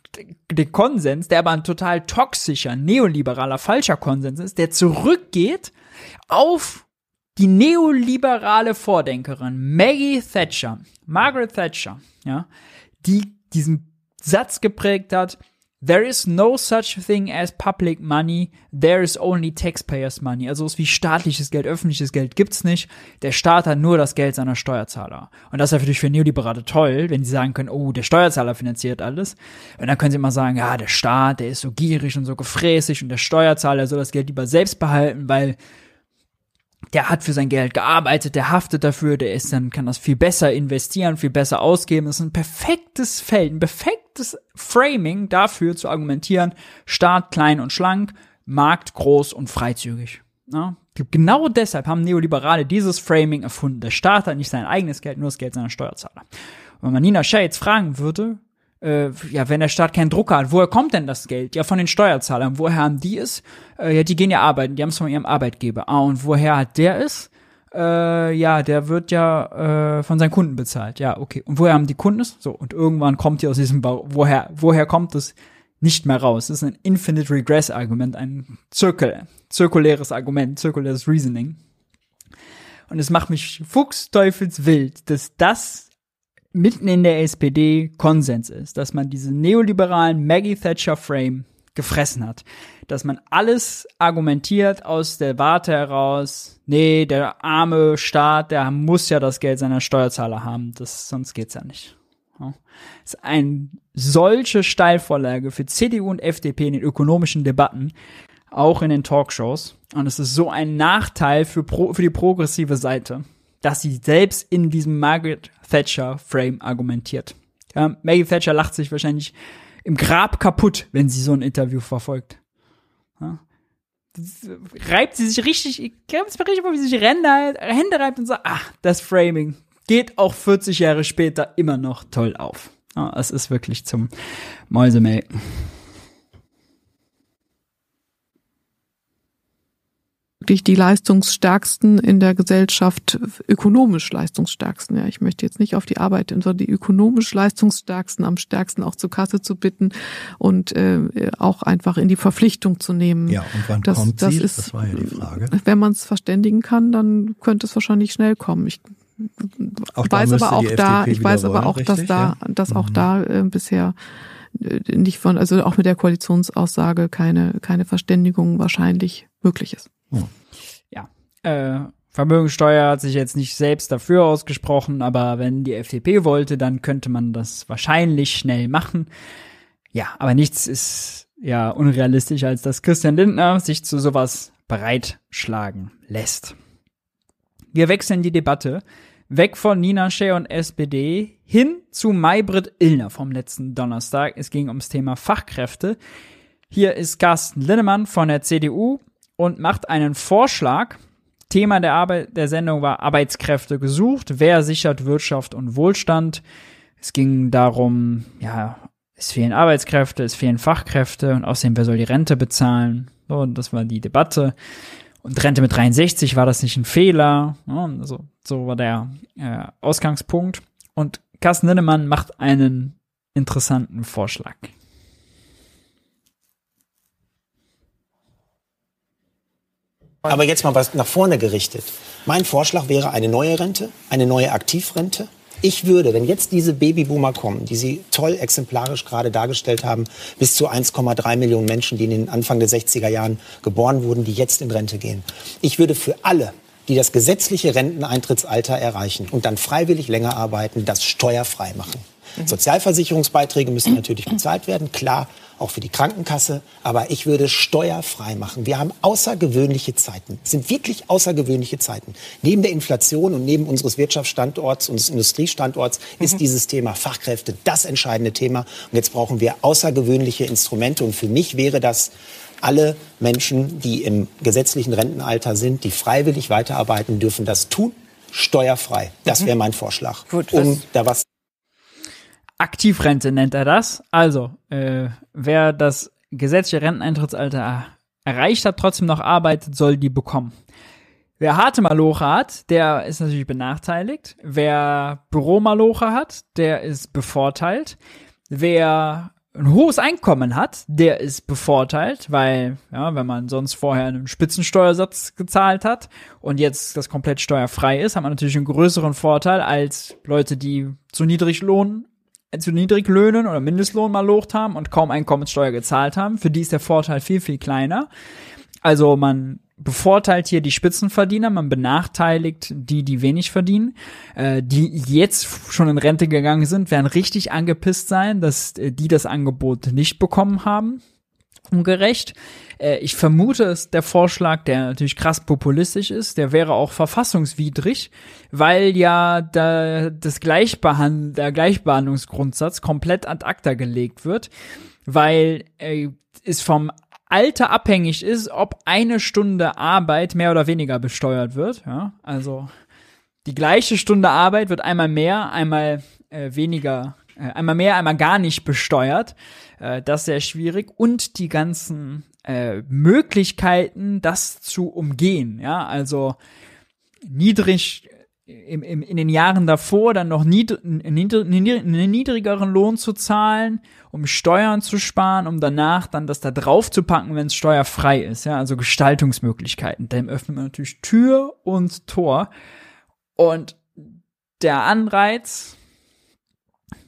den Konsens, der aber ein total toxischer, neoliberaler, falscher Konsens ist, der zurückgeht auf die neoliberale Vordenkerin Maggie Thatcher, Margaret Thatcher, ja, die diesen Satz geprägt hat, There is no such thing as public money, there is only taxpayers money. Also so wie staatliches Geld, öffentliches Geld gibt's nicht. Der Staat hat nur das Geld seiner Steuerzahler. Und das ist natürlich für Neoliberale toll, wenn sie sagen können, oh, der Steuerzahler finanziert alles. Und dann können sie immer sagen, ja, der Staat, der ist so gierig und so gefräßig und der Steuerzahler soll das Geld lieber selbst behalten, weil der hat für sein Geld gearbeitet, der haftet dafür, der ist dann, kann das viel besser investieren, viel besser ausgeben. Das ist ein perfektes Feld, ein perfektes Framing dafür zu argumentieren, Staat klein und schlank, Markt groß und freizügig. Ja? Genau deshalb haben Neoliberale dieses Framing erfunden. Der Staat hat nicht sein eigenes Geld, nur das Geld seiner Steuerzahler. Wenn man Nina jetzt fragen würde, äh, ja, wenn der Staat keinen Drucker hat, woher kommt denn das Geld? Ja, von den Steuerzahlern. Woher haben die es? Äh, ja, die gehen ja arbeiten, die haben es von ihrem Arbeitgeber. Ah, und woher hat der es? Äh, ja, der wird ja äh, von seinen Kunden bezahlt. Ja, okay. Und woher haben die Kunden es? So, und irgendwann kommt hier aus diesem Bau, woher, woher kommt es nicht mehr raus? Das ist ein Infinite Regress Argument, ein Zirkel, zirkuläres Argument, zirkuläres Reasoning. Und es macht mich fuchsteufelswild, dass das mitten in der SPD Konsens ist, dass man diesen neoliberalen Maggie Thatcher Frame gefressen hat, dass man alles argumentiert aus der Warte heraus, nee, der arme Staat, der muss ja das Geld seiner Steuerzahler haben, das, sonst geht's ja nicht. Das ist eine solche Steilvorlage für CDU und FDP in den ökonomischen Debatten, auch in den Talkshows. Und es ist so ein Nachteil für, pro, für die progressive Seite, dass sie selbst in diesem Margaret Thatcher Frame argumentiert. Ja, Maggie Thatcher lacht sich wahrscheinlich im Grab kaputt, wenn sie so ein Interview verfolgt. Ja. Reibt sie sich richtig, ich glaube, es richtig, wie sie sich Hände, Hände reibt und sagt, ach, das Framing geht auch 40 Jahre später immer noch toll auf. Ja, es ist wirklich zum Mäusemelken. Wirklich die leistungsstärksten in der Gesellschaft, ökonomisch leistungsstärksten. Ja, ich möchte jetzt nicht auf die Arbeit, sondern die ökonomisch leistungsstärksten, am stärksten auch zur Kasse zu bitten und äh, auch einfach in die Verpflichtung zu nehmen. Ja, und wann das, kommt das sie? Ist, das war ja die Frage. Wenn man es verständigen kann, dann könnte es wahrscheinlich schnell kommen. Ich auch weiß aber auch da, ich weiß aber auch, dass richtig, da, ja? dass auch Mhm. da äh, bisher äh, nicht von, also auch mit der Koalitionsaussage keine, keine Verständigung wahrscheinlich möglich ist. Äh, Vermögensteuer hat sich jetzt nicht selbst dafür ausgesprochen, aber wenn die FDP wollte, dann könnte man das wahrscheinlich schnell machen. Ja, aber nichts ist ja unrealistisch, als dass Christian Lindner sich zu sowas bereitschlagen lässt. Wir wechseln die Debatte weg von Nina Schär und SPD hin zu Maybrit Illner vom letzten Donnerstag. Es ging ums Thema Fachkräfte. Hier ist Carsten Linnemann von der CDU und macht einen Vorschlag. Thema der Arbeit der Sendung war Arbeitskräfte gesucht. Wer sichert Wirtschaft und Wohlstand? Es ging darum, ja, es fehlen Arbeitskräfte, es fehlen Fachkräfte und außerdem, wer soll die Rente bezahlen? So, und das war die Debatte. Und Rente mit 63, war das nicht ein Fehler? Ja, also, so war der äh, Ausgangspunkt. Und Carsten Linnemann macht einen interessanten Vorschlag. Aber jetzt mal was nach vorne gerichtet. Mein Vorschlag wäre eine neue Rente, eine neue Aktivrente. Ich würde, wenn jetzt diese Babyboomer kommen, die Sie toll exemplarisch gerade dargestellt haben, bis zu 1,3 Millionen Menschen, die in den Anfang der 60er Jahren geboren wurden, die jetzt in Rente gehen. Ich würde für alle, die das gesetzliche Renteneintrittsalter erreichen und dann freiwillig länger arbeiten, das steuerfrei machen. Sozialversicherungsbeiträge müssen natürlich bezahlt werden, klar, auch für die Krankenkasse, aber ich würde steuerfrei machen. Wir haben außergewöhnliche Zeiten, Es sind wirklich außergewöhnliche Zeiten. Neben der Inflation und neben unseres Wirtschaftsstandorts, unseres Industriestandorts ist dieses Thema Fachkräfte das entscheidende Thema. Und jetzt brauchen wir außergewöhnliche Instrumente. Und für mich wäre das alle Menschen, die im gesetzlichen Rentenalter sind, die freiwillig weiterarbeiten, dürfen das tun, steuerfrei. Das wäre mein Vorschlag. Gut, um da was Aktivrente nennt er das. Also, äh, wer das gesetzliche Renteneintrittsalter erreicht hat, trotzdem noch arbeitet, soll die bekommen. Wer harte Maloche hat, der ist natürlich benachteiligt. Wer Büromaloche hat, der ist bevorteilt. Wer ein hohes Einkommen hat, der ist bevorteilt, weil, ja, wenn man sonst vorher einen Spitzensteuersatz gezahlt hat und jetzt das komplett steuerfrei ist, hat man natürlich einen größeren Vorteil als Leute, die zu niedrig lohnen, zu Niedriglöhnen oder Mindestlohn mal locht haben und kaum Einkommenssteuer gezahlt haben. Für die ist der Vorteil viel, viel kleiner. Also man bevorteilt hier die Spitzenverdiener, man benachteiligt die, die wenig verdienen. Äh, die jetzt schon in Rente gegangen sind, werden richtig angepisst sein, dass äh, die das Angebot nicht bekommen haben. Ungerecht. Äh, ich vermute, es der Vorschlag, der natürlich krass populistisch ist, der wäre auch verfassungswidrig, weil ja da das Gleichbehand der Gleichbehandlungsgrundsatz komplett ad acta gelegt wird, weil äh, es vom Alter abhängig ist, ob eine Stunde Arbeit mehr oder weniger besteuert wird. Ja, also die gleiche Stunde Arbeit wird einmal mehr, einmal äh, weniger, äh, einmal mehr, einmal gar nicht besteuert. Äh, das sehr schwierig. Und die ganzen äh, Möglichkeiten, das zu umgehen. Ja, also niedrig im, im, in den Jahren davor dann noch niedr niedr niedrigeren Lohn zu zahlen, um Steuern zu sparen, um danach dann das da drauf zu packen, wenn es steuerfrei ist. Ja, also Gestaltungsmöglichkeiten. Dem öffnet man natürlich Tür und Tor. Und der Anreiz,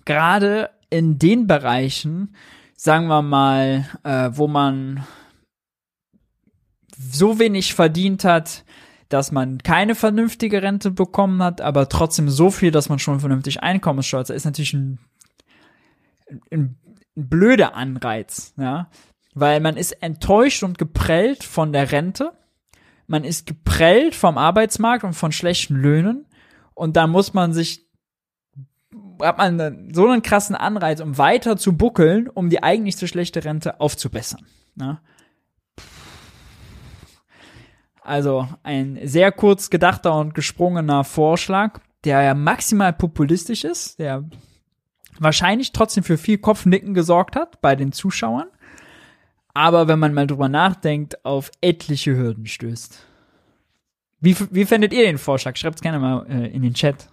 gerade in den Bereichen, sagen wir mal, äh, wo man so wenig verdient hat, dass man keine vernünftige Rente bekommen hat, aber trotzdem so viel, dass man schon vernünftig Einkommenssteuer zahlt, ist natürlich ein, ein, ein blöder Anreiz, ja. weil man ist enttäuscht und geprellt von der Rente, man ist geprellt vom Arbeitsmarkt und von schlechten Löhnen. Und da muss man sich hat man so einen krassen Anreiz, um weiter zu buckeln, um die eigentlich zu schlechte Rente aufzubessern. Ne? Also ein sehr kurz gedachter und gesprungener Vorschlag, der ja maximal populistisch ist, der wahrscheinlich trotzdem für viel Kopfnicken gesorgt hat bei den Zuschauern, aber wenn man mal drüber nachdenkt, auf etliche Hürden stößt. Wie, wie fändet ihr den Vorschlag? Schreibt es gerne mal äh, in den Chat.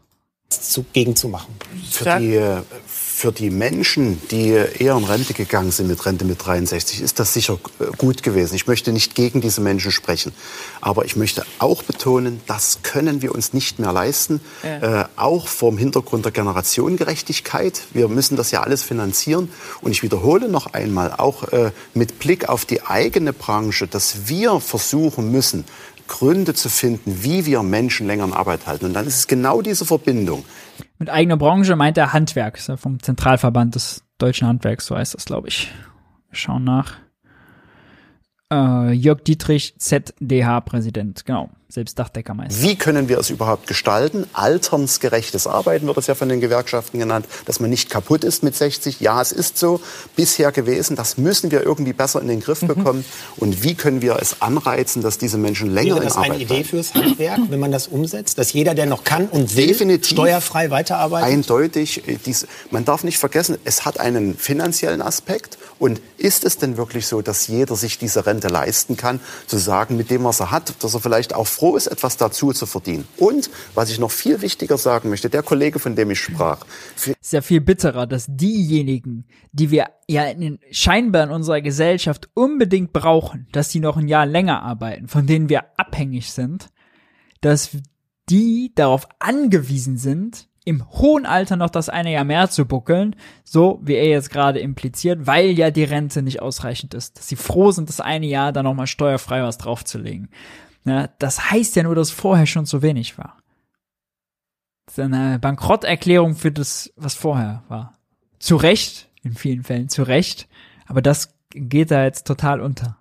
Zu, gegen zu machen. Für die, für die Menschen, die eher in Rente gegangen sind mit Rente mit 63, ist das sicher äh, gut gewesen. Ich möchte nicht gegen diese Menschen sprechen. Aber ich möchte auch betonen, das können wir uns nicht mehr leisten. Ja. Äh, auch vom Hintergrund der Generationengerechtigkeit. Wir müssen das ja alles finanzieren. Und ich wiederhole noch einmal, auch äh, mit Blick auf die eigene Branche, dass wir versuchen müssen, Gründe zu finden, wie wir Menschen länger in Arbeit halten. Und dann ist es genau diese Verbindung. Mit eigener Branche meint er Handwerk, ja vom Zentralverband des deutschen Handwerks, so heißt das, glaube ich. Wir schauen nach. Äh, Jörg Dietrich, ZDH-Präsident, genau, selbst Dachdeckermeister. Wie können wir es überhaupt gestalten? Alternsgerechtes Arbeiten wird das ja von den Gewerkschaften genannt, dass man nicht kaputt ist mit 60. Ja, es ist so bisher gewesen. Das müssen wir irgendwie besser in den Griff bekommen. Und wie können wir es anreizen, dass diese Menschen länger Wäre in das Arbeit eine Idee fürs Handwerk, wenn man das umsetzt, dass jeder, der noch kann und will, Definitiv. steuerfrei weiterarbeitet? Eindeutig. äh, Dies, man darf nicht vergessen, es hat einen finanziellen Aspekt. Und ist es denn wirklich so, dass jeder sich diese Rente leisten kann, zu sagen, mit dem, was er hat, dass er vielleicht auch froh ist, etwas dazu zu verdienen? Und, was ich noch viel wichtiger sagen möchte, der Kollege, von dem ich sprach, ist ja viel bitterer, dass diejenigen, die wir ja in, den- scheinbar in unserer Gesellschaft unbedingt brauchen, dass die noch ein Jahr länger arbeiten, von denen wir abhängig sind, dass die darauf angewiesen sind, im hohen Alter noch das eine Jahr mehr zu buckeln, so wie er jetzt gerade impliziert, weil ja die Rente nicht ausreichend ist, dass sie froh sind, das eine Jahr dann nochmal steuerfrei was draufzulegen. Ja, das heißt ja nur, dass vorher schon zu wenig war. Das ist eine Bankrotterklärung für das, was vorher war. Zu Recht, in vielen Fällen zu Recht, aber das geht da jetzt total unter.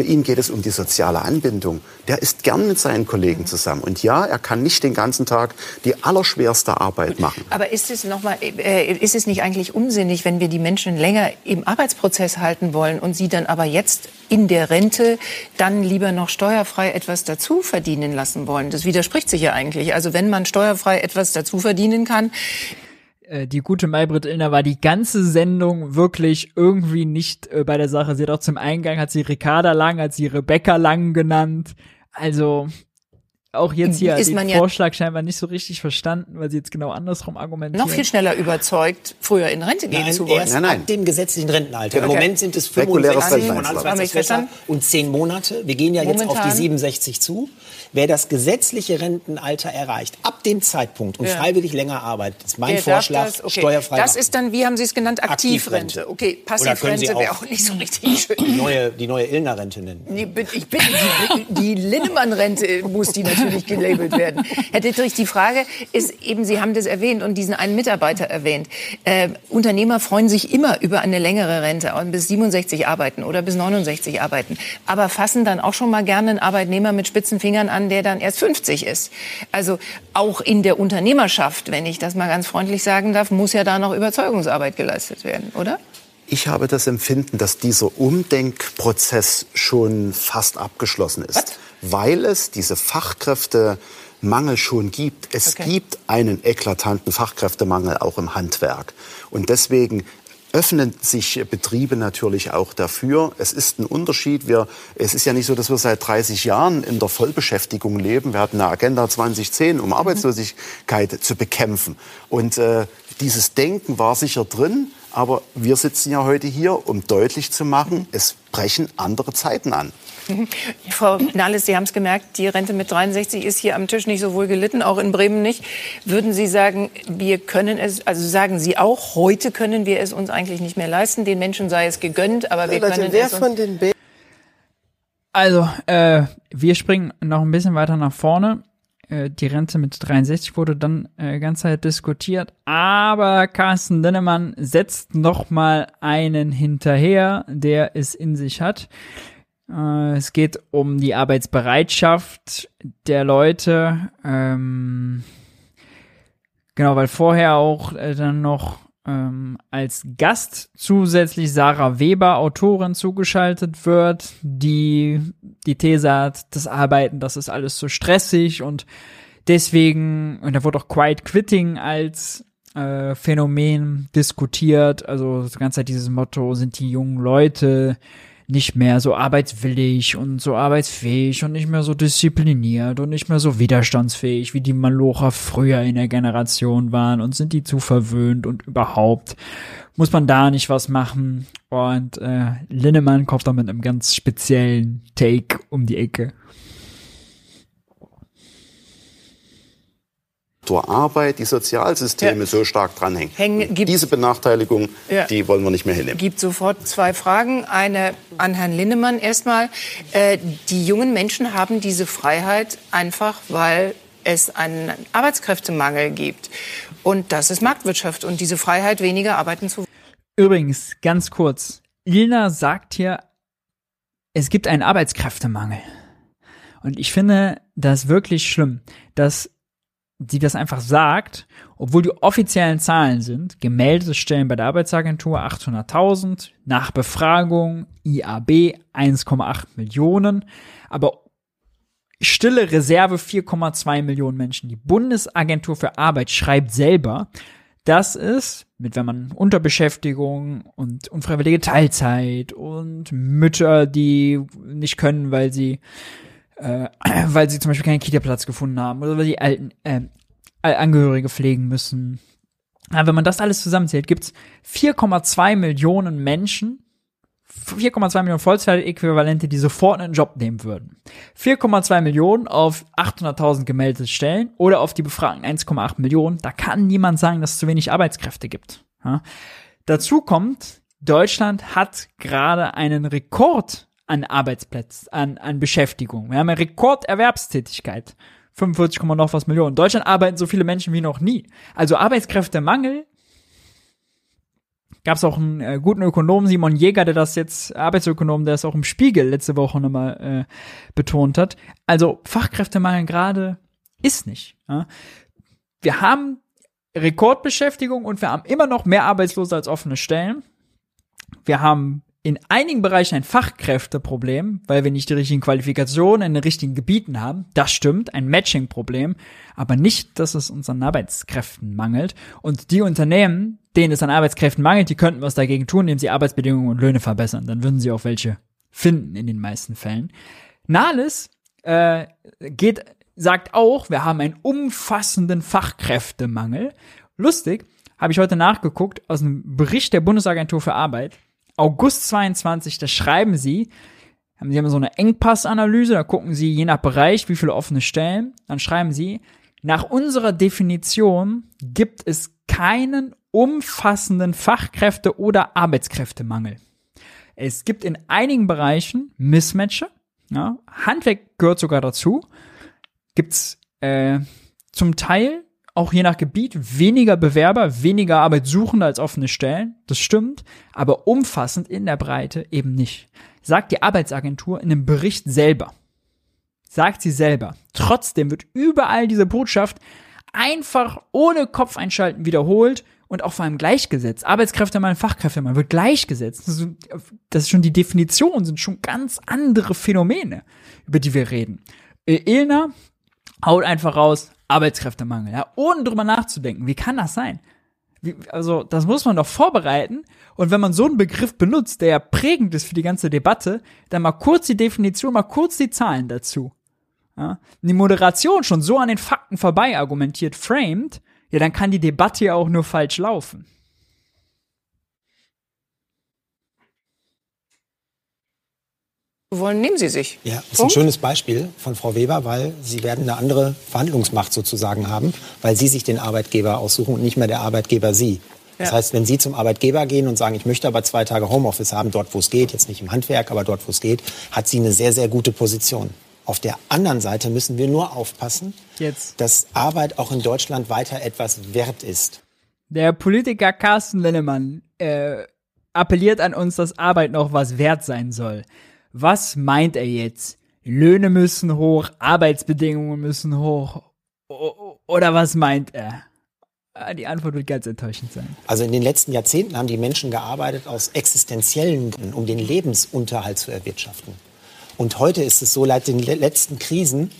Für ihn geht es um die soziale Anbindung. Der ist gern mit seinen Kollegen zusammen. Und ja, er kann nicht den ganzen Tag die allerschwerste Arbeit machen. Aber ist es noch mal, äh, ist es nicht eigentlich unsinnig, wenn wir die Menschen länger im Arbeitsprozess halten wollen und sie dann aber jetzt in der Rente dann lieber noch steuerfrei etwas dazu verdienen lassen wollen? Das widerspricht sich ja eigentlich. Also wenn man steuerfrei etwas dazu verdienen kann, Äh, die gute Maybrit Illner war die ganze Sendung wirklich irgendwie nicht äh, bei der Sache. Sie hat auch zum Eingang, hat sie Ricarda Lang, hat sie Rebecca Lang genannt. Also auch jetzt hier Ist den man ja- Vorschlag scheinbar nicht so richtig verstanden, weil sie jetzt genau andersrum argumentiert. noch viel schneller überzeugt, früher in Rente gehen Nein, zu wollen. erst ab dem gesetzlichen Rentenalter. Im Okay. Moment sind es Reguläres 65 Rentenalter. von Haben wir Anfang verstanden? und 10 Monate. Wir gehen ja jetzt auf die Momentan. 67 zu. Wer das gesetzliche Rentenalter erreicht, ab dem Zeitpunkt und Ja. freiwillig länger arbeitet, ist mein Der darf Vorschlag, das, okay. steuerfrei Das machen. ist dann, wie haben Sie es genannt, Aktivrente. Aktivrente. Okay, Passivrente wäre auch- nicht so richtig schön. die neue, die neue Illner-Rente nennen. Die, ich bitte, die, die Linnemann-Rente muss die natürlich gelabelt werden. Herr Dittrich, die Frage ist eben, Sie haben das erwähnt und diesen einen Mitarbeiter erwähnt. Äh, Unternehmer freuen sich immer über eine längere Rente, und bis 67 arbeiten oder bis 69 arbeiten, aber fassen dann auch schon mal gerne einen Arbeitnehmer mit spitzen Fingern an, der dann erst 50 ist. Also auch in der Unternehmerschaft, wenn ich das mal ganz freundlich sagen darf, muss ja da noch Überzeugungsarbeit geleistet werden, oder? Ich habe das Empfinden, dass dieser Umdenkprozess schon fast abgeschlossen ist, weil es diese Fachkräftemangel schon gibt. Es Okay. gibt einen eklatanten Fachkräftemangel auch im Handwerk. Und deswegen öffnen sich Betriebe natürlich auch dafür. Es ist ein Unterschied. Wir, es ist ja nicht so, dass wir seit 30 Jahren in der Vollbeschäftigung leben. Wir hatten eine Agenda 2010, um Arbeitslosigkeit zu bekämpfen. Und äh, dieses Denken war sicher drin. Aber wir sitzen ja heute hier, um deutlich zu machen, es brechen andere Zeiten an. Frau Nahles, Sie haben es gemerkt, die Rente mit 63 ist hier am Tisch nicht so wohl gelitten, auch in Bremen nicht. Würden Sie sagen, wir können es, also sagen Sie auch, heute können wir es uns eigentlich nicht mehr leisten, den Menschen sei es gegönnt, aber wir können wer es uns von den Be Also, äh, wir springen noch ein bisschen weiter nach vorne. äh, die Rente mit 63 wurde dann äh, ganze Zeit diskutiert, aber Carsten Linnemann setzt noch mal einen hinterher, der es in sich hat. Äh, es geht um die Arbeitsbereitschaft der Leute. Ähm, genau, weil vorher auch äh, dann noch ähm, als Gast zusätzlich Sarah Weber, Autorin, zugeschaltet wird, die die These hat, das Arbeiten, das ist alles so stressig und deswegen, und da wurde auch Quiet Quitting als äh, Phänomen diskutiert, also die ganze Zeit dieses Motto, sind die jungen Leute nicht mehr so arbeitswillig und so arbeitsfähig und nicht mehr so diszipliniert und nicht mehr so widerstandsfähig, wie die Malocher früher in der Generation waren und sind die zu verwöhnt und überhaupt muss man da nicht was machen. Und äh, Linnemann kommt da mit einem ganz speziellen Take um die Ecke. Durch Arbeit die Sozialsysteme Ja. so stark dranhängen. Hängen- gibt- Diese Benachteiligung, Ja. die wollen wir nicht mehr hinnehmen. gibt sofort zwei Fragen. Eine an Herrn Linnemann erstmal. Äh, die jungen Menschen haben diese Freiheit einfach, weil es einen Arbeitskräftemangel gibt. Und das ist Marktwirtschaft. Und diese Freiheit, weniger arbeiten zu Übrigens, ganz kurz, Ilna sagt hier, es gibt einen Arbeitskräftemangel. Und ich finde das wirklich schlimm, dass sie das einfach sagt, obwohl die offiziellen Zahlen sind, gemeldete Stellen bei der Arbeitsagentur 800.000, nach Befragung IAB 1,8 Millionen, aber stille Reserve 4,2 Millionen Menschen. Die Bundesagentur für Arbeit schreibt selber, dass es, mit wenn man Unterbeschäftigung und unfreiwillige Teilzeit und Mütter, die nicht können, weil sie äh, weil sie zum Beispiel keinen Kita-Platz gefunden haben oder weil sie alten äh, Angehörige pflegen müssen. Ja, wenn man das alles zusammenzählt, gibt's 4,2 Millionen Menschen, 4,2 Millionen Vollzeitäquivalente, die sofort einen Job nehmen würden. 4,2 Millionen auf 800.000 gemeldete Stellen oder auf die Befragten 1,8 Millionen. Da kann niemand sagen, dass es zu wenig Arbeitskräfte gibt. Ja. Dazu kommt, Deutschland hat gerade einen Rekord an Arbeitsplätzen, an, an Beschäftigung. Wir haben eine Rekorderwerbstätigkeit. 45, noch was Millionen. In Deutschland arbeiten so viele Menschen wie noch nie. Also Arbeitskräftemangel gab es auch einen äh, guten Ökonomen, Simon Jäger, der das jetzt, Arbeitsökonom, der es auch im Spiegel letzte Woche nochmal äh, betont hat. Also Fachkräftemangel gerade ist nicht. Ja. Wir haben Rekordbeschäftigung und wir haben immer noch mehr Arbeitslose als offene Stellen. Wir haben in einigen Bereichen ein Fachkräfteproblem, weil wir nicht die richtigen Qualifikationen in den richtigen Gebieten haben. Das stimmt, ein Matching-Problem, aber nicht, dass es uns an Arbeitskräften mangelt. Und die Unternehmen, denen es an Arbeitskräften mangelt, die könnten was dagegen tun, indem sie Arbeitsbedingungen und Löhne verbessern. Dann würden sie auch welche finden in den meisten Fällen. Nahles äh, geht, sagt auch, wir haben einen umfassenden Fachkräftemangel. Lustig, habe ich heute nachgeguckt aus einem Bericht der Bundesagentur für Arbeit. August 22, da schreiben sie, sie haben so eine Engpassanalyse, da gucken sie je nach Bereich, wie viele offene Stellen, dann schreiben sie, nach unserer Definition gibt es keinen umfassenden Fachkräfte- oder Arbeitskräftemangel. Es gibt in einigen Bereichen Mismatche, ja, Handwerk gehört sogar dazu, gibt's äh, zum Teil auch je nach Gebiet weniger Bewerber, weniger Arbeitssuchende als offene Stellen. Das stimmt, aber umfassend in der Breite eben nicht. Sagt die Arbeitsagentur in einem Bericht selber. Sagt sie selber. Trotzdem wird überall diese Botschaft einfach ohne Kopf einschalten wiederholt und auch vor allem gleichgesetzt. Arbeitskräftemangel, Fachkräftemangel wird gleichgesetzt. Das ist, das ist schon die Definition, sind schon ganz andere Phänomene, über die wir reden. Äh, Ilna haut einfach raus, Arbeitskräftemangel, ja, ohne drüber nachzudenken. Wie kann das sein? Wie, also, das muss man doch vorbereiten. Und wenn man so einen Begriff benutzt, der ja prägend ist für die ganze Debatte, dann mal kurz die Definition, mal kurz die Zahlen dazu. Ja, die Moderation schon so an den Fakten vorbei argumentiert, framed, ja, dann kann die Debatte ja auch nur falsch laufen. Wollen, nehmen Sie sich. Ja, das ist ein schönes Beispiel von Frau Weber, weil Sie werden eine andere Verhandlungsmacht sozusagen haben, weil Sie sich den Arbeitgeber aussuchen und nicht mehr der Arbeitgeber Sie. Das Ja. heißt, wenn Sie zum Arbeitgeber gehen und sagen, ich möchte aber zwei Tage Homeoffice haben, dort wo es geht, jetzt nicht im Handwerk, aber dort wo es geht, hat sie eine sehr, sehr gute Position. Auf der anderen Seite müssen wir nur aufpassen, Jetzt. dass Arbeit auch in Deutschland weiter etwas wert ist. Der Politiker Carsten Linnemann äh, appelliert an uns, dass Arbeit noch was wert sein soll. Was meint er jetzt? Löhne müssen hoch, Arbeitsbedingungen müssen hoch. Oder was meint er? Ah, Die Antwort wird ganz enttäuschend sein. Also in den letzten Jahrzehnten haben die Menschen gearbeitet aus existenziellen Gründen, um den Lebensunterhalt zu erwirtschaften. Und heute ist es so, seit den le- letzten Krisen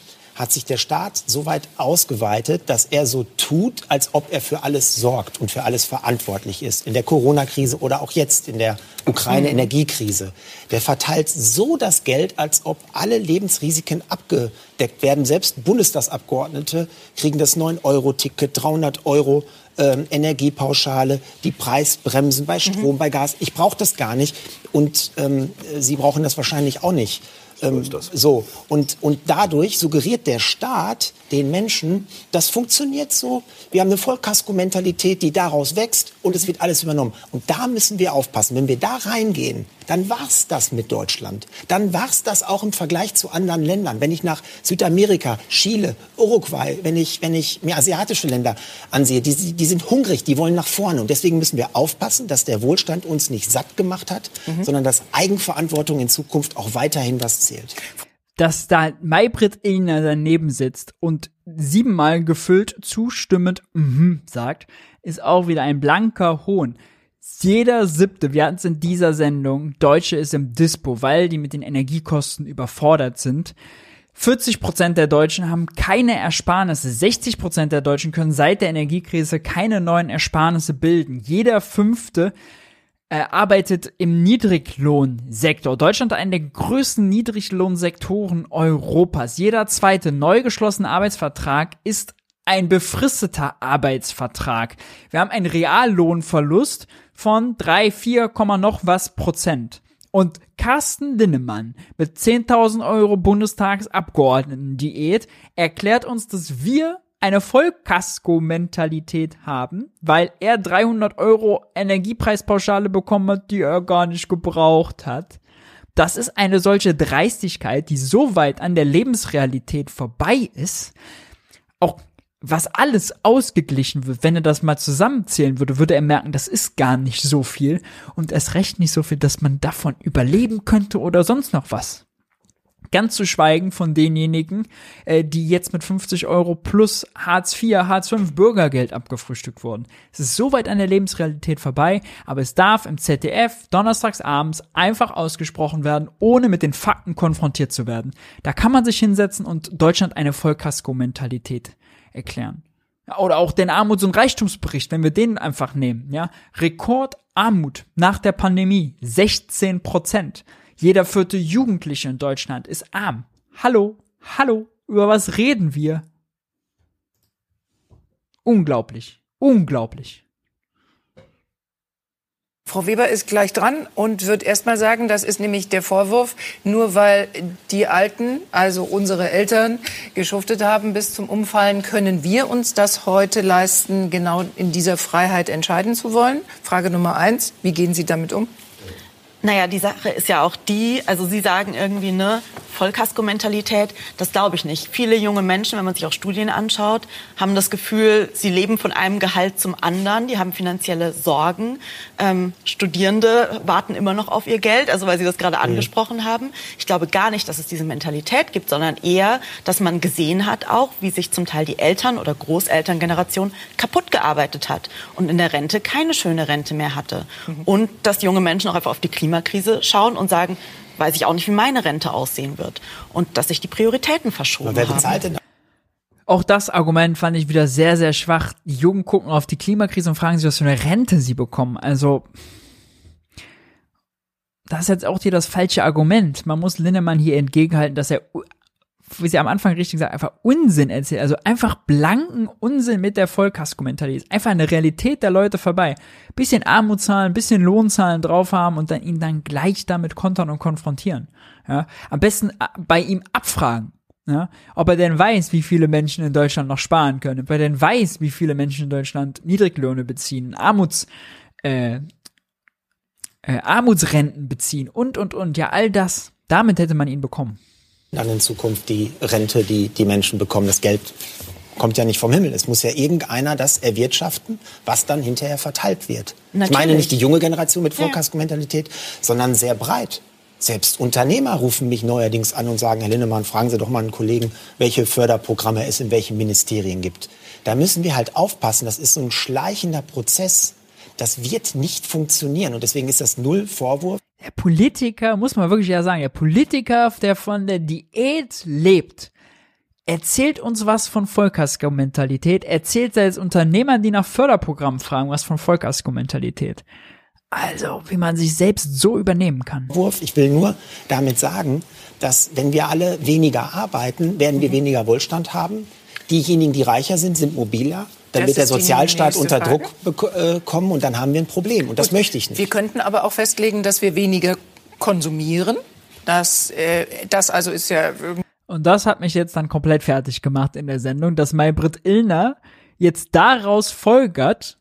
hat sich der Staat so weit ausgeweitet, dass er so tut, als ob er für alles sorgt und für alles verantwortlich ist. In der Corona-Krise oder auch jetzt in der Ukraine-Energiekrise. Der verteilt so das Geld, als ob alle Lebensrisiken abgedeckt werden. Selbst Bundestagsabgeordnete kriegen das 9-Euro-Ticket, 300 Euro ähm, Energiepauschale, die Preisbremsen bei Strom, bei Gas. Ich brauche das gar nicht und ähm, Sie brauchen das wahrscheinlich auch nicht. Ähm, so. Und und dadurch suggeriert der Staat den Menschen, das funktioniert so. Wir haben eine Vollkasko-Mentalität, die daraus wächst und es wird alles übernommen. Und da müssen wir aufpassen. Wenn wir da reingehen, dann war's das mit Deutschland. Dann war's das auch im Vergleich zu anderen Ländern. Wenn ich nach Südamerika, Chile, Uruguay, wenn ich, wenn ich mir asiatische Länder ansehe, die, die sind hungrig, die wollen nach vorne. Und deswegen müssen wir aufpassen, dass der Wohlstand uns nicht satt gemacht hat, sondern dass Eigenverantwortung in Zukunft auch weiterhin was zählt. Dass da Maybrit Illner daneben sitzt und siebenmal gefüllt zustimmend mhm sagt, ist auch wieder ein blanker Hohn. Jeder siebte, wir hatten es in dieser Sendung, Deutsche ist im Dispo, weil die mit den Energiekosten überfordert sind. 40% der Deutschen haben keine Ersparnisse. 60% der Deutschen können seit der Energiekrise keine neuen Ersparnisse bilden. Jeder fünfte äh, arbeitet im Niedriglohnsektor. Deutschland einen der größten Niedriglohnsektoren Europas. Jeder zweite neu geschlossene Arbeitsvertrag ist ein befristeter Arbeitsvertrag. Wir haben einen Reallohnverlust von drei, vier Komma noch was Prozent. Und Carsten Linnemann mit 10.000 Euro Bundestagsabgeordneten-Diät erklärt uns, dass wir eine Vollkasko-Mentalität haben, weil er 300 Euro Energiepreispauschale bekommen hat, die er gar nicht gebraucht hat. Das ist eine solche Dreistigkeit, die so weit an der Lebensrealität vorbei ist. Auch was alles ausgeglichen wird, wenn er das mal zusammenzählen würde, würde er merken, das ist gar nicht so viel und erst recht nicht so viel, dass man davon überleben könnte oder sonst noch was. Ganz zu schweigen von denjenigen, äh, die jetzt mit 50 Euro plus Hartz IV, Hartz V Bürgergeld abgefrühstückt wurden. Es ist so weit an der Lebensrealität vorbei, aber es darf im ZDF donnerstags abends einfach ausgesprochen werden, ohne mit den Fakten konfrontiert zu werden. Da kann man sich hinsetzen und Deutschland eine Vollkasko-Mentalität erklären. Oder auch den Armuts- und Reichtumsbericht, wenn wir den einfach nehmen, ja. Rekordarmut nach der Pandemie, 16 Prozent. Jeder vierte Jugendliche in Deutschland ist arm. Hallo, hallo, über was reden wir? Unglaublich, unglaublich. Frau Weber ist gleich dran und wird erst mal sagen, das ist nämlich der Vorwurf, nur weil die Alten, also unsere Eltern, geschuftet haben bis zum Umfallen, können wir uns das heute leisten, genau in dieser Freiheit entscheiden zu wollen? Frage Nummer eins, wie gehen Sie damit um? Naja, die Sache ist ja auch die, also Sie sagen irgendwie, ne, Vollkasko-Mentalität, das glaube ich nicht. Viele junge Menschen, wenn man sich auch Studien anschaut, haben das Gefühl, sie leben von einem Gehalt zum anderen, die haben finanzielle Sorgen. Ähm, Studierende warten immer noch auf ihr Geld, also weil Sie das gerade angesprochen haben. Ich glaube gar nicht, dass es diese Mentalität gibt, sondern eher, dass man gesehen hat auch, wie sich zum Teil die Eltern- oder Großelterngeneration kaputt gearbeitet hat und in der Rente keine schöne Rente mehr hatte. Und dass junge Menschen auch einfach auf die Klimakrise schauen und sagen, weiß ich auch nicht, wie meine Rente aussehen wird. Und dass sich die Prioritäten verschoben Wer haben. bezahlt denn Auch das Argument fand ich wieder sehr, sehr schwach. Die Jungen gucken auf die Klimakrise und fragen sich, was für eine Rente sie bekommen. Also, das ist jetzt auch hier das falsche Argument. Man muss Linnemann hier entgegenhalten, dass er, wie sie am Anfang richtig gesagt, einfach Unsinn erzählt. Also einfach blanken Unsinn mit der Vollkasko-Mentalität. Einfach eine Realität der Leute vorbei. Bisschen Armutszahlen, bisschen Lohnzahlen drauf haben und dann ihn dann gleich damit kontern und konfrontieren. Ja, am besten äh, bei ihm abfragen. Ja, ob er denn weiß, wie viele Menschen in Deutschland noch sparen können, ob er denn weiß, wie viele Menschen in Deutschland Niedriglöhne beziehen, Armuts, äh, äh, Armutsrenten beziehen und, und, und. Ja, all das, damit hätte man ihn bekommen. Dann in Zukunft die Rente, die die Menschen bekommen, das Geld kommt ja nicht vom Himmel. Es muss ja irgendeiner das erwirtschaften, was dann hinterher verteilt wird. Natürlich. Ich meine nicht die junge Generation mit Vollkaskomentalität, sondern sehr breit. Selbst Unternehmer rufen mich neuerdings an und sagen, Herr Linnemann, fragen Sie doch mal einen Kollegen, welche Förderprogramme es in welchen Ministerien gibt. Da müssen wir halt aufpassen. Das ist so ein schleichender Prozess. Das wird nicht funktionieren. Und deswegen ist das null Vorwurf. Der Politiker, muss man wirklich ja sagen, der Politiker, der von der Diät lebt, erzählt uns was von Vollkasko-Mentalität, erzählt selbst Unternehmern, die nach Förderprogrammen fragen, was von Vollkasko-Mentalität. Also, wie man sich selbst so übernehmen kann. Wurf. Ich will nur damit sagen, dass wenn wir alle weniger arbeiten, werden wir weniger Wohlstand haben. Diejenigen, die reicher sind, sind mobiler. Dann Das wird der Sozialstaat unter Frage. Druck äh, kommen und dann haben wir ein Problem. Und das möchte ich nicht. Wir könnten aber auch festlegen, dass wir weniger konsumieren. Das, äh, das also ist ja irgendwie Und das hat mich jetzt dann komplett fertig gemacht in der Sendung, dass Maybrit Illner jetzt daraus folgert,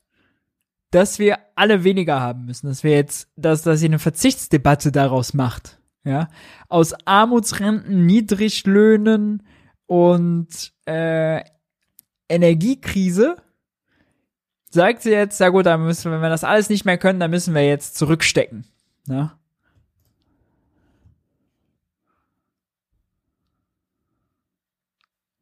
dass wir alle weniger haben müssen, dass wir jetzt, dass, dass sie eine Verzichtsdebatte daraus macht, ja, aus Armutsrenten, Niedriglöhnen und äh, Energiekrise sagt sie jetzt, ja gut, dann müssen wenn wir das alles nicht mehr können, dann müssen wir jetzt zurückstecken, ne?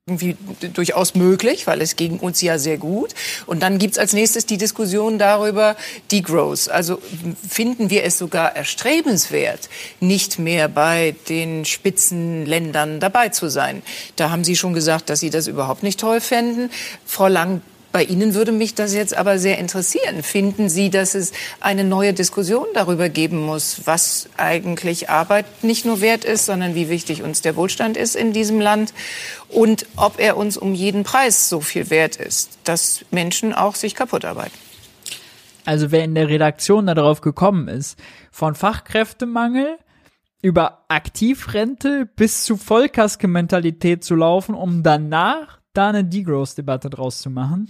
Irgendwie durchaus möglich, weil es ging uns ja sehr gut. Und dann gibt's als nächstes die Diskussion darüber, Degrowth. Also finden wir es sogar erstrebenswert, nicht mehr bei den Spitzenländern dabei zu sein. Da haben Sie schon gesagt, dass Sie das überhaupt nicht toll fänden. Frau Lang, bei Ihnen würde mich das jetzt aber sehr interessieren. Finden Sie, dass es eine neue Diskussion darüber geben muss, was eigentlich Arbeit nicht nur wert ist, sondern wie wichtig uns der Wohlstand ist in diesem Land und ob er uns um jeden Preis so viel wert ist, dass Menschen auch sich kaputt arbeiten? Also wer in der Redaktion darauf gekommen ist, von Fachkräftemangel über Aktivrente bis zu Vollkaske-Mentalität zu laufen, um danach da eine Degrowth-Debatte draus zu machen.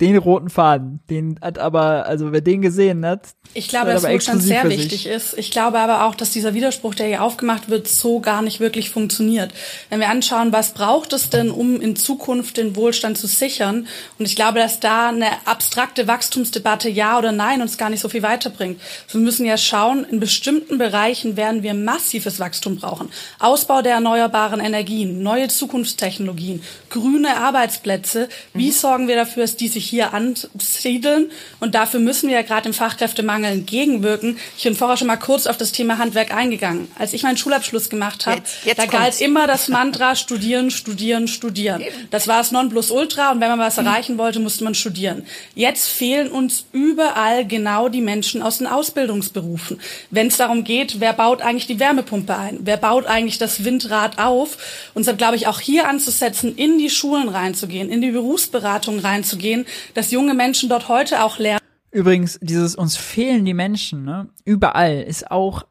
Den roten Faden, den hat aber, also wer den gesehen hat, Ich glaube, dass Wohlstand sehr wichtig ist. Ich glaube aber auch, dass dieser Widerspruch, der hier aufgemacht wird, so gar nicht wirklich funktioniert. Wenn wir anschauen, was braucht es denn, um in Zukunft den Wohlstand zu sichern? Und ich glaube, dass da eine abstrakte Wachstumsdebatte Ja oder Nein uns gar nicht so viel weiterbringt. Wir müssen ja schauen, in bestimmten Bereichen werden wir massives Wachstum brauchen. Ausbau der erneuerbaren Energien, neue Zukunftstechnologien, grüne Arbeitsplätze. Wie sorgen wir dafür, dass die sich hier ansiedeln? Und dafür müssen wir ja gerade im Fachkräftemangel entgegenwirken. Ich bin vorher schon mal kurz auf das Thema Handwerk eingegangen. Als ich meinen Schulabschluss gemacht habe, Jetzt- jetzt da galt kommt's. immer das Mantra studieren, studieren, studieren. Das war das Nonplusultra und wenn man was erreichen wollte, musste man studieren. Jetzt fehlen uns überall genau die Menschen aus den Ausbildungsberufen. Wenn es darum geht, wer baut eigentlich die Wärmepumpe ein? Wer baut eigentlich das Windrad auf? Und deshalb glaube ich auch hier anzusetzen, in die Schulen reinzugehen, in die Berufsberatung reinzugehen, dass junge Menschen dort heute auch lernen. Übrigens, dieses uns fehlen die Menschen, ne, überall ist auch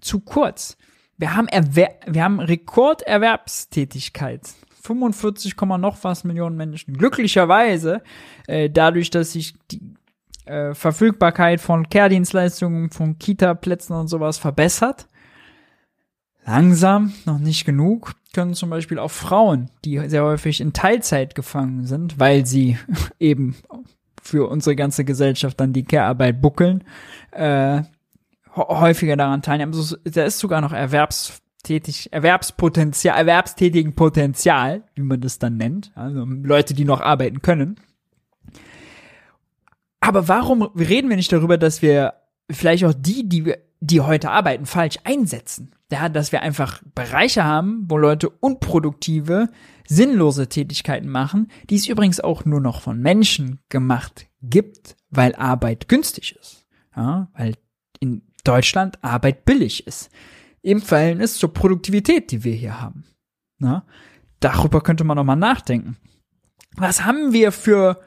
zu kurz. Wir haben, Erwer wir haben Rekorderwerbstätigkeit. 45, Komma noch was Millionen Menschen. Glücklicherweise, äh, dadurch, dass sich die äh, Verfügbarkeit von Care-Dienstleistungen, von Kita-Plätzen und sowas verbessert, langsam, noch nicht genug, können zum Beispiel auch Frauen, die sehr häufig in Teilzeit gefangen sind, weil sie eben für unsere ganze Gesellschaft dann die Care-Arbeit buckeln, äh, hä- häufiger daran teilnehmen. Also, da ist sogar noch erwerbstätig, Erwerbspotenzial, erwerbstätigen Potenzial, wie man das dann nennt. Also Leute, die noch arbeiten können. Aber warum reden wir nicht darüber, dass wir vielleicht auch die, die, wir- die heute arbeiten, falsch einsetzen? Ja, dass wir einfach Bereiche haben, wo Leute unproduktive, sinnlose Tätigkeiten machen, die es übrigens auch nur noch von Menschen gemacht gibt, weil Arbeit günstig ist. Ja, weil in Deutschland Arbeit billig ist. Im Verhältnis zur Produktivität, die wir hier haben. Ja, darüber könnte man noch mal nachdenken. Was haben wir für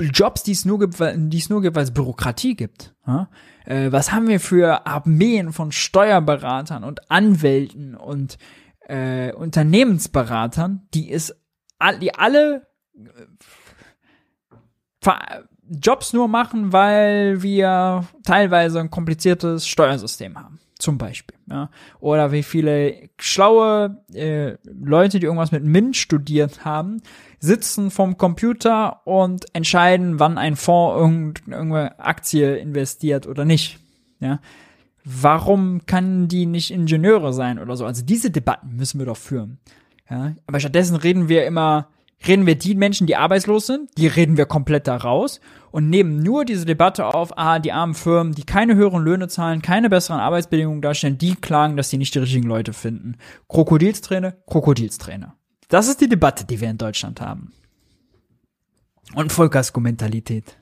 Jobs, die es nur gibt, weil, die es nur gibt, weil es Bürokratie gibt. Ja? Äh, was haben wir für Armeen von Steuerberatern und Anwälten und äh, Unternehmensberatern, die es, die alle äh, Jobs nur machen, weil wir teilweise ein kompliziertes Steuersystem haben. zum Beispiel. Ja. Oder wie viele schlaue äh, Leute, die irgendwas mit MINT studiert haben, sitzen vom Computer und entscheiden, wann ein Fonds irgend, irgendeine Aktie investiert oder nicht. Ja. Warum kann die nicht Ingenieure sein oder so? Also diese Debatten müssen wir doch führen. Ja. Aber stattdessen reden wir immer, reden wir die Menschen, die arbeitslos sind, die reden wir komplett da raus und nehmen nur diese Debatte auf, ah, die armen Firmen, die keine höheren Löhne zahlen, keine besseren Arbeitsbedingungen darstellen, die klagen, dass sie nicht die richtigen Leute finden. Krokodilsträne, Krokodilsträne. Das ist die Debatte, die wir in Deutschland haben. Und Vollkasko-Mentalität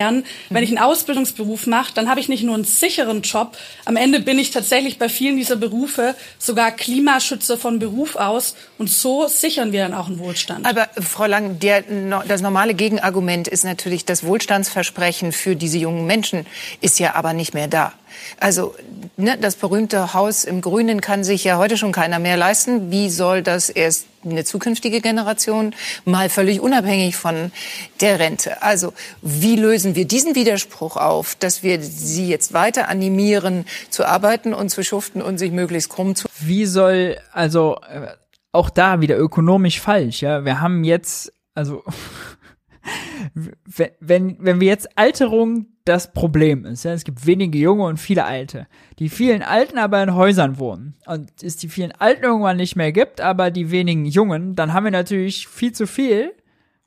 wenn ich einen Ausbildungsberuf mache, dann habe ich nicht nur einen sicheren Job. Am Ende bin ich tatsächlich bei vielen dieser Berufe sogar Klimaschützer von Beruf aus. Und so sichern wir dann auch einen Wohlstand. Aber Frau Lang, der, das normale Gegenargument ist natürlich, das Wohlstandsversprechen für diese jungen Menschen ist ja aber nicht mehr da. Also ne, das berühmte Haus im Grünen kann sich ja heute schon keiner mehr leisten. Wie soll das erst eine zukünftige Generation mal völlig unabhängig von der Rente? Also wie lösen wir diesen Widerspruch auf, dass wir sie jetzt weiter animieren zu arbeiten und zu schuften und sich möglichst krumm zu? Wie soll also äh, auch da wieder ökonomisch falsch? Ja, wir haben jetzt also wenn, wenn wir jetzt Alterung das Problem ist, ja, es gibt wenige Junge und viele Alte. Die vielen Alten aber in Häusern wohnen und es die vielen Alten irgendwann nicht mehr gibt, aber die wenigen Jungen, dann haben wir natürlich viel zu viel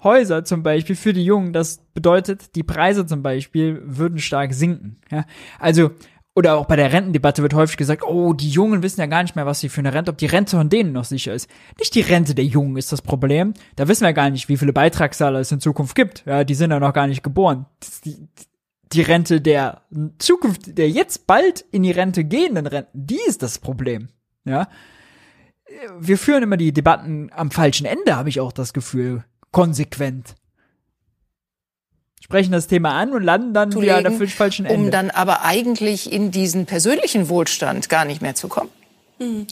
Häuser zum Beispiel für die Jungen. Das bedeutet, die Preise zum Beispiel würden stark sinken. Ja? Also oder auch bei der Rentendebatte wird häufig gesagt, oh, die Jungen wissen ja gar nicht mehr, was sie für eine Rente, ob die Rente von denen noch sicher ist. Nicht die Rente der Jungen ist das Problem. Da wissen wir gar nicht, wie viele Beitragszahler es in Zukunft gibt. Ja, die sind ja noch gar nicht geboren. Die, die Rente der Zukunft, der jetzt bald in die Rente gehenden Renten, die ist das Problem. Ja. Wir führen immer die Debatten am falschen Ende, habe ich auch das Gefühl. Konsequent sprechen das Thema an und landen dann wieder an der falschen Ende. Um dann aber eigentlich in diesen persönlichen Wohlstand gar nicht mehr zu kommen. Hm.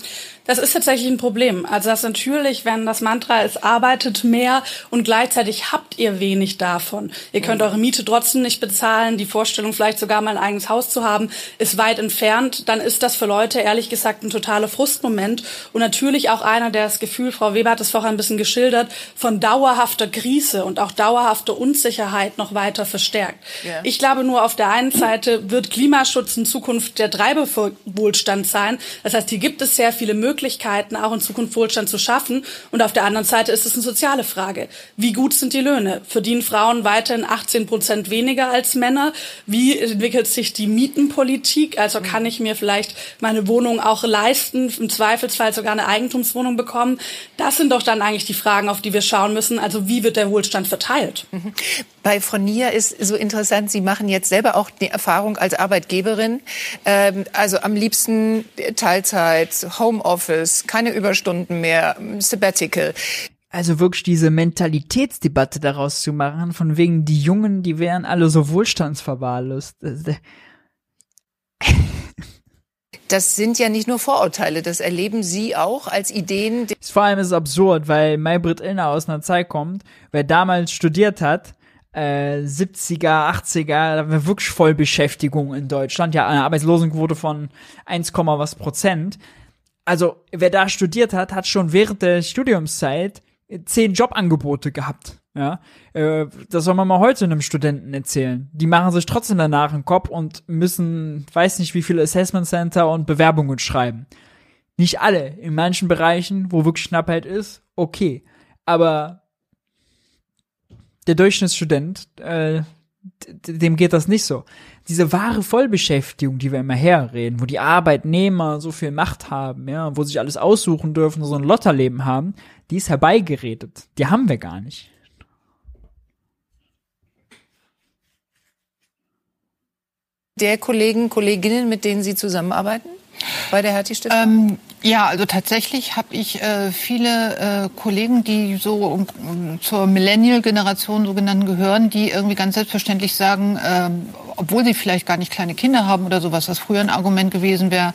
Das ist tatsächlich ein Problem. Also das natürlich, wenn das Mantra ist, arbeitet mehr und gleichzeitig habt ihr wenig davon. Ihr könnt eure Miete trotzdem nicht bezahlen. Die Vorstellung, vielleicht sogar mal ein eigenes Haus zu haben, ist weit entfernt. Dann ist das für Leute ehrlich gesagt ein totaler Frustmoment. Und natürlich auch einer, der das Gefühl, Frau Weber hat es vorher ein bisschen geschildert, von dauerhafter Krise und auch dauerhafter Unsicherheit noch weiter verstärkt. Yeah. Ich glaube nur, auf der einen Seite wird Klimaschutz in Zukunft der Treiber für Wohlstand sein. Das heißt, hier gibt es sehr viele Möglichkeiten Möglichkeiten, auch in Zukunft Wohlstand zu schaffen. Und auf der anderen Seite ist es eine soziale Frage. Wie gut sind die Löhne? Verdienen Frauen weiterhin 18 Prozent weniger als Männer? Wie entwickelt sich die Mietenpolitik? Also kann ich mir vielleicht meine Wohnung auch leisten, im Zweifelsfall sogar eine Eigentumswohnung bekommen? Das sind doch dann eigentlich die Fragen, auf die wir schauen müssen. Also wie wird der Wohlstand verteilt? Mhm. Bei Fronia ist so interessant, Sie machen jetzt selber auch die Erfahrung als Arbeitgeberin. Ähm, also am liebsten Teilzeit, Homeoffice, Homeoffice, keine Überstunden mehr, Sabbatical. Also wirklich diese Mentalitätsdebatte daraus zu machen, von wegen die Jungen, die wären alle so wohlstandsverwahrlost. Das sind ja nicht nur Vorurteile, das erleben Sie auch als Ideen. Vor allem ist es absurd, weil Maybrit Illner aus einer Zeit kommt, wer damals studiert hat, äh, 70er, 80er, da war wirklich Vollbeschäftigung in Deutschland, ja, eine Arbeitslosenquote von 1, was Prozent also wer da studiert hat, hat schon während der Studiumszeit zehn Jobangebote gehabt. Ja, äh, das soll man mal heute einem Studenten erzählen. Die machen sich trotzdem danach einen Kopf und müssen, weiß nicht, wie viele Assessment Center und Bewerbungen schreiben. Nicht alle. In manchen Bereichen, wo wirklich Knappheit ist, okay. Aber der Durchschnittsstudent, äh, dem geht das nicht so diese wahre Vollbeschäftigung, die wir immer herreden, wo die Arbeitnehmer so viel Macht haben, ja, wo sich alles aussuchen dürfen, so ein Lotterleben haben, die ist herbeigeredet. Die haben wir gar nicht. Der Kollegen, Kolleginnen, mit denen Sie zusammenarbeiten? bei der Hertie Stiftung? Ähm, ja, also tatsächlich habe ich äh, viele äh, Kollegen, die so um, zur Millennial-Generation sogenannten gehören, die irgendwie ganz selbstverständlich sagen, äh, obwohl sie vielleicht gar nicht kleine Kinder haben oder sowas, was früher ein Argument gewesen wäre,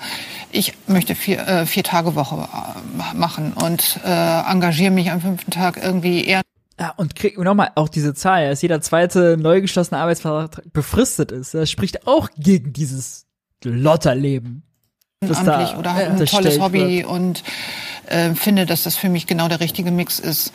ich möchte vier, äh, vier Tage Woche äh, machen und äh, engagiere mich am fünften Tag irgendwie eher Ja, und krieg nochmal auch diese Zahl, dass jeder zweite neu geschlossene Arbeitsvertrag befristet ist. Das spricht auch gegen dieses Lotterleben. Das da amtlich oder hat ein tolles Hobby wird. und äh, finde, dass das für mich genau der richtige Mix ist.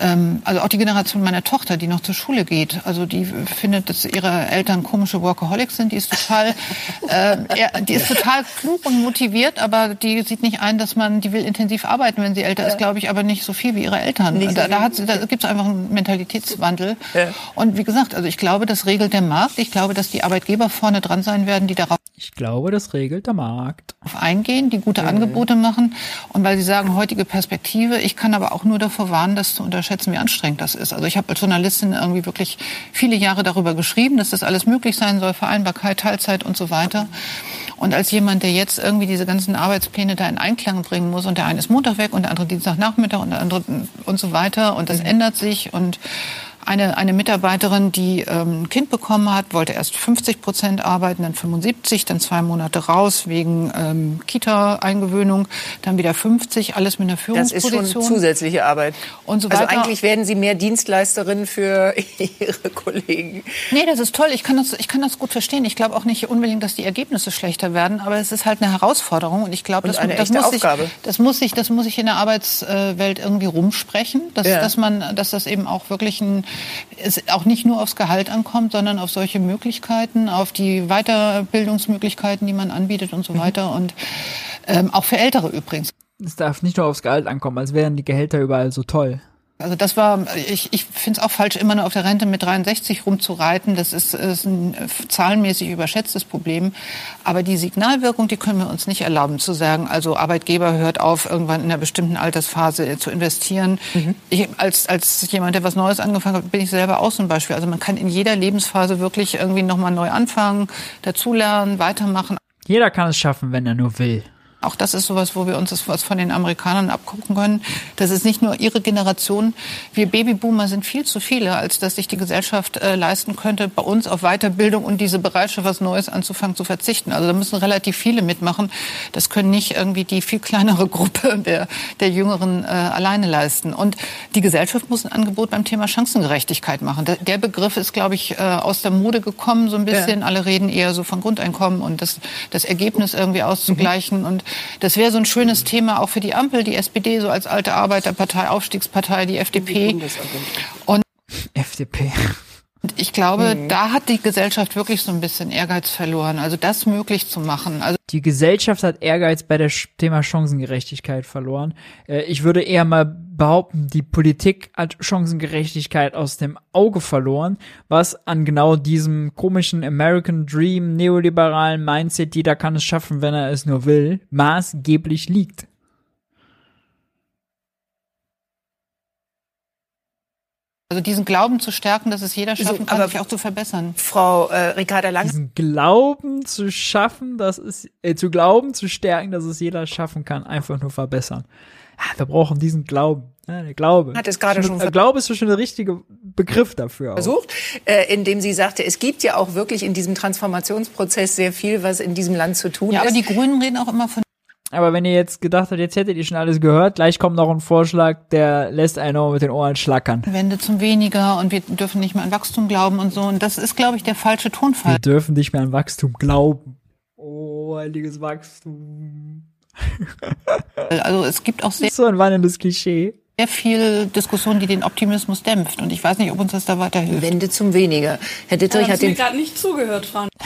Ähm, also auch die Generation meiner Tochter, die noch zur Schule geht, also die findet, dass ihre Eltern komische Workaholics sind, die ist total, äh, die ist total klug und motiviert, aber die sieht nicht ein, dass man, die will intensiv arbeiten, wenn sie älter ist, glaube ich, aber nicht so viel wie ihre Eltern. Da, da, hat, da gibt es einfach einen Mentalitätswandel. Ja. Und wie gesagt, also ich glaube, das regelt der Markt. Ich glaube, dass die Arbeitgeber vorne dran sein werden, die darauf Ich glaube, das regelt der Markt. eingehen, die gute Angebote machen. Und weil Sie sagen, heutige Perspektive, ich kann aber auch nur davor warnen, das zu unterschätzen, wie anstrengend das ist. Also ich habe als Journalistin irgendwie wirklich viele Jahre darüber geschrieben, dass das alles möglich sein soll, Vereinbarkeit, Teilzeit und so weiter. Und als jemand, der jetzt irgendwie diese ganzen Arbeitspläne da in Einklang bringen muss und der eine ist Montag weg und der andere Dienstagnachmittag und der andere und so weiter und das ändert sich und eine, eine Mitarbeiterin, die ähm, ein Kind bekommen hat, wollte erst 50 Prozent arbeiten, dann 75, dann zwei Monate raus wegen ähm, Kita-Eingewöhnung, dann wieder 50, alles mit einer Das ist Führungsposition. schon zusätzliche Arbeit. Und so also weiter. eigentlich werden Sie mehr Dienstleisterin für Ihre Kollegen. Nee, das ist toll. Ich kann das, ich kann das gut verstehen. Ich glaube auch nicht unbedingt, dass die Ergebnisse schlechter werden, aber es ist halt eine Herausforderung und ich glaube, das, das muss Aufgabe. das muss sich, das muss sich in der Arbeitswelt irgendwie rumsprechen, dass, Ja. dass man, dass das eben auch wirklich ein, es auch nicht nur aufs Gehalt ankommt, sondern auf solche Möglichkeiten, auf die Weiterbildungsmöglichkeiten, die man anbietet und so Mhm. weiter und ähm, auch für Ältere übrigens. Es darf nicht nur aufs Gehalt ankommen, als wären die Gehälter überall so toll. Also das war, ich, ich finde es auch falsch, immer nur auf der Rente mit 63 rumzureiten. Das ist, ist ein zahlenmäßig überschätztes Problem. Aber die Signalwirkung, die können wir uns nicht erlauben zu sagen, also Arbeitgeber hört auf, irgendwann in einer bestimmten Altersphase zu investieren. Ich, als, als jemand, der was Neues angefangen hat, bin ich selber auch so ein Beispiel. Also man kann in jeder Lebensphase wirklich irgendwie nochmal neu anfangen, dazulernen, weitermachen. Jeder kann es schaffen, wenn er nur will. Auch das ist sowas, wo wir uns das was von den Amerikanern abgucken können. Das ist nicht nur ihre Generation. Wir Babyboomer sind viel zu viele, als dass sich die Gesellschaft äh, leisten könnte, bei uns auf Weiterbildung und diese Bereitschaft, was Neues anzufangen, zu verzichten. Also da müssen relativ viele mitmachen. Das können nicht irgendwie die viel kleinere Gruppe der, der Jüngeren äh, alleine leisten. Und die Gesellschaft muss ein Angebot beim Thema Chancengerechtigkeit machen. Der, der Begriff ist, glaube ich, äh, aus der Mode gekommen, so ein bisschen. Alle reden eher so von Grundeinkommen und das, das Ergebnis irgendwie auszugleichen. Und das wäre so ein schönes Thema auch für die Ampel, die SPD, so als alte Arbeiterpartei, Aufstiegspartei, die FDP. Und FDP. und ich glaube, da hat die Gesellschaft wirklich so ein bisschen Ehrgeiz verloren. Also das möglich zu machen. Also Die Gesellschaft hat Ehrgeiz bei der Thema Chancengerechtigkeit verloren. Äh, ich würde eher mal behaupten, die Politik hat Chancengerechtigkeit aus dem Auge verloren, was an genau diesem komischen American Dream, neoliberalen Mindset, jeder kann es schaffen, wenn er es nur will, maßgeblich liegt. Also diesen Glauben zu stärken, dass es jeder So, schaffen kann, aber sich auch zu verbessern. Frau äh, Ricarda Lang. Diesen Glauben zu schaffen, dass es, äh, zu glauben, zu stärken, dass es jeder schaffen kann, einfach nur verbessern. Ja, wir brauchen diesen Glauben. Ja, der Glaube. Hat es gerade schon äh, Glaube ist schon der richtige Begriff dafür. Auch. versucht, äh, indem sie sagte, es gibt ja auch wirklich in diesem Transformationsprozess sehr viel, was in diesem Land zu tun Ja, ist. aber die Grünen reden auch immer von Aber wenn ihr jetzt gedacht habt, jetzt hättet ihr schon alles gehört, gleich kommt noch ein Vorschlag, der lässt einen auch mit den Ohren schlackern. Wende zum Weniger und wir dürfen nicht mehr an Wachstum glauben und so. Und das ist, glaube ich, der falsche Tonfall. Wir dürfen nicht mehr an Wachstum glauben. Oh, heiliges Wachstum. Also es gibt auch Das sehr, ist so ein wandelndes Klischee. sehr viel Diskussion, die den Optimismus dämpft. Und ich weiß nicht, ob uns das da weiterhilft. Wende zum Weniger. Herr Ja, Dittrich haben hat den gerade nicht zugehört, Frau.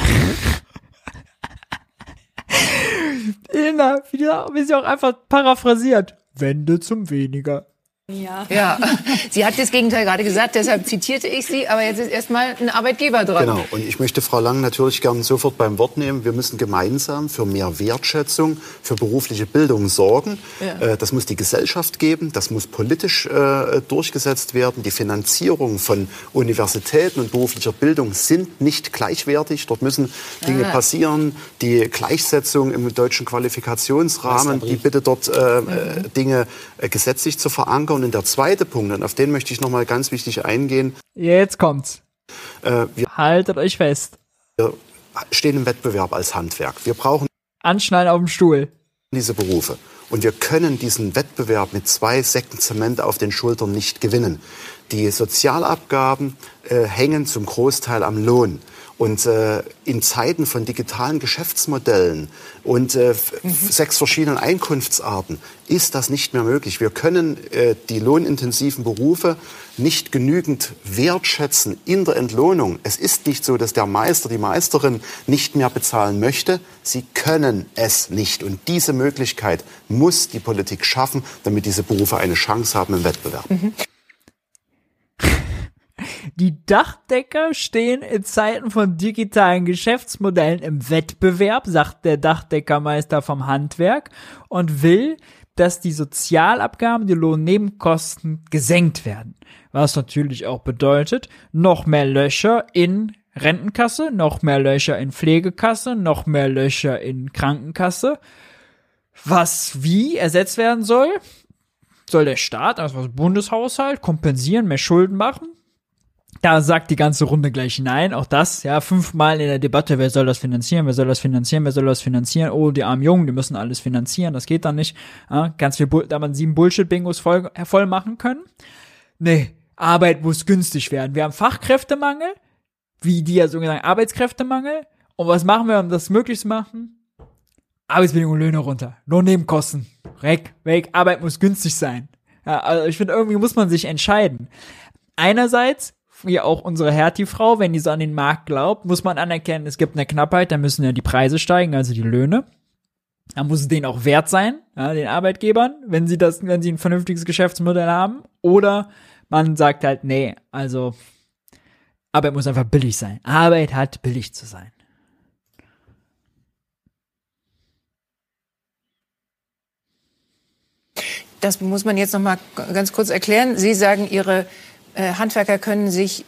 Ilna, wie sie auch einfach paraphrasiert. Wende zum Weniger. Ja. Ja, sie hat das Gegenteil gerade gesagt, deshalb zitierte ich sie, aber jetzt ist erstmal ein Arbeitgeber dran. Genau. Und ich möchte Frau Lang natürlich gern sofort beim Wort nehmen. Wir müssen gemeinsam für mehr Wertschätzung, für berufliche Bildung sorgen. Ja. Äh, Das muss die Gesellschaft geben. Das muss politisch äh, durchgesetzt werden. Die Finanzierung von Universitäten und beruflicher Bildung sind nicht gleichwertig. Dort müssen Dinge Ah. passieren. Die Gleichsetzung im deutschen Qualifikationsrahmen, die bitte dort äh, äh, Dinge gesetzlich zu verankern. Und der zweite Punkt, und auf den möchte ich noch mal ganz wichtig eingehen. Jetzt kommt's. Äh, wir Haltet euch fest. wir stehen im Wettbewerb als Handwerk. Wir brauchen Anschnallen auf dem Stuhl. diese Berufe. Und wir können diesen Wettbewerb mit zwei Säcken Zement auf den Schultern nicht gewinnen. Die Sozialabgaben äh, hängen zum Großteil am Lohn. Und äh, in Zeiten von digitalen Geschäftsmodellen und äh, mhm. sechs verschiedenen Einkunftsarten ist das nicht mehr möglich. Wir können äh, die lohnintensiven Berufe nicht genügend wertschätzen in der Entlohnung. Es ist nicht so, dass der Meister, die Meisterin nicht mehr bezahlen möchte. Sie können es nicht. Und diese Möglichkeit muss die Politik schaffen, damit diese Berufe eine Chance haben im Wettbewerb. Mhm. Die Dachdecker stehen in Zeiten von digitalen Geschäftsmodellen im Wettbewerb, sagt der Dachdeckermeister vom Handwerk und will, dass die Sozialabgaben, die Lohnnebenkosten gesenkt werden. Was natürlich auch bedeutet, noch mehr Löcher in Rentenkasse, noch mehr Löcher in Pflegekasse, noch mehr Löcher in Krankenkasse. Was wie ersetzt werden soll? Soll der Staat, also das Bundeshaushalt, kompensieren, mehr Schulden machen? Da sagt die ganze Runde gleich nein. Auch das, ja, fünfmal in der Debatte, wer soll das finanzieren, wer soll das finanzieren, wer soll das finanzieren? Oh, die armen Jungen, die müssen alles finanzieren, das geht dann nicht. Ja, ganz viel, da man sieben Bullshit-Bingos voll, voll machen können. Nee, Arbeit muss günstig werden. Wir haben Fachkräftemangel, wie die ja so gesagt Arbeitskräftemangel. Und was machen wir, um das möglich zu machen? Arbeitsbedingungen, Löhne runter. Lohnnebenkosten. Weg, weg. Arbeit muss günstig sein. Ja, also ich finde, irgendwie muss man sich entscheiden. Einerseits wie auch unsere Hertie-Frau, wenn die so an den Markt glaubt, muss man anerkennen, es gibt eine Knappheit, da müssen ja die Preise steigen, also die Löhne. Da muss es denen auch wert sein, ja, den Arbeitgebern, wenn sie das, wenn sie ein vernünftiges Geschäftsmodell haben. Oder man sagt halt, nee, also Arbeit muss einfach billig sein. Arbeit hat billig zu sein. Das muss man jetzt noch mal ganz kurz erklären. Sie sagen, Ihre Handwerker können sich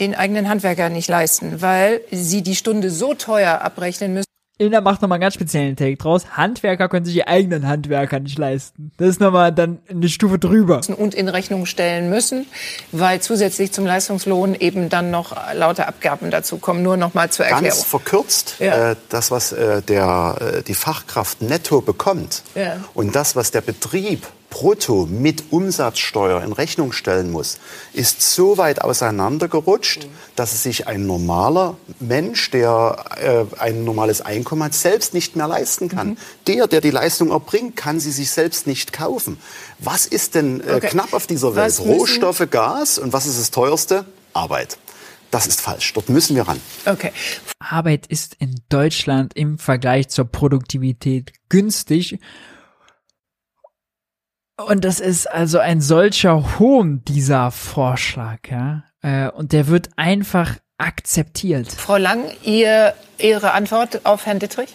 den eigenen Handwerker nicht leisten, weil sie die Stunde so teuer abrechnen müssen. Ilna macht nochmal einen ganz speziellen Take draus. Handwerker können sich die eigenen Handwerker nicht leisten. Das ist nochmal dann eine Stufe drüber. Und in Rechnung stellen müssen, weil zusätzlich zum Leistungslohn eben dann noch lauter Abgaben dazu kommen. Nur nochmal zur Erklärung. Ganz verkürzt, ja. äh, das, was äh, der, äh, die Fachkraft netto bekommt ja. und das, was der Betrieb brutto mit Umsatzsteuer in Rechnung stellen muss, ist so weit auseinandergerutscht, mhm. dass es sich ein normaler Mensch, der äh, ein normales Einkommen hat, selbst nicht mehr leisten kann. Mhm. Der, der die Leistung erbringt, kann sie sich selbst nicht kaufen. Was ist denn äh, okay. knapp auf dieser Welt? Was Rohstoffe, Gas und was ist das teuerste? Arbeit. Das ist falsch. Dort müssen wir ran. Okay. Arbeit ist in Deutschland im Vergleich zur Produktivität günstig und das ist also ein solcher Hohn, dieser Vorschlag, ja. Äh, und der wird einfach akzeptiert. Frau Lang, ihr, Ihre Antwort auf Herrn Dittrich?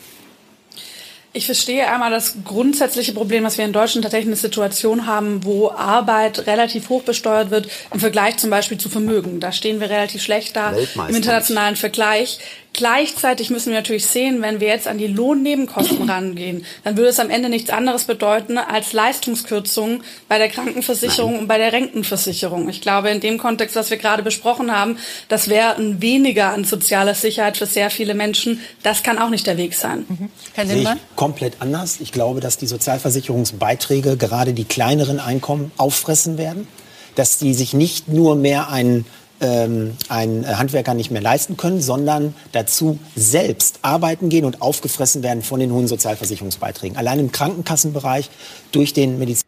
Ich verstehe einmal das grundsätzliche Problem, dass wir in Deutschland tatsächlich eine Situation haben, wo Arbeit relativ hoch besteuert wird im Vergleich zum Beispiel zu Vermögen. Da stehen wir relativ schlecht da im internationalen Vergleich. Gleichzeitig müssen wir natürlich sehen, wenn wir jetzt an die Lohnnebenkosten rangehen, dann würde es am Ende nichts anderes bedeuten als Leistungskürzungen bei der Krankenversicherung Nein. und bei der Rentenversicherung. Ich glaube, in dem Kontext, was wir gerade besprochen haben, das wäre ein weniger an sozialer Sicherheit für sehr viele Menschen. Das kann auch nicht der Weg sein. Mhm. Herr Lindmann? komplett anders. Ich glaube, dass die Sozialversicherungsbeiträge gerade die kleineren Einkommen auffressen werden, dass die sich nicht nur mehr einen ähm, ein Handwerker nicht mehr leisten können, sondern dazu selbst arbeiten gehen und aufgefressen werden von den hohen Sozialversicherungsbeiträgen. Allein im Krankenkassenbereich durch den Medizin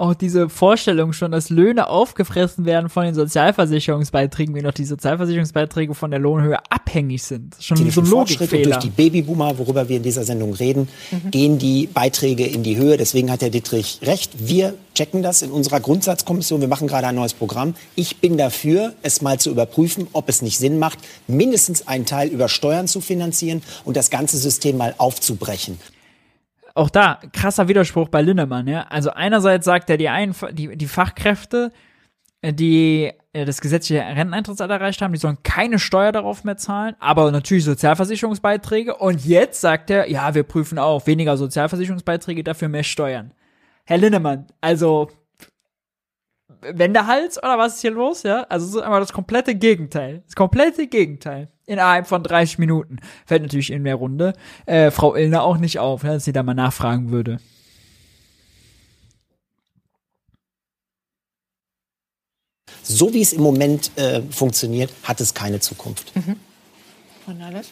auch diese Vorstellung schon, dass Löhne aufgefressen werden von den Sozialversicherungsbeiträgen, wie noch die Sozialversicherungsbeiträge von der Lohnhöhe abhängig sind. Schon die so ein Logikfehler. Durch die Babyboomer, worüber wir in dieser Sendung reden, mhm. gehen die Beiträge in die Höhe. Deswegen hat der Dietrich recht. Wir checken das in unserer Grundsatzkommission. Wir machen gerade ein neues Programm. Ich bin dafür, es mal zu überprüfen, ob es nicht Sinn macht, mindestens einen Teil über Steuern zu finanzieren und das ganze System mal aufzubrechen auch da krasser Widerspruch bei Linnemann, ja. Also einerseits sagt er, die, einen, die, die Fachkräfte, äh, die äh, das gesetzliche Renteneintrittsalter erreicht haben, die sollen keine Steuer darauf mehr zahlen, aber natürlich Sozialversicherungsbeiträge. Und jetzt sagt er, ja, wir prüfen auch weniger Sozialversicherungsbeiträge, dafür mehr Steuern. Herr Linnemann, also Wendehals oder was ist hier los, ja? Also es ist einfach das komplette Gegenteil. Das komplette Gegenteil innerhalb von 30 Minuten. Fällt natürlich in der Runde äh, Frau Illner auch nicht auf, ne, dass sie da mal nachfragen würde. So wie es im Moment äh, funktioniert, hat es keine Zukunft. Mhm. Und alles?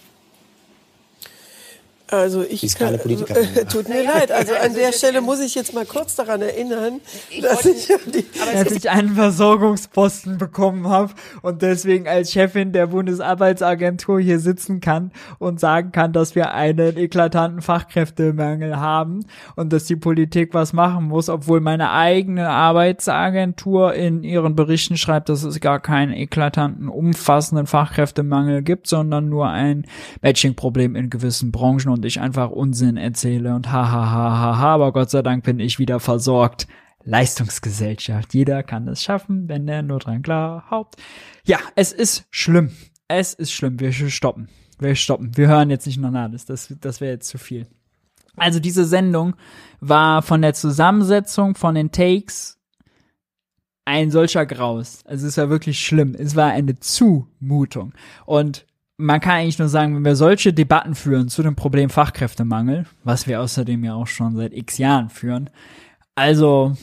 Also ich ist keine Politikerin. äh, tut mir leid. Also an der Stelle muss ich jetzt mal kurz daran erinnern, dass ich die, dass ich einen Versorgungsposten bekommen habe und deswegen als Chefin der Bundesarbeitsagentur hier sitzen kann und sagen kann, dass wir einen eklatanten Fachkräftemangel haben und dass die Politik was machen muss, obwohl meine eigene Arbeitsagentur in ihren Berichten schreibt, dass es gar keinen eklatanten, umfassenden Fachkräftemangel gibt, sondern nur ein Matching-Problem in gewissen Branchen und ich einfach Unsinn erzähle und ha ha ha ha ha, aber Gott sei Dank bin ich wieder versorgt. Leistungsgesellschaft. Jeder kann es schaffen, wenn er nur dran glaubt. Ja, es ist schlimm. Es ist schlimm. Wir stoppen. Wir stoppen. Wir hören jetzt nicht noch alles. Das, das wäre jetzt zu viel. Also diese Sendung war von der Zusammensetzung von den Takes ein solcher Graus. Also es war wirklich schlimm. Es war eine Zumutung. Und man kann eigentlich nur sagen, wenn wir solche Debatten führen zu dem Problem Fachkräftemangel, was wir außerdem ja auch schon seit x Jahren führen, also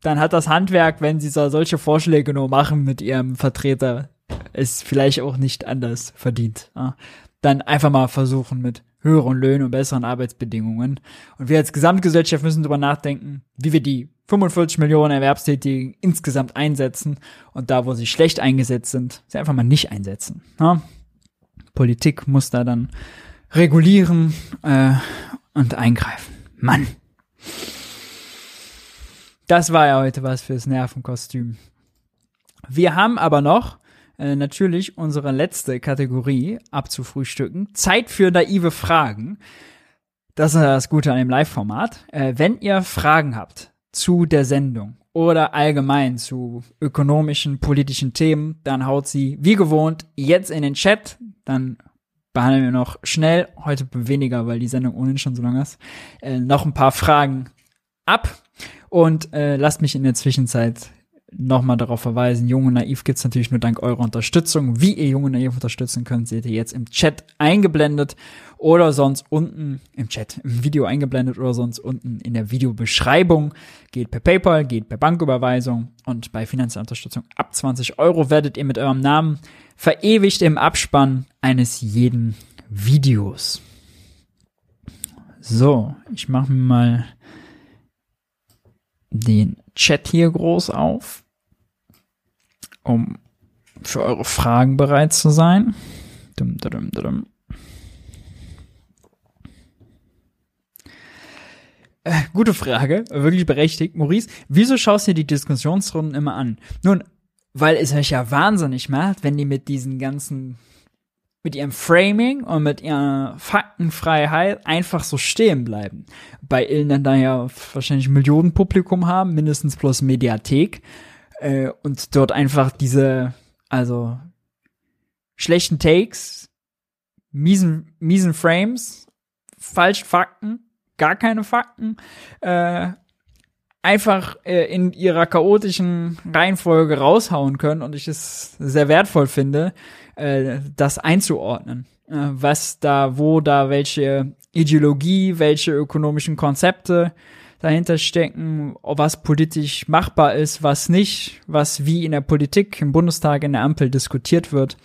dann hat das Handwerk, wenn sie so solche Vorschläge nur machen mit ihrem Vertreter, es vielleicht auch nicht anders verdient. Dann einfach mal versuchen mit höheren Löhnen und besseren Arbeitsbedingungen. Und wir als Gesamtgesellschaft müssen darüber nachdenken, wie wir die 45 Millionen Erwerbstätigen insgesamt einsetzen und da, wo sie schlecht eingesetzt sind, sie einfach mal nicht einsetzen. Ja. Politik muss da dann regulieren äh, und eingreifen. Mann. Das war ja heute was fürs Nervenkostüm. Wir haben aber noch äh, natürlich unsere letzte Kategorie abzufrühstücken. Zeit für naive Fragen. Das ist das Gute an dem Live-Format. Äh, wenn ihr Fragen habt zu der Sendung oder allgemein zu ökonomischen, politischen Themen, dann haut sie wie gewohnt jetzt in den Chat. Dann behandeln wir noch schnell, heute weniger, weil die Sendung ohnehin schon so lang ist, äh, noch ein paar Fragen ab. Und äh, lasst mich in der Zwischenzeit nochmal darauf verweisen, Junge Naiv gibt's natürlich nur dank eurer Unterstützung. Wie ihr Junge Naiv unterstützen könnt, seht ihr jetzt im Chat eingeblendet oder sonst unten im Chat, im Video eingeblendet oder sonst unten in der Videobeschreibung. Geht per PayPal, geht per Banküberweisung und bei finanzieller Unterstützung ab 20 Euro werdet ihr mit eurem Namen verewigt im Abspann eines jeden Videos. So, ich mache mir mal den Chat hier groß auf, um für eure Fragen bereit zu sein. Dum, dum, dum. Äh, gute Frage, wirklich berechtigt. Maurice, wieso schaust du dir die Diskussionsrunden immer an? Nun, weil es euch ja wahnsinnig macht, wenn die mit diesen ganzen, mit ihrem Framing und mit ihrer Faktenfreiheit einfach so stehen bleiben. Bei Ilnen da ja wahrscheinlich Millionen Publikum haben, mindestens plus Mediathek, äh, und dort einfach diese, also, schlechten Takes, miesen, miesen Frames, falschen Fakten, gar keine Fakten, äh, einfach äh, in ihrer chaotischen Reihenfolge raushauen können und ich es sehr wertvoll finde, äh, das einzuordnen. Äh, was da, wo da welche Ideologie, welche ökonomischen Konzepte dahinter stecken, was politisch machbar ist, was nicht, was wie in der Politik, im Bundestag, in der Ampel diskutiert wird.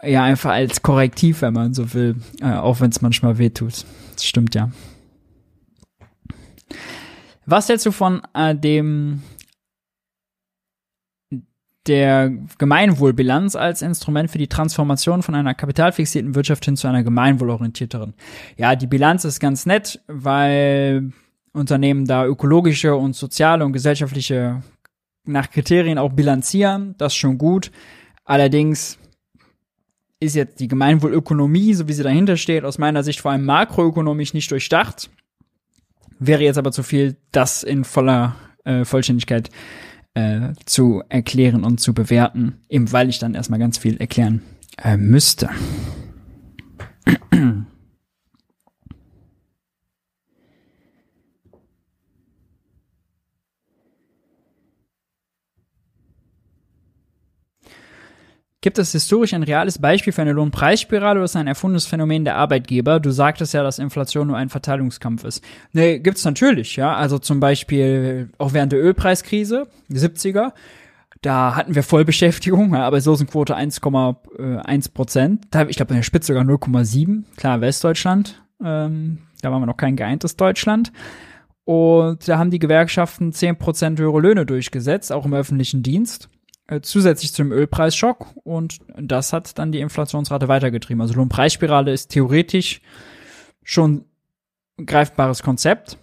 Äh, Ja, einfach als Korrektiv, wenn man so will, äh, auch wenn es manchmal wehtut. Das stimmt ja. Was hältst du von äh, dem der Gemeinwohlbilanz als Instrument für die Transformation von einer kapitalfixierten Wirtschaft hin zu einer gemeinwohlorientierteren? Ja, die Bilanz ist ganz nett, weil Unternehmen da ökologische und soziale und gesellschaftliche nach Kriterien auch bilanzieren. Das ist schon gut. Allerdings ist jetzt die Gemeinwohlökonomie, so wie sie dahinter steht, aus meiner Sicht vor allem makroökonomisch nicht durchdacht. Wäre jetzt aber zu viel, das in voller äh, Vollständigkeit äh, zu erklären und zu bewerten, eben weil ich dann erstmal ganz viel erklären äh, müsste. Gibt es historisch ein reales Beispiel für eine Lohnpreisspirale oder ist ein erfundenes Phänomen der Arbeitgeber? Du sagtest ja, dass Inflation nur ein Verteilungskampf ist. Nee, gibt's natürlich, ja. Also zum Beispiel auch während der Ölpreiskrise, die 70er, da hatten wir Vollbeschäftigung, Arbeitslosenquote 1,1 Prozent. Da, ich glaube, in der Spitze sogar 0,7. Klar, Westdeutschland. Ähm, da waren wir noch kein geeintes Deutschland. Und da haben die Gewerkschaften 10 Prozent höhere Löhne durchgesetzt, auch im öffentlichen Dienst. Äh, zusätzlich zum Ölpreisschock und das hat dann die Inflationsrate weitergetrieben. Also Lohnpreisspirale ist theoretisch schon ein greifbares Konzept.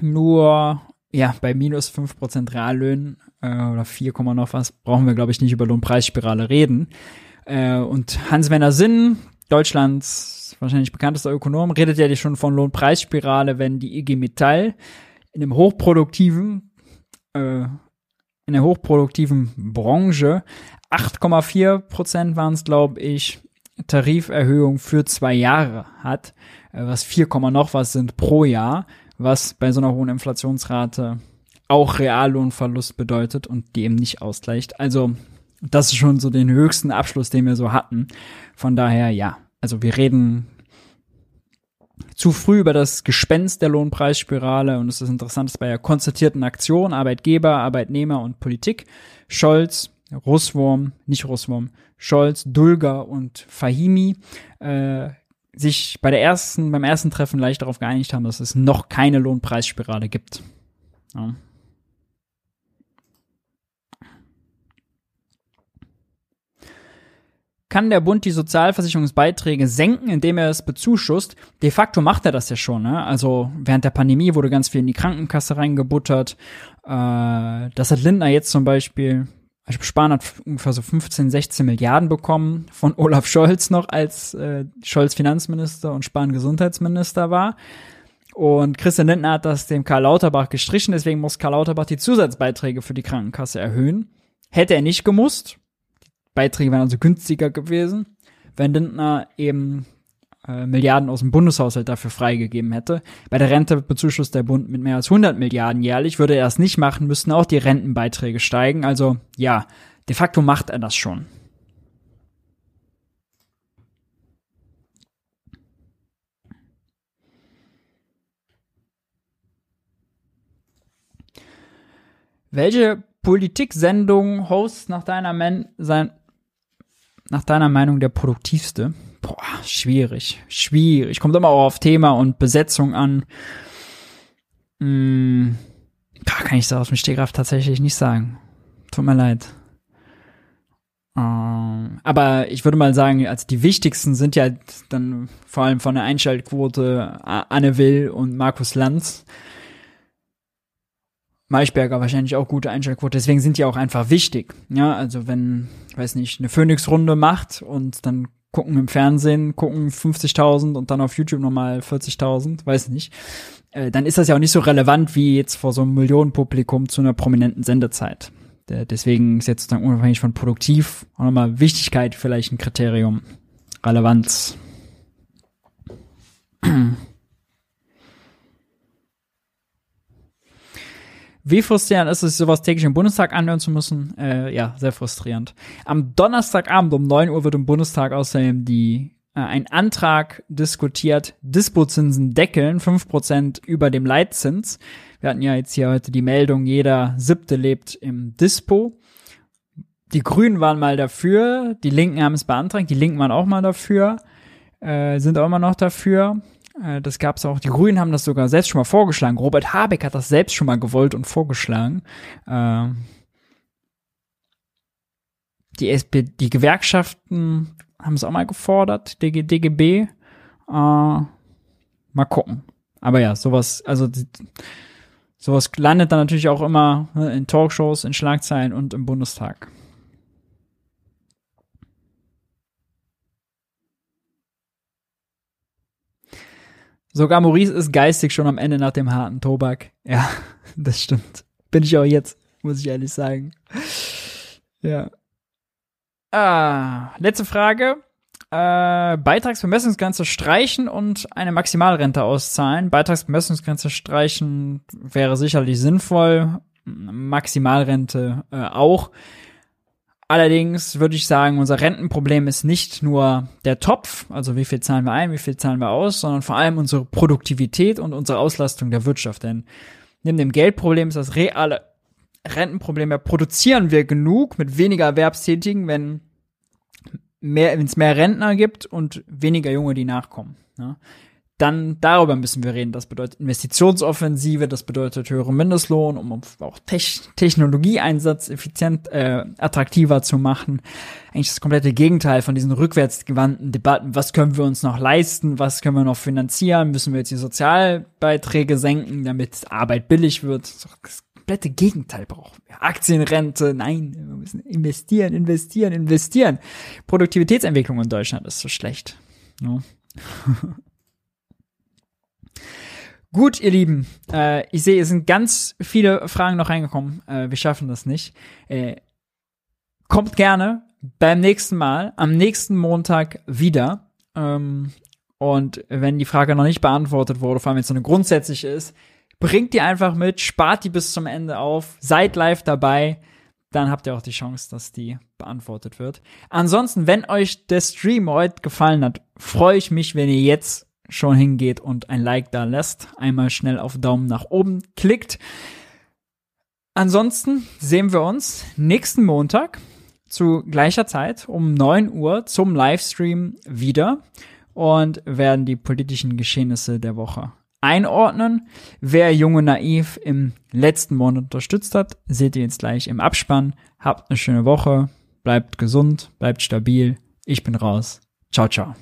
Nur ja, bei minus 5% Reallöhnen äh, oder 4, noch was brauchen wir, glaube ich, nicht über Lohnpreisspirale reden. Äh, und Hans-Werner Sinn, Deutschlands wahrscheinlich bekanntester Ökonom, redet ja schon von Lohnpreisspirale, wenn die IG Metall in einem hochproduktiven äh, in der hochproduktiven Branche. 8,4 Prozent waren es, glaube ich, Tariferhöhung für zwei Jahre hat, äh, was 4, noch was sind pro Jahr, was bei so einer hohen Inflationsrate auch Reallohnverlust bedeutet und die eben nicht ausgleicht. Also das ist schon so den höchsten Abschluss, den wir so hatten. Von daher, ja, also wir reden zu früh über das Gespenst der Lohnpreisspirale und es ist interessant, dass bei der konzertierten Aktion Arbeitgeber, Arbeitnehmer und Politik Scholz, Russwurm, nicht Russwurm, Scholz, Dulger und Fahimi äh, sich bei der ersten, beim ersten Treffen leicht darauf geeinigt haben, dass es noch keine Lohnpreisspirale gibt. Ja. Kann der Bund die Sozialversicherungsbeiträge senken, indem er es bezuschusst. De facto macht er das ja schon. Ne? Also während der Pandemie wurde ganz viel in die Krankenkasse reingebuttert. Äh, das hat Lindner jetzt zum Beispiel, also Spahn hat ungefähr so 15, 16 Milliarden bekommen von Olaf Scholz noch, als äh, Scholz Finanzminister und Spahn Gesundheitsminister war. Und Christian Lindner hat das dem Karl Lauterbach gestrichen, deswegen muss Karl Lauterbach die Zusatzbeiträge für die Krankenkasse erhöhen. Hätte er nicht gemusst, Beiträge wären also günstiger gewesen, wenn Lindner eben äh, Milliarden aus dem Bundeshaushalt dafür freigegeben hätte. Bei der Rente bezuschusst der Bund mit mehr als 100 Milliarden jährlich. Würde er das nicht machen, müssten auch die Rentenbeiträge steigen. Also ja, de facto macht er das schon. Welche Politiksendung hosts nach deiner Men sein nach deiner Meinung der produktivste? Boah, schwierig, schwierig. Kommt immer auch auf Thema und Besetzung an. Hm, kann ich so aus dem Stegreif tatsächlich nicht sagen. Tut mir leid. Ähm, aber ich würde mal sagen, also die wichtigsten sind ja dann vor allem von der Einschaltquote Anne Will und Markus Lanz. Maischberger wahrscheinlich auch gute Einschaltquote, deswegen sind die auch einfach wichtig. Ja, also wenn, weiß nicht, eine Phoenix-Runde macht und dann gucken im Fernsehen, gucken 50.000 und dann auf YouTube nochmal 40.000, weiß nicht, äh, dann ist das ja auch nicht so relevant wie jetzt vor so einem Millionenpublikum zu einer prominenten Sendezeit. deswegen ist jetzt sozusagen unabhängig von produktiv auch nochmal Wichtigkeit vielleicht ein Kriterium. Relevanz. Wie frustrierend ist es, sowas täglich im Bundestag anhören zu müssen? Äh, ja, sehr frustrierend. Am Donnerstagabend um 9 Uhr wird im Bundestag außerdem die äh, ein Antrag diskutiert, Dispozinsen deckeln, 5% über dem Leitzins. Wir hatten ja jetzt hier heute die Meldung, jeder siebte lebt im Dispo. Die Grünen waren mal dafür, die Linken haben es beantragt, die Linken waren auch mal dafür, äh, sind auch immer noch dafür. Äh, das gab es auch. Die Grünen haben das sogar selbst schon mal vorgeschlagen. Robert Habeck hat das selbst schon mal gewollt und vorgeschlagen. Ähm, die, SP, die Gewerkschaften haben es auch mal gefordert, DG, DGB. Äh, mal gucken. Aber ja, sowas, also sowas landet dann natürlich auch immer ne, in Talkshows, in Schlagzeilen und im Bundestag. Sogar Maurice ist geistig schon am Ende nach dem harten Tobak. Ja, das stimmt. Bin ich auch jetzt, muss ich ehrlich sagen. Ja. Ah, letzte Frage. Äh, Beitragsbemessungsgrenze streichen und eine Maximalrente auszahlen. Beitragsbemessungsgrenze streichen wäre sicherlich sinnvoll. Maximalrente äh, auch. Allerdings würde ich sagen, unser Rentenproblem ist nicht nur der Topf, also wie viel zahlen wir ein, wie viel zahlen wir aus, sondern vor allem unsere Produktivität und unsere Auslastung der Wirtschaft. Denn neben dem Geldproblem ist das reale Rentenproblem ja, produzieren wir genug mit weniger Erwerbstätigen, wenn mehr, es mehr Rentner gibt und weniger Junge, die nachkommen. Ne? Dann darüber müssen wir reden. Das bedeutet Investitionsoffensive, das bedeutet höhere Mindestlohn, um auch Te Technologieeinsatz effizient, äh, attraktiver zu machen. Eigentlich das komplette Gegenteil von diesen rückwärtsgewandten Debatten. Was können wir uns noch leisten? Was können wir noch finanzieren? Müssen wir jetzt die Sozialbeiträge senken, damit Arbeit billig wird? Das komplette Gegenteil brauchen wir. Aktienrente, nein, wir müssen investieren, investieren, investieren. Produktivitätsentwicklung in Deutschland ist so schlecht. No. Gut, ihr Lieben, äh, ich sehe, es sind ganz viele Fragen noch reingekommen. Äh, wir schaffen das nicht. Äh, kommt gerne beim nächsten Mal, am nächsten Montag wieder. Ähm, und wenn die Frage noch nicht beantwortet wurde, vor allem wenn es so eine grundsätzliche ist, bringt die einfach mit, spart die bis zum Ende auf, seid live dabei, dann habt ihr auch die Chance, dass die beantwortet wird. Ansonsten, wenn euch der Stream heute gefallen hat, freue ich mich, wenn ihr jetzt schon hingeht und ein Like da lässt, einmal schnell auf Daumen nach oben klickt. Ansonsten sehen wir uns nächsten Montag zu gleicher Zeit um 9 Uhr zum Livestream wieder und werden die politischen Geschehnisse der Woche einordnen. Wer Junge Naiv im letzten Monat unterstützt hat, seht ihr jetzt gleich im Abspann. Habt eine schöne Woche, bleibt gesund, bleibt stabil. Ich bin raus. Ciao, ciao.